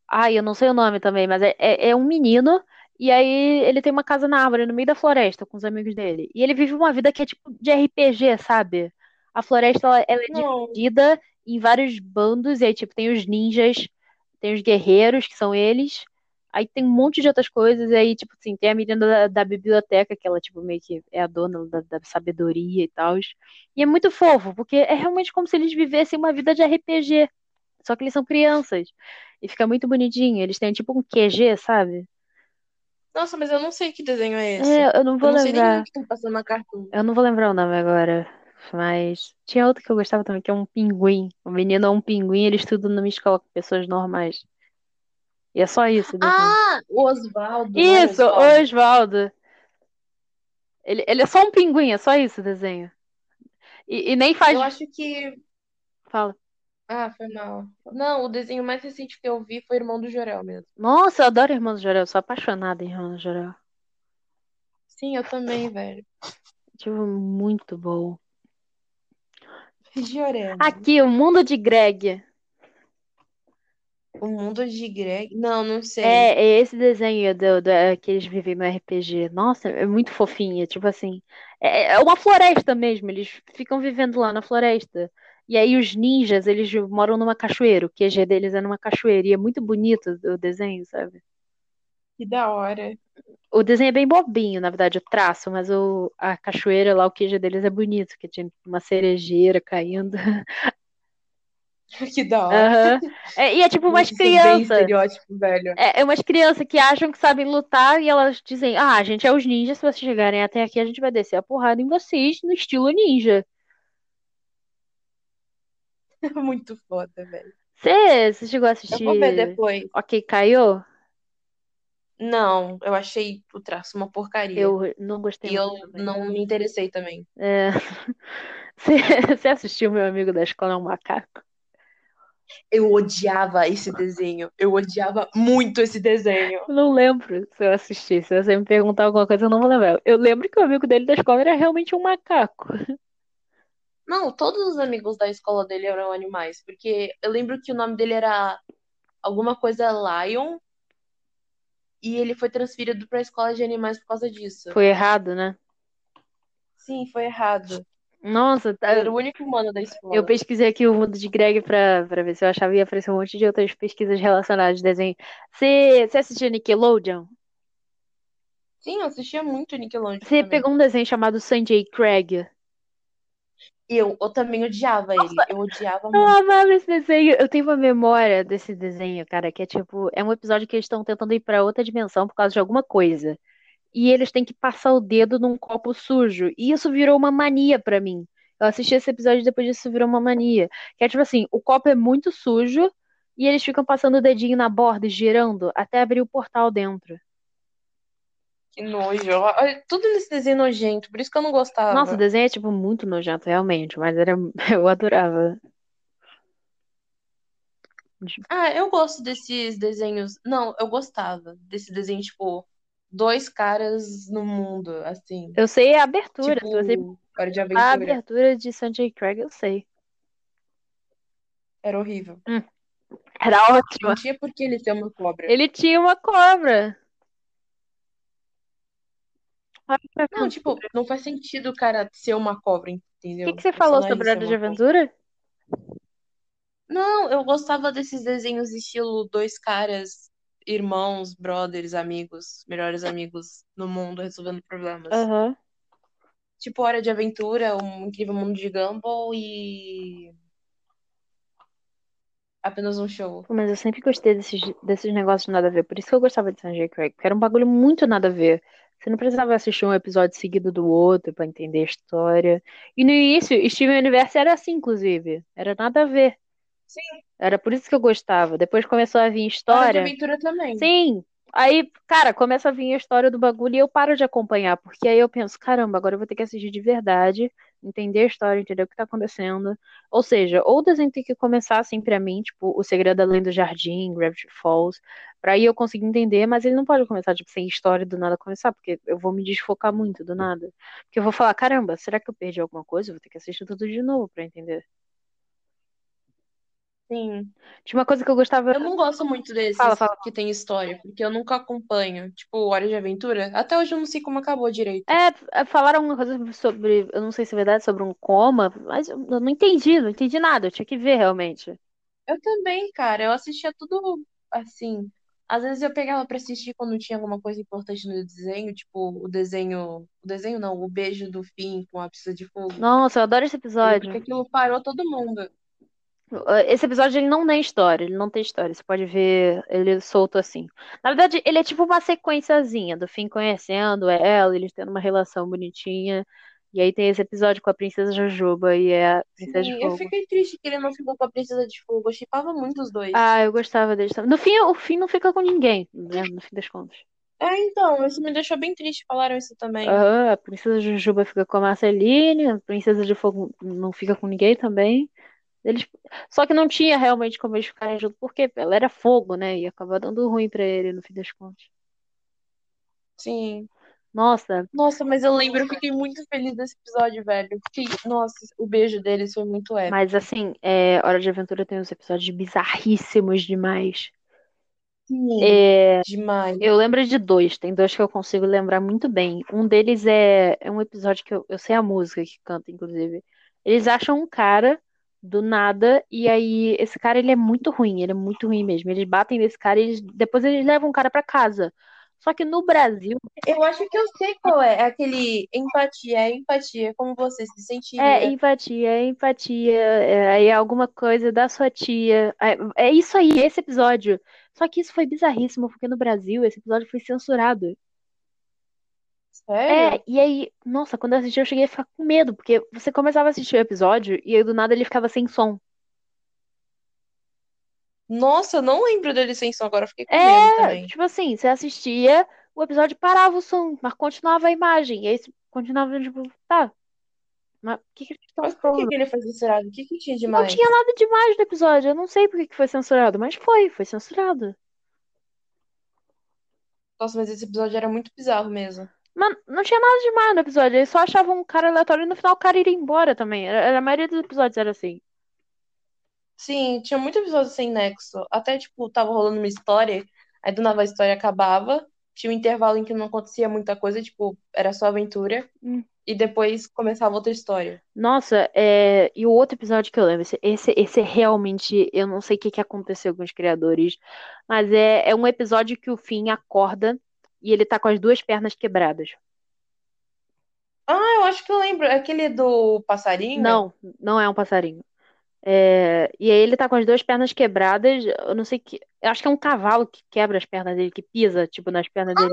[SPEAKER 2] Ai, eu não sei o nome também, mas é, é, é um menino. E aí ele tem uma casa na árvore, no meio da floresta, com os amigos dele. E ele vive uma vida que é tipo de RPG, sabe? A floresta, ela, ela é
[SPEAKER 1] Não,
[SPEAKER 2] dividida em vários bandos, e aí, tipo, tem os ninjas, tem os guerreiros, que são eles. Aí tem um monte de outras coisas, e aí, tipo assim, tem a menina da, da biblioteca, que ela, tipo, meio que é a dona da, da sabedoria e tal. E é muito fofo, porque é realmente como se eles vivessem uma vida de RPG. Só que eles são crianças. E fica muito bonitinho. Eles têm, tipo, um QG, sabe?
[SPEAKER 1] nossa, mas eu não sei que desenho é esse.
[SPEAKER 2] É, eu não
[SPEAKER 1] Eu
[SPEAKER 2] vou
[SPEAKER 1] não sei nenhum
[SPEAKER 2] lembrar.
[SPEAKER 1] que tá passando na Cartoon.
[SPEAKER 2] Eu não vou lembrar o nome agora. Mas tinha outro que eu gostava também, que é um pinguim. O menino é um pinguim, ele estuda numa escola com pessoas normais. E é só isso.
[SPEAKER 1] Ah, o Osvaldo, não era
[SPEAKER 2] Isso, o
[SPEAKER 1] Osvaldo?
[SPEAKER 2] Osvaldo. Ele, ele é só um pinguim, é só isso o desenho. E, e nem faz.
[SPEAKER 1] Eu acho que.
[SPEAKER 2] Fala.
[SPEAKER 1] Ah, foi mal. Não, o desenho mais recente que eu vi foi Irmão do Jorel mesmo.
[SPEAKER 2] Nossa, eu adoro Irmão do Jorel, eu sou apaixonada em Irmão do Jorel.
[SPEAKER 1] Sim, eu também, velho.
[SPEAKER 2] Tipo, muito bom. Aqui, o mundo de Greg.
[SPEAKER 1] O mundo de Greg. Não, não sei.
[SPEAKER 2] É, é esse desenho do, do- é, que eles vivem no RPG. Nossa, é muito fofinho. Tipo assim, é, é uma floresta mesmo. Eles ficam vivendo lá na floresta. E aí os ninjas, eles moram numa cachoeira. O QG deles é numa cachoeira. E é muito bonito o desenho, sabe?
[SPEAKER 1] Que da hora.
[SPEAKER 2] O desenho é bem bobinho, na verdade, o traço, mas o, a cachoeira lá, o QG deles é bonito, que tinha uma cerejeira caindo.
[SPEAKER 1] Que da hora.
[SPEAKER 2] Aham. É, e é tipo umas
[SPEAKER 1] é
[SPEAKER 2] crianças. É, é umas crianças que acham que sabem lutar e elas dizem: Ah, a gente é os ninjas, se vocês chegarem até aqui, a gente vai descer a porrada em vocês no estilo ninja.
[SPEAKER 1] Muito foda, velho.
[SPEAKER 2] Você você chegou a
[SPEAKER 1] Eu vou ver
[SPEAKER 2] assistir
[SPEAKER 1] depois.
[SPEAKER 2] Ok, caiu?
[SPEAKER 1] Não, eu achei o traço uma porcaria.
[SPEAKER 2] Eu não gostei
[SPEAKER 1] E eu
[SPEAKER 2] também.
[SPEAKER 1] não me interessei também.
[SPEAKER 2] É. Você você assistiu Meu Amigo da Escola é um Macaco?
[SPEAKER 1] Eu odiava esse desenho. Eu odiava muito esse desenho.
[SPEAKER 2] Não lembro se eu assisti. Se você me perguntar alguma coisa, eu não vou lembrar. Eu lembro que o amigo dele da escola era realmente um macaco.
[SPEAKER 1] Não, todos os amigos da escola dele eram animais, porque eu lembro que o nome dele era alguma coisa Lion e ele foi transferido para a escola de animais por causa disso.
[SPEAKER 2] Foi errado, né?
[SPEAKER 1] Sim, foi errado.
[SPEAKER 2] Nossa, tá-
[SPEAKER 1] Ele era o único humano da
[SPEAKER 2] eu
[SPEAKER 1] escola.
[SPEAKER 2] pesquisei aqui o mundo de Greg pra, pra ver se eu achava e ia aparecer um monte de outras pesquisas relacionadas a desenho. Você, você assistia Nickelodeon?
[SPEAKER 1] Sim, eu assistia muito Nickelodeon
[SPEAKER 2] Você pegou um desenho chamado Sanjay Craig?
[SPEAKER 1] Eu, eu também odiava ele. Eu odiava
[SPEAKER 2] Eu
[SPEAKER 1] muito.
[SPEAKER 2] amava esse desenho. Eu tenho uma memória desse desenho, cara, que é tipo, é um episódio que eles estão tentando ir pra outra dimensão por causa de alguma coisa. E eles têm que passar o dedo num copo sujo. E isso virou uma mania pra mim. Eu assisti esse episódio e depois disso virou uma mania. Que é tipo assim, o copo é muito sujo e eles ficam passando o dedinho na borda e girando até abrir o portal dentro.
[SPEAKER 1] Que nojo. Olha, Tudo nesse desenho é nojento, por isso que eu não gostava.
[SPEAKER 2] Nossa, o desenho é tipo muito nojento, realmente, mas era eu adorava.
[SPEAKER 1] Ah, eu gosto desses desenhos. Não, eu gostava desse desenho, tipo, dois caras no mundo, assim.
[SPEAKER 2] Eu sei a abertura,
[SPEAKER 1] Tipo,
[SPEAKER 2] você
[SPEAKER 1] Hora de
[SPEAKER 2] a
[SPEAKER 1] Aventura.
[SPEAKER 2] abertura de Sanjay Craig, eu sei.
[SPEAKER 1] Era horrível.
[SPEAKER 2] Era ótima.
[SPEAKER 1] Não tinha por que ele ser uma cobra.
[SPEAKER 2] Ele tinha uma cobra. Hora de
[SPEAKER 1] Não, tipo, não faz sentido o cara ser uma cobra,
[SPEAKER 2] O
[SPEAKER 1] entendeu?
[SPEAKER 2] que que você
[SPEAKER 1] O
[SPEAKER 2] falou sobre Hora de
[SPEAKER 1] uma cobra.
[SPEAKER 2] Aventura?
[SPEAKER 1] Não, eu gostava desses desenhos estilo dois caras irmãos, brothers, amigos, melhores amigos no mundo resolvendo problemas.
[SPEAKER 2] Aham.
[SPEAKER 1] Tipo Hora de Aventura, Um Incrível Mundo de Gumball e apenas um show.
[SPEAKER 2] Mas eu sempre gostei desses, desses negócios nada a ver. Por isso que eu gostava de Sanjay Craig, porque era um bagulho muito nada a ver. Você não precisava assistir um episódio seguido do outro pra entender a história. E no início, Steven Universe era assim, inclusive. Era nada a ver.
[SPEAKER 1] Sim,
[SPEAKER 2] Era por isso que eu gostava. Depois começou a vir
[SPEAKER 1] Hora de
[SPEAKER 2] história.
[SPEAKER 1] Aventura também.
[SPEAKER 2] Sim. Aí, cara, começa a vir a história do bagulho e eu paro de acompanhar, porque aí eu penso, caramba, agora eu vou ter que assistir de verdade, entender a história, entender o que tá acontecendo. Ou seja, ou o desenho tem que começar assim pra mim, tipo, O Segredo Além do Jardim, Gravity Falls, pra aí eu conseguir entender, mas ele não pode começar, tipo, sem história do nada começar, porque eu vou me desfocar muito do nada. Porque eu vou falar, caramba, será que eu perdi alguma coisa? Eu vou ter que assistir tudo de novo pra entender.
[SPEAKER 1] Sim.
[SPEAKER 2] Tinha uma coisa que eu gostava.
[SPEAKER 1] Eu não gosto muito desses
[SPEAKER 2] Fala, fala.
[SPEAKER 1] que tem história, porque eu nunca acompanho. Tipo, Hora de Aventura. Até hoje eu não sei como acabou direito.
[SPEAKER 2] É, é, falaram uma coisa sobre, eu não sei se é verdade, sobre um coma, mas eu não entendi, não entendi nada, eu tinha que ver realmente.
[SPEAKER 1] Eu também, cara. Eu assistia tudo assim. Às vezes eu pegava pra assistir quando tinha alguma coisa importante no desenho, tipo o desenho. O desenho não, o beijo do fim com a pista de fogo.
[SPEAKER 2] Nossa, eu adoro esse episódio.
[SPEAKER 1] aquilo parou todo mundo.
[SPEAKER 2] Esse episódio ele não tem história, ele não tem história, você pode ver ele solto assim. Na verdade, ele é tipo uma sequenciazinha do fim conhecendo ela, eles tendo uma relação bonitinha. E aí tem esse episódio com a Princesa Jujuba e é a Princesa de
[SPEAKER 1] Sim, eu
[SPEAKER 2] Fogo.
[SPEAKER 1] fiquei triste que ele não ficou com a Princesa de Fogo. Eu shippava muito os dois.
[SPEAKER 2] Ah, eu gostava deles também. No fim, o fim não fica com ninguém, né? No fim das contas.
[SPEAKER 1] É, então, isso me deixou bem triste. Falaram isso também.
[SPEAKER 2] Aham, a princesa Jujuba fica com a Marceline, a princesa de Fogo não fica com ninguém também. Eles... Só que não tinha realmente como eles ficarem juntos, porque ela era fogo, né? E acabou dando ruim pra ele no fim das contas.
[SPEAKER 1] Sim.
[SPEAKER 2] Nossa,
[SPEAKER 1] Nossa, mas eu lembro, eu fiquei muito feliz desse episódio, velho. Fiquei, nossa, o beijo deles foi muito épico.
[SPEAKER 2] mas assim, é, Hora de Aventura tem uns episódios bizarríssimos demais.
[SPEAKER 1] Sim,
[SPEAKER 2] É,
[SPEAKER 1] demais.
[SPEAKER 2] eu lembro de dois, tem dois que eu consigo lembrar muito bem. Um deles é, é um episódio que eu, eu sei a música que canta, inclusive. Eles acham um cara do nada, e aí esse cara ele é muito ruim, ele é muito ruim mesmo. Eles batem nesse cara e eles- depois eles levam o cara pra casa. Só que no Brasil,
[SPEAKER 1] Eu acho que eu sei qual é. É aquele empatia, é empatia, como você se
[SPEAKER 2] é
[SPEAKER 1] sentiria.
[SPEAKER 2] empatia, é empatia, é, é alguma coisa da sua tia. É, é isso aí, esse episódio. Só que isso foi bizarríssimo, porque no Brasil esse episódio foi censurado.
[SPEAKER 1] Sério?
[SPEAKER 2] É, e aí, nossa, quando eu assisti eu cheguei a ficar com medo, porque você começava a assistir o episódio e aí do nada ele ficava sem som.
[SPEAKER 1] Nossa, eu não lembro dele sem som, agora eu fiquei com medo
[SPEAKER 2] É,
[SPEAKER 1] também.
[SPEAKER 2] tipo assim, você assistia, o episódio parava o som, mas continuava a imagem. E aí você continuava, tipo, tá, mas o que que eles estão
[SPEAKER 1] Mas por que
[SPEAKER 2] falando?
[SPEAKER 1] que ele foi censurado? O que que tinha
[SPEAKER 2] Não
[SPEAKER 1] demais?
[SPEAKER 2] tinha nada demais no episódio. Eu não sei por que que foi censurado, mas foi, foi censurado.
[SPEAKER 1] Nossa, mas esse episódio era muito bizarro mesmo.
[SPEAKER 2] Mas não tinha nada demais no episódio. Eles só achavam um cara aleatório e no final o cara iria embora também. Era- A maioria dos episódios era assim.
[SPEAKER 1] Sim, tinha muito episódio sem nexo. Até, tipo, tava rolando uma história, aí do nada a história acabava, tinha um intervalo em que não acontecia muita coisa, tipo, era só aventura,
[SPEAKER 2] Hum.
[SPEAKER 1] e depois começava outra história.
[SPEAKER 2] Nossa, é... e o outro episódio que eu lembro, esse, esse, esse é realmente, eu não sei o que que aconteceu com os criadores, mas é, é um episódio que o Finn acorda e ele tá com as duas pernas quebradas.
[SPEAKER 1] Ah, eu acho que eu lembro. É Aquele do passarinho?
[SPEAKER 2] Não, não é um passarinho. É, E aí ele tá com as duas pernas quebradas, eu não sei que, eu acho que é um cavalo que quebra as pernas dele, que pisa, tipo, nas pernas dele.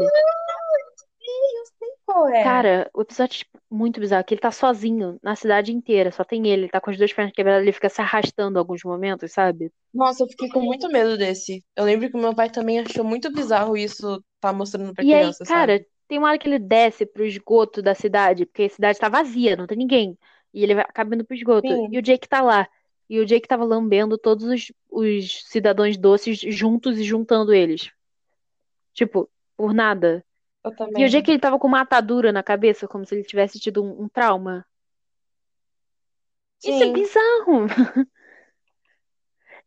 [SPEAKER 1] Sim, eu sei qual é.
[SPEAKER 2] Cara, o episódio é tipo, muito bizarro, que ele tá sozinho na cidade inteira, só tem ele, ele tá com as duas pernas quebradas, ele fica se arrastando alguns momentos, sabe?
[SPEAKER 1] Nossa, eu fiquei com muito medo desse. Eu lembro que o meu pai também achou muito bizarro isso tá mostrando pra
[SPEAKER 2] E aí,
[SPEAKER 1] criança,
[SPEAKER 2] cara,
[SPEAKER 1] sabe?
[SPEAKER 2] tem uma hora que ele desce pro esgoto da cidade, porque a cidade tá vazia, não tem ninguém. E ele vai acaba indo pro esgoto.
[SPEAKER 1] Sim.
[SPEAKER 2] E o Jake tá lá. E o Jake tava lambendo todos os, os cidadãos doces juntos e juntando eles. Tipo, por nada. E o. Jake ele tava com uma atadura na cabeça, como se ele tivesse tido um, um trauma. Isso é
[SPEAKER 1] Sim.
[SPEAKER 2] bizarro.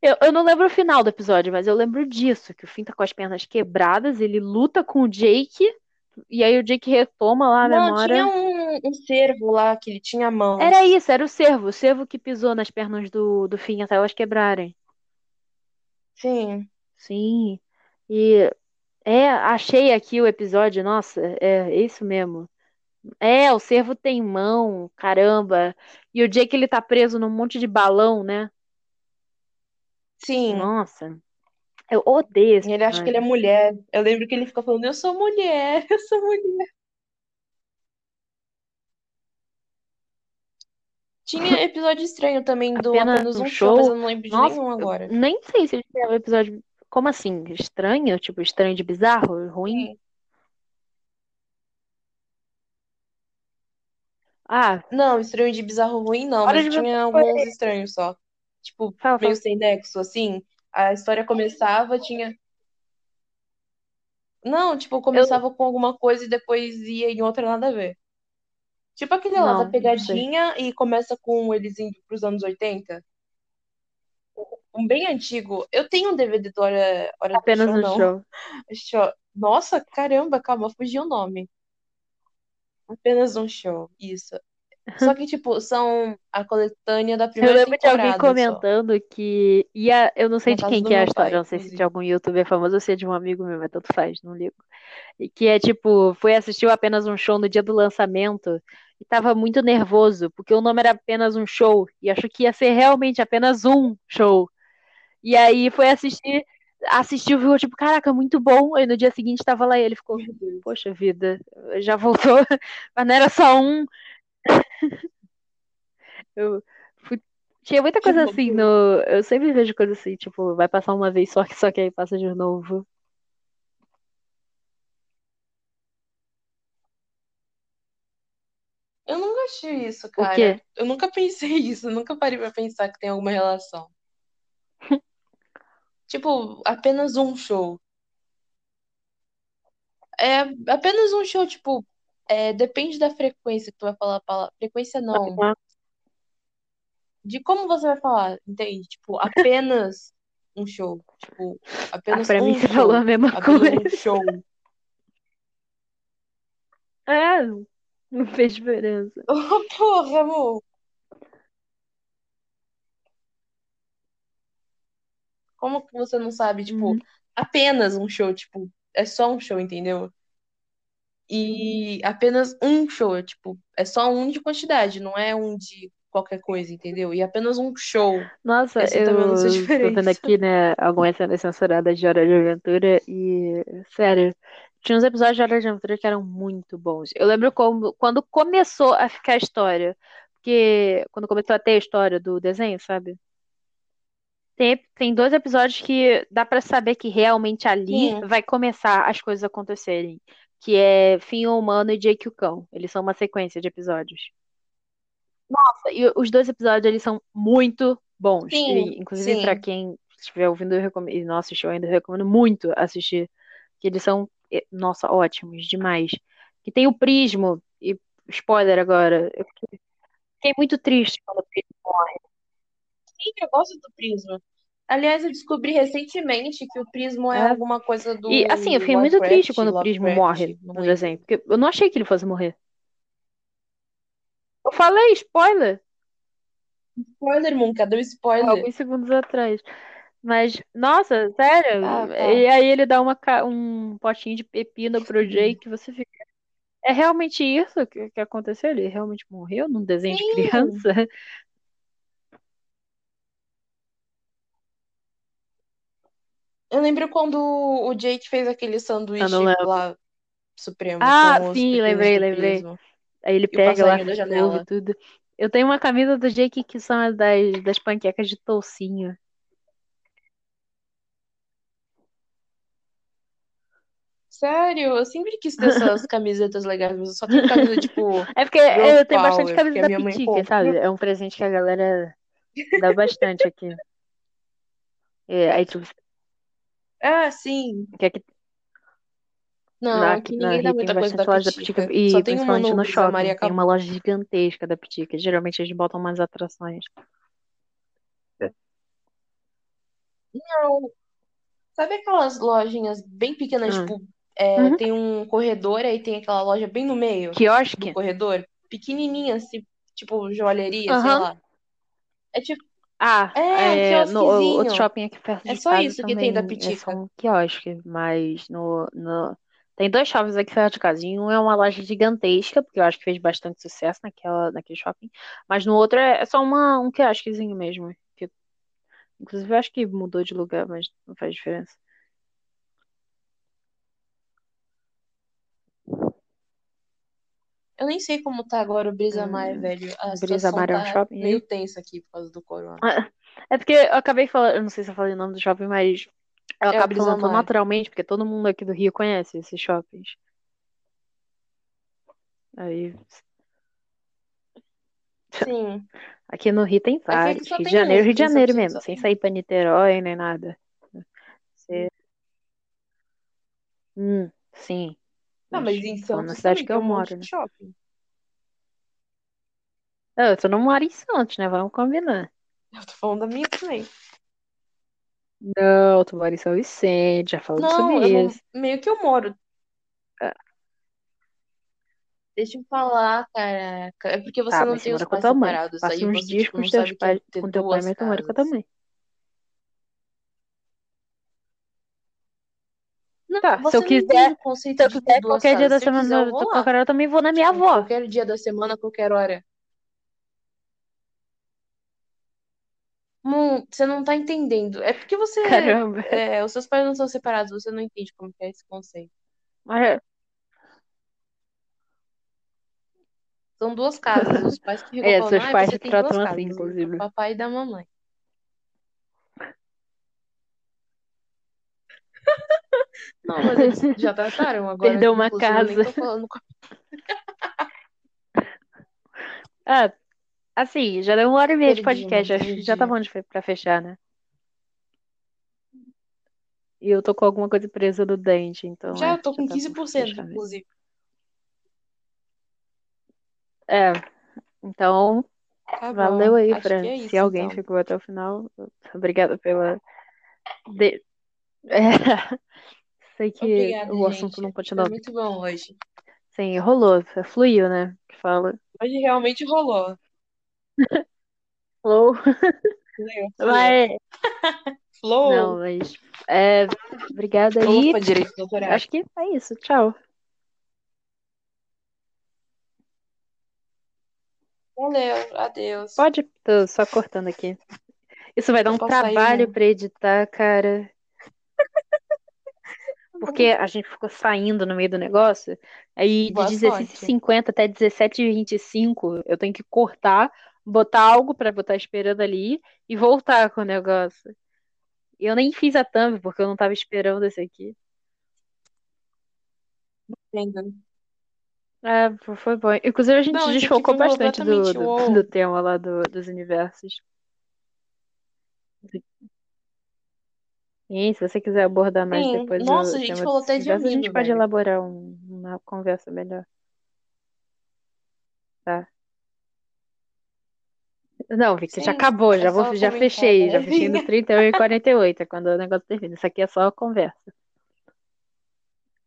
[SPEAKER 2] Eu, eu não lembro o final do episódio, mas eu lembro disso, que o Finn tá com as pernas quebradas, ele luta com o Jake, e aí o Jake retoma lá a
[SPEAKER 1] Não,
[SPEAKER 2] memória.
[SPEAKER 1] tinha um, um cervo lá que ele tinha mãos.
[SPEAKER 2] Era isso, era o cervo, o cervo que pisou nas pernas do, do Finn até elas quebrarem.
[SPEAKER 1] Sim.
[SPEAKER 2] Sim. E é, achei aqui o episódio, nossa, é isso mesmo. É, o cervo tem mão, caramba. E o Jake ele tá preso num monte de balão, né?
[SPEAKER 1] Sim.
[SPEAKER 2] Nossa, eu odeio esse
[SPEAKER 1] Ele acha que ele é mulher. Eu lembro que ele fica falando, eu sou mulher, eu sou mulher. Tinha episódio estranho também do
[SPEAKER 2] Apenas
[SPEAKER 1] Apenas
[SPEAKER 2] um
[SPEAKER 1] um Show, mas eu não lembro de
[SPEAKER 2] Nossa,
[SPEAKER 1] nenhum agora.
[SPEAKER 2] nem sei se ele tem um episódio. Como assim? Estranho? Tipo, estranho de bizarro? Ruim?
[SPEAKER 1] Sim.
[SPEAKER 2] Ah,
[SPEAKER 1] Não, estranho de bizarro ruim não,
[SPEAKER 2] Hora
[SPEAKER 1] mas
[SPEAKER 2] de
[SPEAKER 1] tinha alguns estranhos só. Tipo,
[SPEAKER 2] Fala,
[SPEAKER 1] meio
[SPEAKER 2] fala.
[SPEAKER 1] sem nexo, assim. A história começava, tinha. Não, tipo,
[SPEAKER 2] Eu.
[SPEAKER 1] começava com alguma coisa e depois ia em outra nada a ver. Tipo aquele lá da pegadinha e começa com eles indo pros anos 80. Um bem antigo. Eu tenho um DVD do Hora, Hora do
[SPEAKER 2] Apenas
[SPEAKER 1] Show,
[SPEAKER 2] um show.
[SPEAKER 1] Show. Nossa, caramba, calma, fugiu o nome. Apenas um show, isso. Só que, tipo, são a coletânea da
[SPEAKER 2] Eu
[SPEAKER 1] primeira
[SPEAKER 2] lembro de alguém
[SPEAKER 1] temporada só.
[SPEAKER 2] comentando que ia, eu não sei de quem que é a história,
[SPEAKER 1] pai,
[SPEAKER 2] não sei se de
[SPEAKER 1] inclusive.
[SPEAKER 2] algum youtuber famoso ou se é de um amigo meu, mas tanto faz, não ligo. E que é tipo, foi assistir apenas um show no dia do lançamento e tava muito nervoso, porque o nome era apenas um show e achou que ia ser realmente apenas um show. E aí foi assistir, assistiu, ficou tipo, caraca, muito bom. Aí no dia seguinte tava lá e ele ficou, poxa vida, já voltou, mas não era só um. Eu fui- Tinha muita
[SPEAKER 1] Que
[SPEAKER 2] coisa assim no. Eu sempre vejo coisa assim, tipo, vai passar uma vez só que só que aí passa de novo.
[SPEAKER 1] Eu nunca achei isso, cara. Eu nunca pensei isso, eu nunca parei pra pensar que tem alguma relação. Tipo, apenas um show. É apenas um show, tipo, é, depende da frequência que tu vai falar a palavra. Frequência não.
[SPEAKER 2] Ah,
[SPEAKER 1] De como você vai falar, entende? Tipo, apenas um show. Tipo,
[SPEAKER 2] Ah,
[SPEAKER 1] apenas
[SPEAKER 2] pra mim
[SPEAKER 1] um
[SPEAKER 2] você falou a
[SPEAKER 1] show.
[SPEAKER 2] mesma
[SPEAKER 1] Apenas
[SPEAKER 2] coisa.
[SPEAKER 1] um show.
[SPEAKER 2] É, não fez diferença.
[SPEAKER 1] Porra, amor. Como que você não sabe? Tipo,
[SPEAKER 2] Uhum.
[SPEAKER 1] apenas um show, tipo, é só um show, entendeu? E apenas um show, tipo, é só um de quantidade, não é um de qualquer coisa, entendeu? E apenas um show.
[SPEAKER 2] Nossa,
[SPEAKER 1] Essa eu
[SPEAKER 2] tô vendo aqui, né, algumas cenas censuradas de Hora de Aventura e, sério, tinha uns episódios de Hora de Aventura que eram muito bons. Eu lembro como, quando começou a ficar a história, porque quando começou a ter a história do desenho, sabe? Tem, tem dois episódios que dá pra saber que realmente ali
[SPEAKER 1] Sim,
[SPEAKER 2] vai começar as coisas acontecerem, que é Fim Humano e Jake o Cão. Eles são uma sequência de episódios. E os dois episódios, eles são muito bons.
[SPEAKER 1] sim,
[SPEAKER 2] E, inclusive, pra
[SPEAKER 1] sim.
[SPEAKER 2] quem estiver ouvindo eu recomendo, e não assistiu ainda, eu recomendo muito assistir. Que eles são, nossa, ótimos, demais. Que tem o Prismo, e spoiler agora, eu fiquei muito triste quando o Prismo morre.
[SPEAKER 1] Sim, eu gosto do Prisma. Aliás, eu descobri recentemente que o Prisma é
[SPEAKER 2] É.
[SPEAKER 1] alguma coisa do
[SPEAKER 2] E assim, eu fiquei muito triste quando o Prismo morre
[SPEAKER 1] Lovecraft,
[SPEAKER 2] no desenho. Porque eu não achei que ele fosse morrer. Eu falei, spoiler,
[SPEAKER 1] Spoiler, Monka, deu spoiler.
[SPEAKER 2] alguns segundos atrás. Mas, nossa, sério.
[SPEAKER 1] Ah, tá.
[SPEAKER 2] E aí ele dá uma, um potinho de pepino pro Jake, você fica. É realmente isso que, que aconteceu? Ele realmente morreu num desenho de
[SPEAKER 1] Sim.
[SPEAKER 2] criança?
[SPEAKER 1] Eu lembro quando o Jake fez aquele sanduíche lá supremo
[SPEAKER 2] Ah, sim, lembrei, lembrei. Aí ele pega lá,
[SPEAKER 1] da
[SPEAKER 2] e
[SPEAKER 1] janela.
[SPEAKER 2] tudo. Eu tenho uma camisa do Jake que são as das, das panquecas de toucinho.
[SPEAKER 1] Sério, eu sempre quis ter essas camisetas legais, mas eu só tenho camisa tipo
[SPEAKER 2] É porque eu tenho bastante camisa da
[SPEAKER 1] minha mãe
[SPEAKER 2] Pitica, sabe? É um presente que a galera dá bastante aqui. É, aí, tipo,
[SPEAKER 1] Ah, sim.
[SPEAKER 2] que aqui
[SPEAKER 1] Não,
[SPEAKER 2] na,
[SPEAKER 1] aqui
[SPEAKER 2] na
[SPEAKER 1] ninguém dá muita coisa da
[SPEAKER 2] da Pitica,
[SPEAKER 1] Pitica.
[SPEAKER 2] e
[SPEAKER 1] Só tem uma
[SPEAKER 2] principalmente
[SPEAKER 1] no Zé Maria
[SPEAKER 2] shopping. Tem uma loja gigantesca da Pitica. Geralmente eles botam umas atrações.
[SPEAKER 1] Não. Sabe aquelas lojinhas bem pequenas,
[SPEAKER 2] Hum.
[SPEAKER 1] tipo, é,
[SPEAKER 2] Uhum.
[SPEAKER 1] tem um corredor, aí tem aquela loja bem no meio do
[SPEAKER 2] Quiosque?
[SPEAKER 1] corredor? Pequenininha, assim, tipo joalheria, sei
[SPEAKER 2] Aham.
[SPEAKER 1] lá. É tipo,
[SPEAKER 2] Ah,
[SPEAKER 1] É,
[SPEAKER 2] é, no outro shopping aqui perto
[SPEAKER 1] É
[SPEAKER 2] de
[SPEAKER 1] só
[SPEAKER 2] casa
[SPEAKER 1] isso que tem da
[SPEAKER 2] também é só
[SPEAKER 1] Pitica.
[SPEAKER 2] um quiosque, mas no, no... tem dois shoppings aqui perto de casa. E um é uma loja gigantesca, porque eu acho que fez bastante sucesso naquela, naquele shopping, mas no outro é, é só uma, um quiosquezinho mesmo. Que, inclusive eu acho que mudou de lugar, mas não faz diferença.
[SPEAKER 1] Eu nem sei como tá agora o Brisa Mar,
[SPEAKER 2] Hum,
[SPEAKER 1] velho. A
[SPEAKER 2] Brisa Mar é um
[SPEAKER 1] tá
[SPEAKER 2] shopping
[SPEAKER 1] meio
[SPEAKER 2] aí?
[SPEAKER 1] tensa aqui por causa do corona.
[SPEAKER 2] É porque eu acabei falando, eu não sei se eu falei o nome do shopping, mas eu
[SPEAKER 1] É
[SPEAKER 2] acabo falando
[SPEAKER 1] Mar.
[SPEAKER 2] naturalmente, porque todo mundo aqui do Rio conhece esses shoppings. Aí,
[SPEAKER 1] Sim.
[SPEAKER 2] aqui no Rio tem
[SPEAKER 1] É
[SPEAKER 2] vários. Rio de Janeiro. Rio de Janeiro mesmo, sem sair pra Niterói nem nada. Você- Hum, sim.
[SPEAKER 1] Não,
[SPEAKER 2] Mas
[SPEAKER 1] em
[SPEAKER 2] na
[SPEAKER 1] Santos
[SPEAKER 2] cidade
[SPEAKER 1] também
[SPEAKER 2] que
[SPEAKER 1] tem
[SPEAKER 2] eu moro, né?
[SPEAKER 1] shopping.
[SPEAKER 2] Ah, Eu tô não moro em Santos, né? Vamos combinar.
[SPEAKER 1] Eu tô falando da minha também.
[SPEAKER 2] Não, tu mora em São Vicente, já falamos sobre
[SPEAKER 1] Não, eu não.
[SPEAKER 2] isso.
[SPEAKER 1] Meio que eu moro.
[SPEAKER 2] Ah,
[SPEAKER 1] Deixa eu falar, caraca. É porque você
[SPEAKER 2] Tá,
[SPEAKER 1] não tem os
[SPEAKER 2] com
[SPEAKER 1] pais separados.
[SPEAKER 2] Passa
[SPEAKER 1] Aí
[SPEAKER 2] uns
[SPEAKER 1] você,
[SPEAKER 2] dias
[SPEAKER 1] tipo,
[SPEAKER 2] com
[SPEAKER 1] não
[SPEAKER 2] os teus
[SPEAKER 1] é
[SPEAKER 2] pais, com teu pai, mas tu mora com a tua mãe.
[SPEAKER 1] Não,
[SPEAKER 2] Tá, se eu
[SPEAKER 1] você não
[SPEAKER 2] quiser, se
[SPEAKER 1] conceito
[SPEAKER 2] eu quiser qualquer dia da.
[SPEAKER 1] Se eu quiser, eu
[SPEAKER 2] semana, qualquer hora eu também vou na minha
[SPEAKER 1] Tipo,
[SPEAKER 2] avó.
[SPEAKER 1] qualquer dia da semana, qualquer hora. Não, você não tá entendendo. É porque você.
[SPEAKER 2] Caramba.
[SPEAKER 1] é, os seus pais não são separados, você não entende como que é esse conceito.
[SPEAKER 2] Mas,
[SPEAKER 1] São duas casas. Os pais que ficam
[SPEAKER 2] é, seus
[SPEAKER 1] ah,
[SPEAKER 2] pais
[SPEAKER 1] duas
[SPEAKER 2] tratam assim,
[SPEAKER 1] do
[SPEAKER 2] inclusive.
[SPEAKER 1] papai e da mamãe. Não, mas eles já trataram agora.
[SPEAKER 2] Perdeu uma casa.
[SPEAKER 1] falando
[SPEAKER 2] Ah, assim, já deu uma hora e meia de podcast. Já tá bom de pra fechar, né? E eu tô com alguma coisa presa no dente, então
[SPEAKER 1] Já
[SPEAKER 2] é,
[SPEAKER 1] eu tô
[SPEAKER 2] já
[SPEAKER 1] com
[SPEAKER 2] tá pra
[SPEAKER 1] 15%,
[SPEAKER 2] fechar mesmo.
[SPEAKER 1] inclusive.
[SPEAKER 2] É, então,
[SPEAKER 1] Tá
[SPEAKER 2] valeu aí,
[SPEAKER 1] Acho
[SPEAKER 2] Fran.
[SPEAKER 1] é
[SPEAKER 2] Se alguém
[SPEAKER 1] então.
[SPEAKER 2] ficou até o final, obrigada pela. de- É, sei que
[SPEAKER 1] Obrigada,
[SPEAKER 2] o assunto não
[SPEAKER 1] gente. Foi
[SPEAKER 2] continuou.
[SPEAKER 1] muito bom hoje.
[SPEAKER 2] Sim, rolou, fluiu, né? Que fala.
[SPEAKER 1] Hoje realmente rolou.
[SPEAKER 2] Flow.
[SPEAKER 1] Fluiu.
[SPEAKER 2] Mas, não,
[SPEAKER 1] Flow.
[SPEAKER 2] mas. É, obrigada aí.
[SPEAKER 1] Opa, autorais.
[SPEAKER 2] Acho que é isso. Tchau.
[SPEAKER 1] Valeu, adeus.
[SPEAKER 2] Pode, tô só cortando aqui. Isso vai dar um trabalho pra editar, cara. Porque a gente ficou saindo no meio do negócio. Aí de
[SPEAKER 1] Boa sorte.
[SPEAKER 2] 16h50 até 17h25 eu tenho que cortar, botar algo pra botar esperando ali e voltar com o negócio. Eu nem fiz a thumb porque eu não tava esperando esse aqui.
[SPEAKER 1] Entendo.
[SPEAKER 2] É, foi bom. Inclusive a gente
[SPEAKER 1] Não,
[SPEAKER 2] desfocou bastante do, do, do tema lá do- dos universos. E se você quiser abordar mais
[SPEAKER 1] Sim.
[SPEAKER 2] depois
[SPEAKER 1] Nossa,
[SPEAKER 2] o
[SPEAKER 1] a gente falou até de
[SPEAKER 2] universos, a gente
[SPEAKER 1] amigo,
[SPEAKER 2] pode
[SPEAKER 1] velho.
[SPEAKER 2] elaborar um- uma conversa melhor, tá? Não, Vicky, já
[SPEAKER 1] Sim,
[SPEAKER 2] acabou,
[SPEAKER 1] é
[SPEAKER 2] já vou,
[SPEAKER 1] só
[SPEAKER 2] já
[SPEAKER 1] comentar,
[SPEAKER 2] fechei, já fechei no 31 e 48, quando o negócio termina. Isso aqui é só conversa,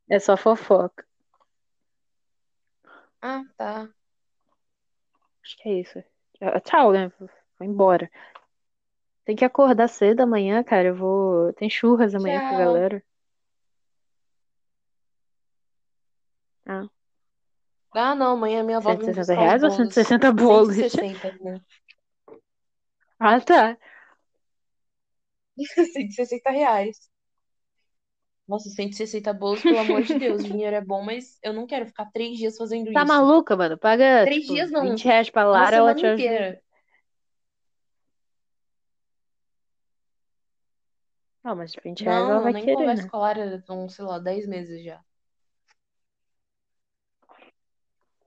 [SPEAKER 2] é só fofoca.
[SPEAKER 1] Ah, tá.
[SPEAKER 2] Acho que é isso. Tchau, Tchau, né? Vou embora. Tem que acordar cedo amanhã, cara. Eu vou. Tem churras amanhã com a
[SPEAKER 1] Tchau.
[SPEAKER 2] galera. Ah,
[SPEAKER 1] Ah, não, amanhã minha avó vem
[SPEAKER 2] 160
[SPEAKER 1] buscar os
[SPEAKER 2] reais ou
[SPEAKER 1] bolos.
[SPEAKER 2] 160 bolos?
[SPEAKER 1] 160, né?
[SPEAKER 2] Ah, tá.
[SPEAKER 1] 160 reais. Nossa, 160 bolos, pelo amor de Deus. O dinheiro é bom, mas eu não quero ficar três dias fazendo
[SPEAKER 2] Tá
[SPEAKER 1] isso.
[SPEAKER 2] maluca, mano? Paga,
[SPEAKER 1] Três
[SPEAKER 2] tipo,
[SPEAKER 1] dias não,
[SPEAKER 2] 20 reais pra
[SPEAKER 1] uma
[SPEAKER 2] Lara, ela te
[SPEAKER 1] semana
[SPEAKER 2] ajuda.
[SPEAKER 1] inteira.
[SPEAKER 2] Não, mas 20 reais ela
[SPEAKER 1] Não,
[SPEAKER 2] vai
[SPEAKER 1] nem
[SPEAKER 2] querer,
[SPEAKER 1] converso
[SPEAKER 2] né?
[SPEAKER 1] com a Lara, sei lá, 10 meses já.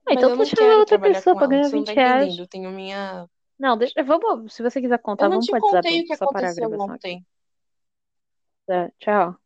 [SPEAKER 2] Ah,
[SPEAKER 1] Mas
[SPEAKER 2] então
[SPEAKER 1] eu
[SPEAKER 2] tu
[SPEAKER 1] não
[SPEAKER 2] chama
[SPEAKER 1] quero
[SPEAKER 2] outra
[SPEAKER 1] trabalhar
[SPEAKER 2] pessoa
[SPEAKER 1] com
[SPEAKER 2] pra
[SPEAKER 1] ela,
[SPEAKER 2] ganhar
[SPEAKER 1] você não tá
[SPEAKER 2] 20 reais.
[SPEAKER 1] entendendo. Eu tenho minha.
[SPEAKER 2] Não, deixa, vamos, se você quiser contar,
[SPEAKER 1] Eu não
[SPEAKER 2] vamos
[SPEAKER 1] te
[SPEAKER 2] pro WhatsApp,
[SPEAKER 1] contei o que
[SPEAKER 2] só
[SPEAKER 1] aconteceu ontem.
[SPEAKER 2] Tá, tchau.